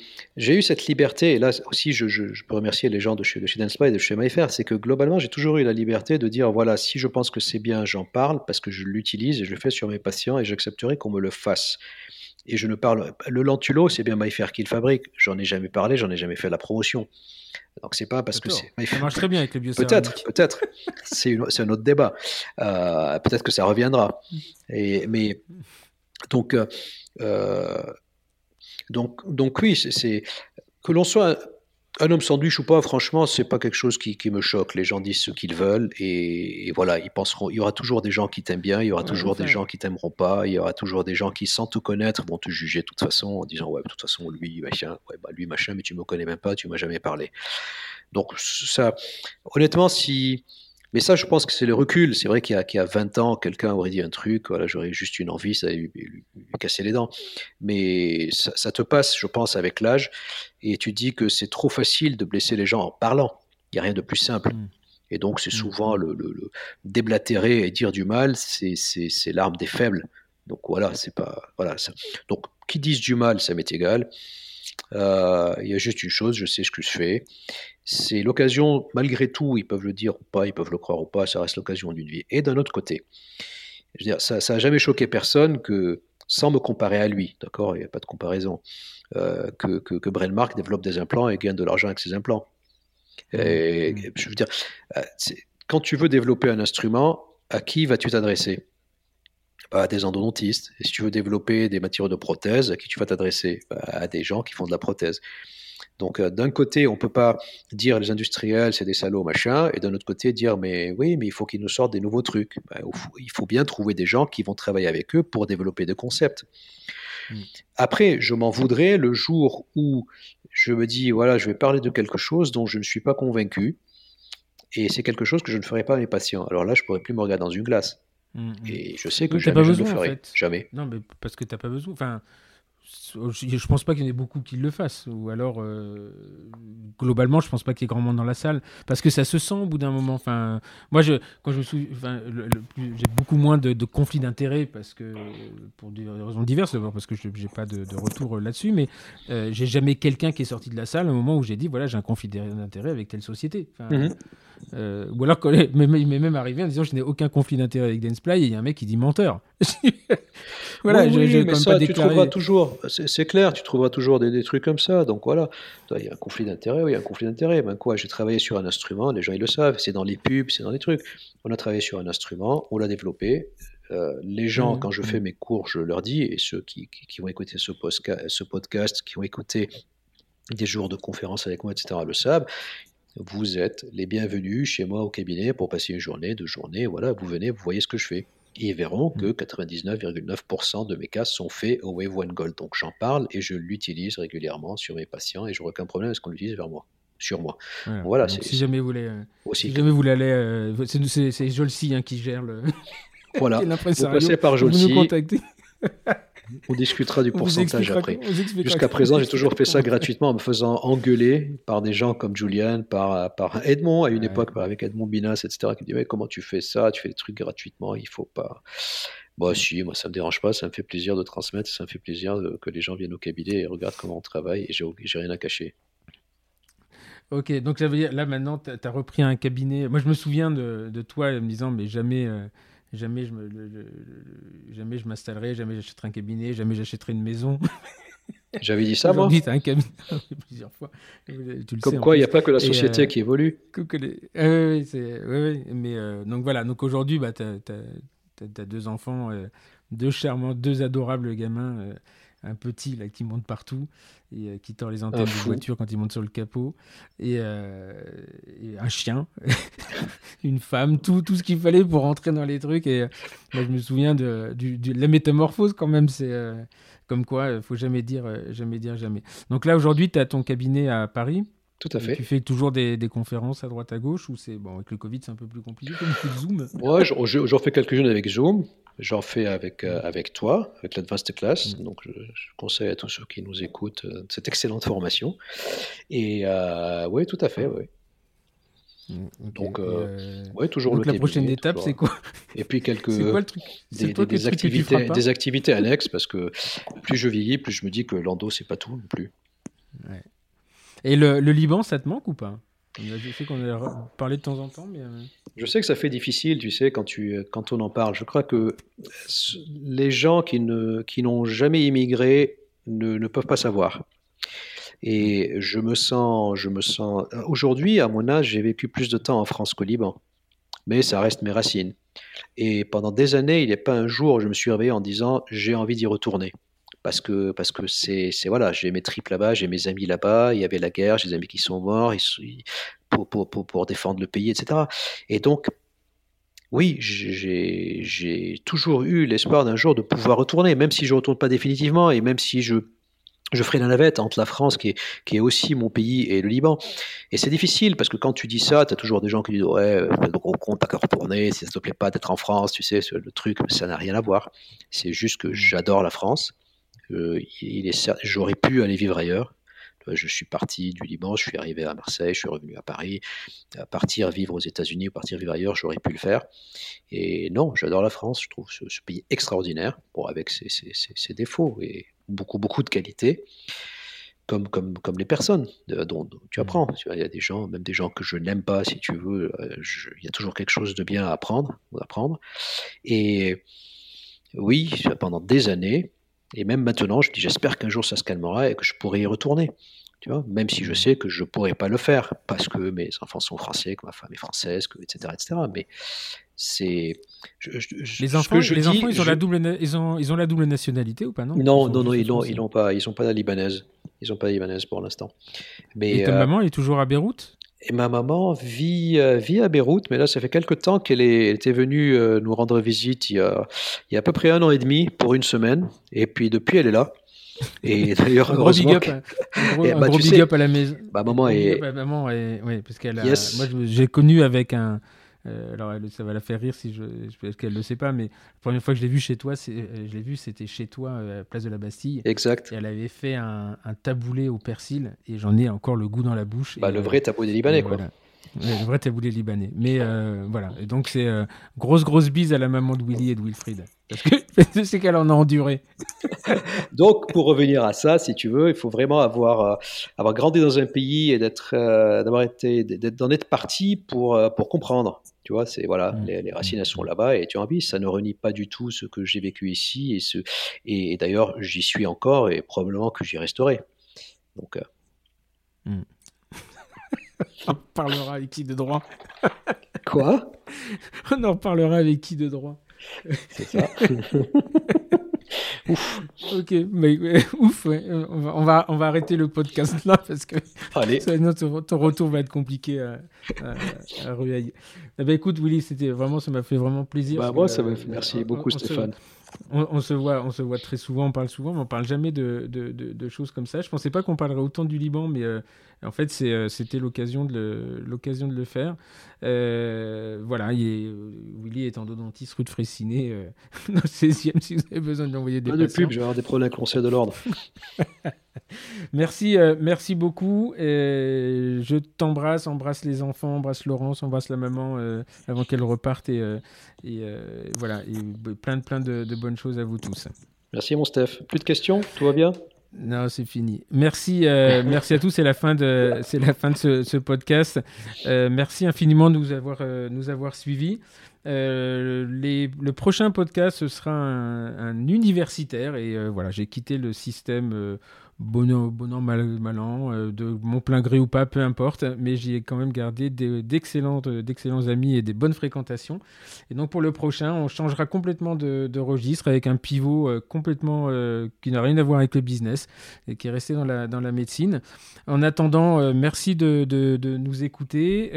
eu cette liberté, et là aussi je, je, peux remercier les gens de chez, de chez Dance et de chez MyFair, c'est que globalement j'ai toujours eu la liberté de dire voilà, si je pense que c'est bien, j'en parle parce que je l'utilise et je le fais sur mes patients et j'accepterai qu'on me le fasse. Et je ne parle. Le lentulo, c'est bien MyFair qui le fabrique. J'en ai jamais parlé, j'en ai jamais fait la promotion. Donc c'est pas parce que c'est. Ça marche très bien avec le Peut-être, peut-être. c'est un autre débat. Euh, peut-être que ça reviendra. Et, mais donc. Euh, euh donc, donc oui, c'est que l'on soit un, homme sandwich ou pas, franchement, c'est pas quelque chose qui, me choque. Les gens disent ce qu'ils veulent et, voilà, ils penseront. Il y aura toujours des gens qui t'aiment bien, il y aura toujours des gens qui t'aimeront pas, il y aura toujours des gens qui, sans te connaître, vont te juger de toute façon en disant ouais, de toute façon, lui machin, ouais, bah, lui machin, mais tu me connais même pas, tu m'as jamais parlé. Donc ça, honnêtement, si mais ça, je pense que c'est le recul. C'est vrai qu'il y, a 20 ans, quelqu'un aurait dit un truc, voilà, j'aurais juste une envie, ça lui, lui, casser les dents. Mais ça, te passe, je pense, avec l'âge, et tu dis que c'est trop facile de blesser les gens en parlant. Il n'y a rien de plus simple. Mm. Et donc, c'est mm. souvent le, le, déblatérer et dire du mal, c'est l'arme des faibles. Donc voilà, c'est pas voilà. Ça. Donc, qui disent du mal, ça m'est égal. Euh, il y a juste une chose, je sais ce que je fais. C'est l'occasion, malgré tout, ils peuvent le dire ou pas, ils peuvent le croire ou pas, ça reste l'occasion d'une vie. Et d'un autre côté, je veux dire, ça n'a jamais choqué personne que, sans me comparer à lui, d'accord, il n'y a pas de comparaison, euh, que, que, que développe des implants et gagne de l'argent avec ses implants. Et, mmh. je veux dire, euh, quand tu veux développer un instrument, à qui vas-tu t'adresser? À des endodontistes. Et si tu veux développer des matériaux de prothèse, à qui tu vas t'adresser? Bah, À des gens qui font de la prothèse. Donc euh, d'un côté, on peut pas dire les industriels c'est des salauds machin, et d'un autre côté dire mais oui, mais il faut qu'ils nous sortent des nouveaux trucs. Bah, il faut bien trouver des gens qui vont travailler avec eux pour développer des concepts. Mm. Après, je m'en voudrais le jour où je me dis voilà, je vais parler de quelque chose dont je ne suis pas convaincu, et c'est quelque chose que je ne ferai pas à mes patients. Alors là, je pourrais plus me regarder dans une glace. Mm, mm. Et je sais que jamais pas besoin, je le ferai. Jamais. Non, mais parce que tu n'as pas besoin. Enfin, je pense pas qu'il y en ait beaucoup qui le fassent. Ou alors, euh, globalement, je pense pas qu'il y ait grand monde dans la salle. Parce que ça se sent au bout d'un moment. Enfin, moi, je, quand je me suis, j'ai beaucoup moins de, conflits d'intérêts parce que, pour des raisons diverses, d'abord parce que je n'ai pas de, retour là-dessus, mais euh, j'ai jamais quelqu'un qui est sorti de la salle au moment où j'ai dit voilà, j'ai un conflit d'intérêt avec telle société. Mhm. Euh, ou alors, il m'est même arrivé en disant je n'ai aucun conflit d'intérêt avec Danceplay et il y a un mec qui dit menteur. voilà, oui, mais ça, tu trouveras toujours, c'est clair, tu trouveras toujours des, trucs comme ça. Donc voilà, il y a un conflit d'intérêt, oui, il y a un conflit d'intérêt. Ben quoi, j'ai travaillé sur un instrument, les gens ils le savent, c'est dans les pubs, c'est dans les trucs. On a travaillé sur un instrument, on l'a développé. Euh, les gens, mmh, quand je mmh. fais mes cours, je leur dis, et ceux qui, qui, vont écouter ce, ce podcast, qui ont écouté des jours de conférences avec moi, etc., le savent, vous êtes les bienvenus chez moi au cabinet pour passer une journée, deux journées, voilà, vous venez, vous voyez ce que je fais et ils verront que 99,9% mmh. de mes cas sont faits au Wave One Gold. Donc j'en parle et je l'utilise régulièrement sur mes patients et je n'ai aucun problème à ce qu'on l'utilise vers moi sur moi. Voilà. si jamais vous voulez, euh, si jamais vous voulez aller, euh, c'est Jolsi hein, qui gère le. Voilà. vous passez par Jolsi. Vous nous contactez. On discutera du pourcentage après. Jusqu'à présent, j'ai toujours fait ça gratuitement en me faisant engueuler par des gens comme Julian, par, par Edmond, à une époque, avec Edmond Binas, etc., qui me dit Comment tu fais ça? Tu fais des trucs gratuitement, il faut pas. Moi, si, moi, ça me dérange pas, ça me fait plaisir de transmettre, ça me fait plaisir que les gens viennent au cabinet et regardent comment on travaille, et j'ai rien à cacher. Ok, donc ça veut dire, là maintenant, tu as, repris un cabinet. Moi, je me souviens de, de toi me disant, mais jamais, jamais je me, jamais je m'installerai, jamais j'achèterai un cabinet, jamais j'achèterai une maison. J'avais dit ça, moi tu un cabinet plusieurs fois. Comme quoi, il n'y a pas que la société qui évolue. oui, oui, mais donc voilà, donc aujourd'hui, bah, tu as, deux enfants, deux charmants, deux adorables gamins un petit là qui monte partout et euh, qui tord les antennes de voiture quand il monte sur le capot. Et, euh, un chien. Une femme tout, tout ce qu'il fallait pour rentrer dans les trucs. Et euh, moi je me souviens de, la métamorphose quand même. C'est comme quoi il faut jamais dire jamais dire jamais. Donc là aujourd'hui tu as ton cabinet à Paris. Tout à fait. Tu fais toujours des, conférences à droite à gauche ou c'est bon avec le Covid c'est un peu plus compliqué comme Zoom Ouais, j'en fais quelques-unes avec Zoom. J'en fais avec, euh, avec toi, avec l'Advanced Class. Mm. Donc, je, conseille à tous ceux qui nous écoutent euh, cette excellente formation. Et euh, oui, tout à fait, oui. Mm, donc, oui, toujours donc la prochaine étape, c'est quoi? Et puis quelques quoi, des, des, activités, des activités annexes, parce que plus je vieillis, plus je me dis que l'endo, c'est pas tout non plus. Ouais. Et le, le Liban, ça te manque ou pas? Je sais qu'on a parlé de temps en temps, mais. Je sais que ça fait difficile, tu sais, quand, tu, quand on en parle. Je crois que les gens qui, ne, qui n'ont jamais immigré ne, ne peuvent pas savoir. Et je me sens, je me sens. Aujourd'hui, à mon âge, j'ai vécu plus de temps en France qu'au Liban, mais ça reste mes racines. Et pendant des années, il n'y a pas un jour où je me suis réveillé en disant j'ai envie d'y retourner parce que parce que c'est voilà j'ai mes tripes là-bas j'ai mes amis là-bas il y avait la guerre j'ai des amis qui sont morts pour, pour, pour, défendre le pays etc et donc oui j'ai toujours eu l'espoir d'un jour de pouvoir retourner même si je retourne pas définitivement et même si je je ferai la navette entre la France, qui est, qui est aussi mon pays, et le Liban. Et c'est difficile, parce que quand tu dis ça, tu as toujours des gens qui disent Ouais, le euh, con, t'as qu'à retourner, si ça te plaît pas d'être en France, tu sais, le truc, ça n'a rien à voir. C'est juste que j'adore la France. Euh, il est, j'aurais pu aller vivre ailleurs. Je suis parti du Liban, je suis arrivé à Marseille, je suis revenu à Paris. partir vivre aux États-Unis ou partir vivre ailleurs, j'aurais pu le faire. Et non, j'adore la France, je trouve ce, pays extraordinaire, bon, avec ses, ses, défauts et beaucoup, beaucoup de qualités. Comme, comme, comme, les personnes dont, tu apprends. Il y a des gens, même des gens que je n'aime pas, si tu veux, euh, il y a toujours quelque chose de bien à apprendre, à apprendre. Et oui, pendant des années, et même maintenant, je dis j'espère qu'un jour ça se calmera et que je pourrai y retourner. Tu vois, même si je sais que je ne pourrai pas le faire parce que mes enfants sont français, que ma femme est française, que, etc., etc. Mais c'est les enfants, les enfants ils ont la double, ils ont, ils ont la double nationalité ou pas non? Non, non, non, ils n'ont, ils n'ont pas, ils pas la libanaise. Ils ont pas la libanaise pour l'instant. Mais et ta euh, maman est toujours à Beyrouth? Et ma maman vit, euh, vit à Beyrouth, mais là, ça fait quelque temps qu'elle était venue euh, nous rendre visite il y, a, il y a à peu près un an et demi pour une semaine. Et puis depuis, elle est là. Et d'ailleurs, un gros big up, un gros, bah, big up à la maison. Ma maman est. maman est, oui, parce qu'elle moi, j'ai connu avec un, euh, alors, ça va la faire rire si je, parce qu'elle le sait pas, mais la première fois que je l'ai vu chez toi, euh, je l'ai vu, c'était chez toi, euh, à Place de la Bastille. Exact. Et elle avait fait un, taboulé au persil, et j'en ai encore le goût dans la bouche. Bah, le vrai taboulé libanais, quoi. le vrai taboulé libanais. Mais voilà. Et donc, c'est grosse, grosse bise à la maman de Willy et de Wilfried. Parce que c'est qu'elle en a enduré. donc, pour revenir à ça, si tu veux, il faut vraiment avoir, avoir grandi dans un pays et d'être, d'avoir été, d'en être parti pour, pour comprendre. Tu vois, c'est voilà, mmh. les, racines elles sont là-bas et tu as envie. Ça ne renie pas du tout ce que j'ai vécu ici et ce et, d'ailleurs j'y suis encore et probablement que j'y resterai. Donc. Euh... Mmh. On parlera avec qui de droit? Quoi? On en parlera avec qui de droit? C'est ça. ouf. Ok, mais, ouf, on, va, on, va, arrêter le podcast là parce que Allez. ton, retour va être compliqué à, à, eh ben, écoute, Willy, c'était vraiment, ça m'a fait vraiment plaisir. Bah, moi, ça m'a fait. Merci beaucoup, Stéphane on, se voit, on se voit très souvent, on parle souvent, mais on parle jamais de, de, choses comme ça. Je pensais pas qu'on parlerait autant du Liban, mais euh, en fait, euh, c'était l'occasion de, le, l'occasion de le faire. Euh, voilà, il Willy est endodontiste rue de dans le 16e, si vous avez besoin de l'envoyer des Pas de pub, je vais avoir des problèmes avec le Conseil de l'Ordre. merci, merci beaucoup. je t'embrasse, embrasse les enfants, embrasse Laurence, embrasse la maman avant qu'elle reparte. Et, et voilà, et plein, plein de, de bonnes choses à vous tous. Merci mon Steph. Plus de questions? Tout va bien? Non, c'est fini. Merci, euh, merci à tous. C'est la fin de, c'est la fin de ce, podcast. Euh, merci infiniment de nous avoir, euh, nous avoir suivis. Les, le prochain podcast, ce sera un, un universitaire. Et voilà, j'ai quitté le système bon an, bon mal, mal an, euh, de mon plein gré ou pas, peu importe, mais j'ai quand même gardé d'excellents amis et des bonnes fréquentations. Et donc pour le prochain, on changera complètement de, registre avec un pivot euh, complètement euh, qui n'a rien à voir avec le business et qui est resté dans la, dans la médecine. En attendant, merci de, de, nous écouter.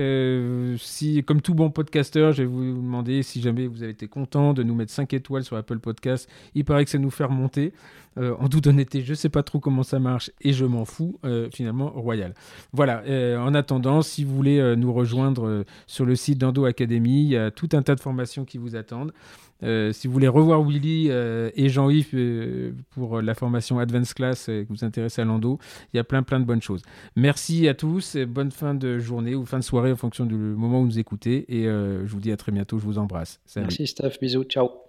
si, comme tout bon podcasteur, je vais vous demander si jamais vous avez été content de nous mettre 5 étoiles sur Apple Podcast. Il paraît que ça nous fait remonter. Euh, en toute honnêteté, je ne sais pas trop comment ça marche et je m'en fous, euh, finalement, royal. Voilà, euh, en attendant, si vous voulez nous rejoindre sur le site d'Endo Academy, il y a tout un tas de formations qui vous attendent. si vous voulez revoir Willy et Jean-Yves pour la formation Advanced Class que vous intéressez à l'Endo, il y a plein plein de bonnes choses. Merci à tous, bonne fin de journée ou fin de soirée en fonction du moment où vous nous écoutez et je vous dis à très bientôt, je vous embrasse. Merci Steph, bisous, ciao.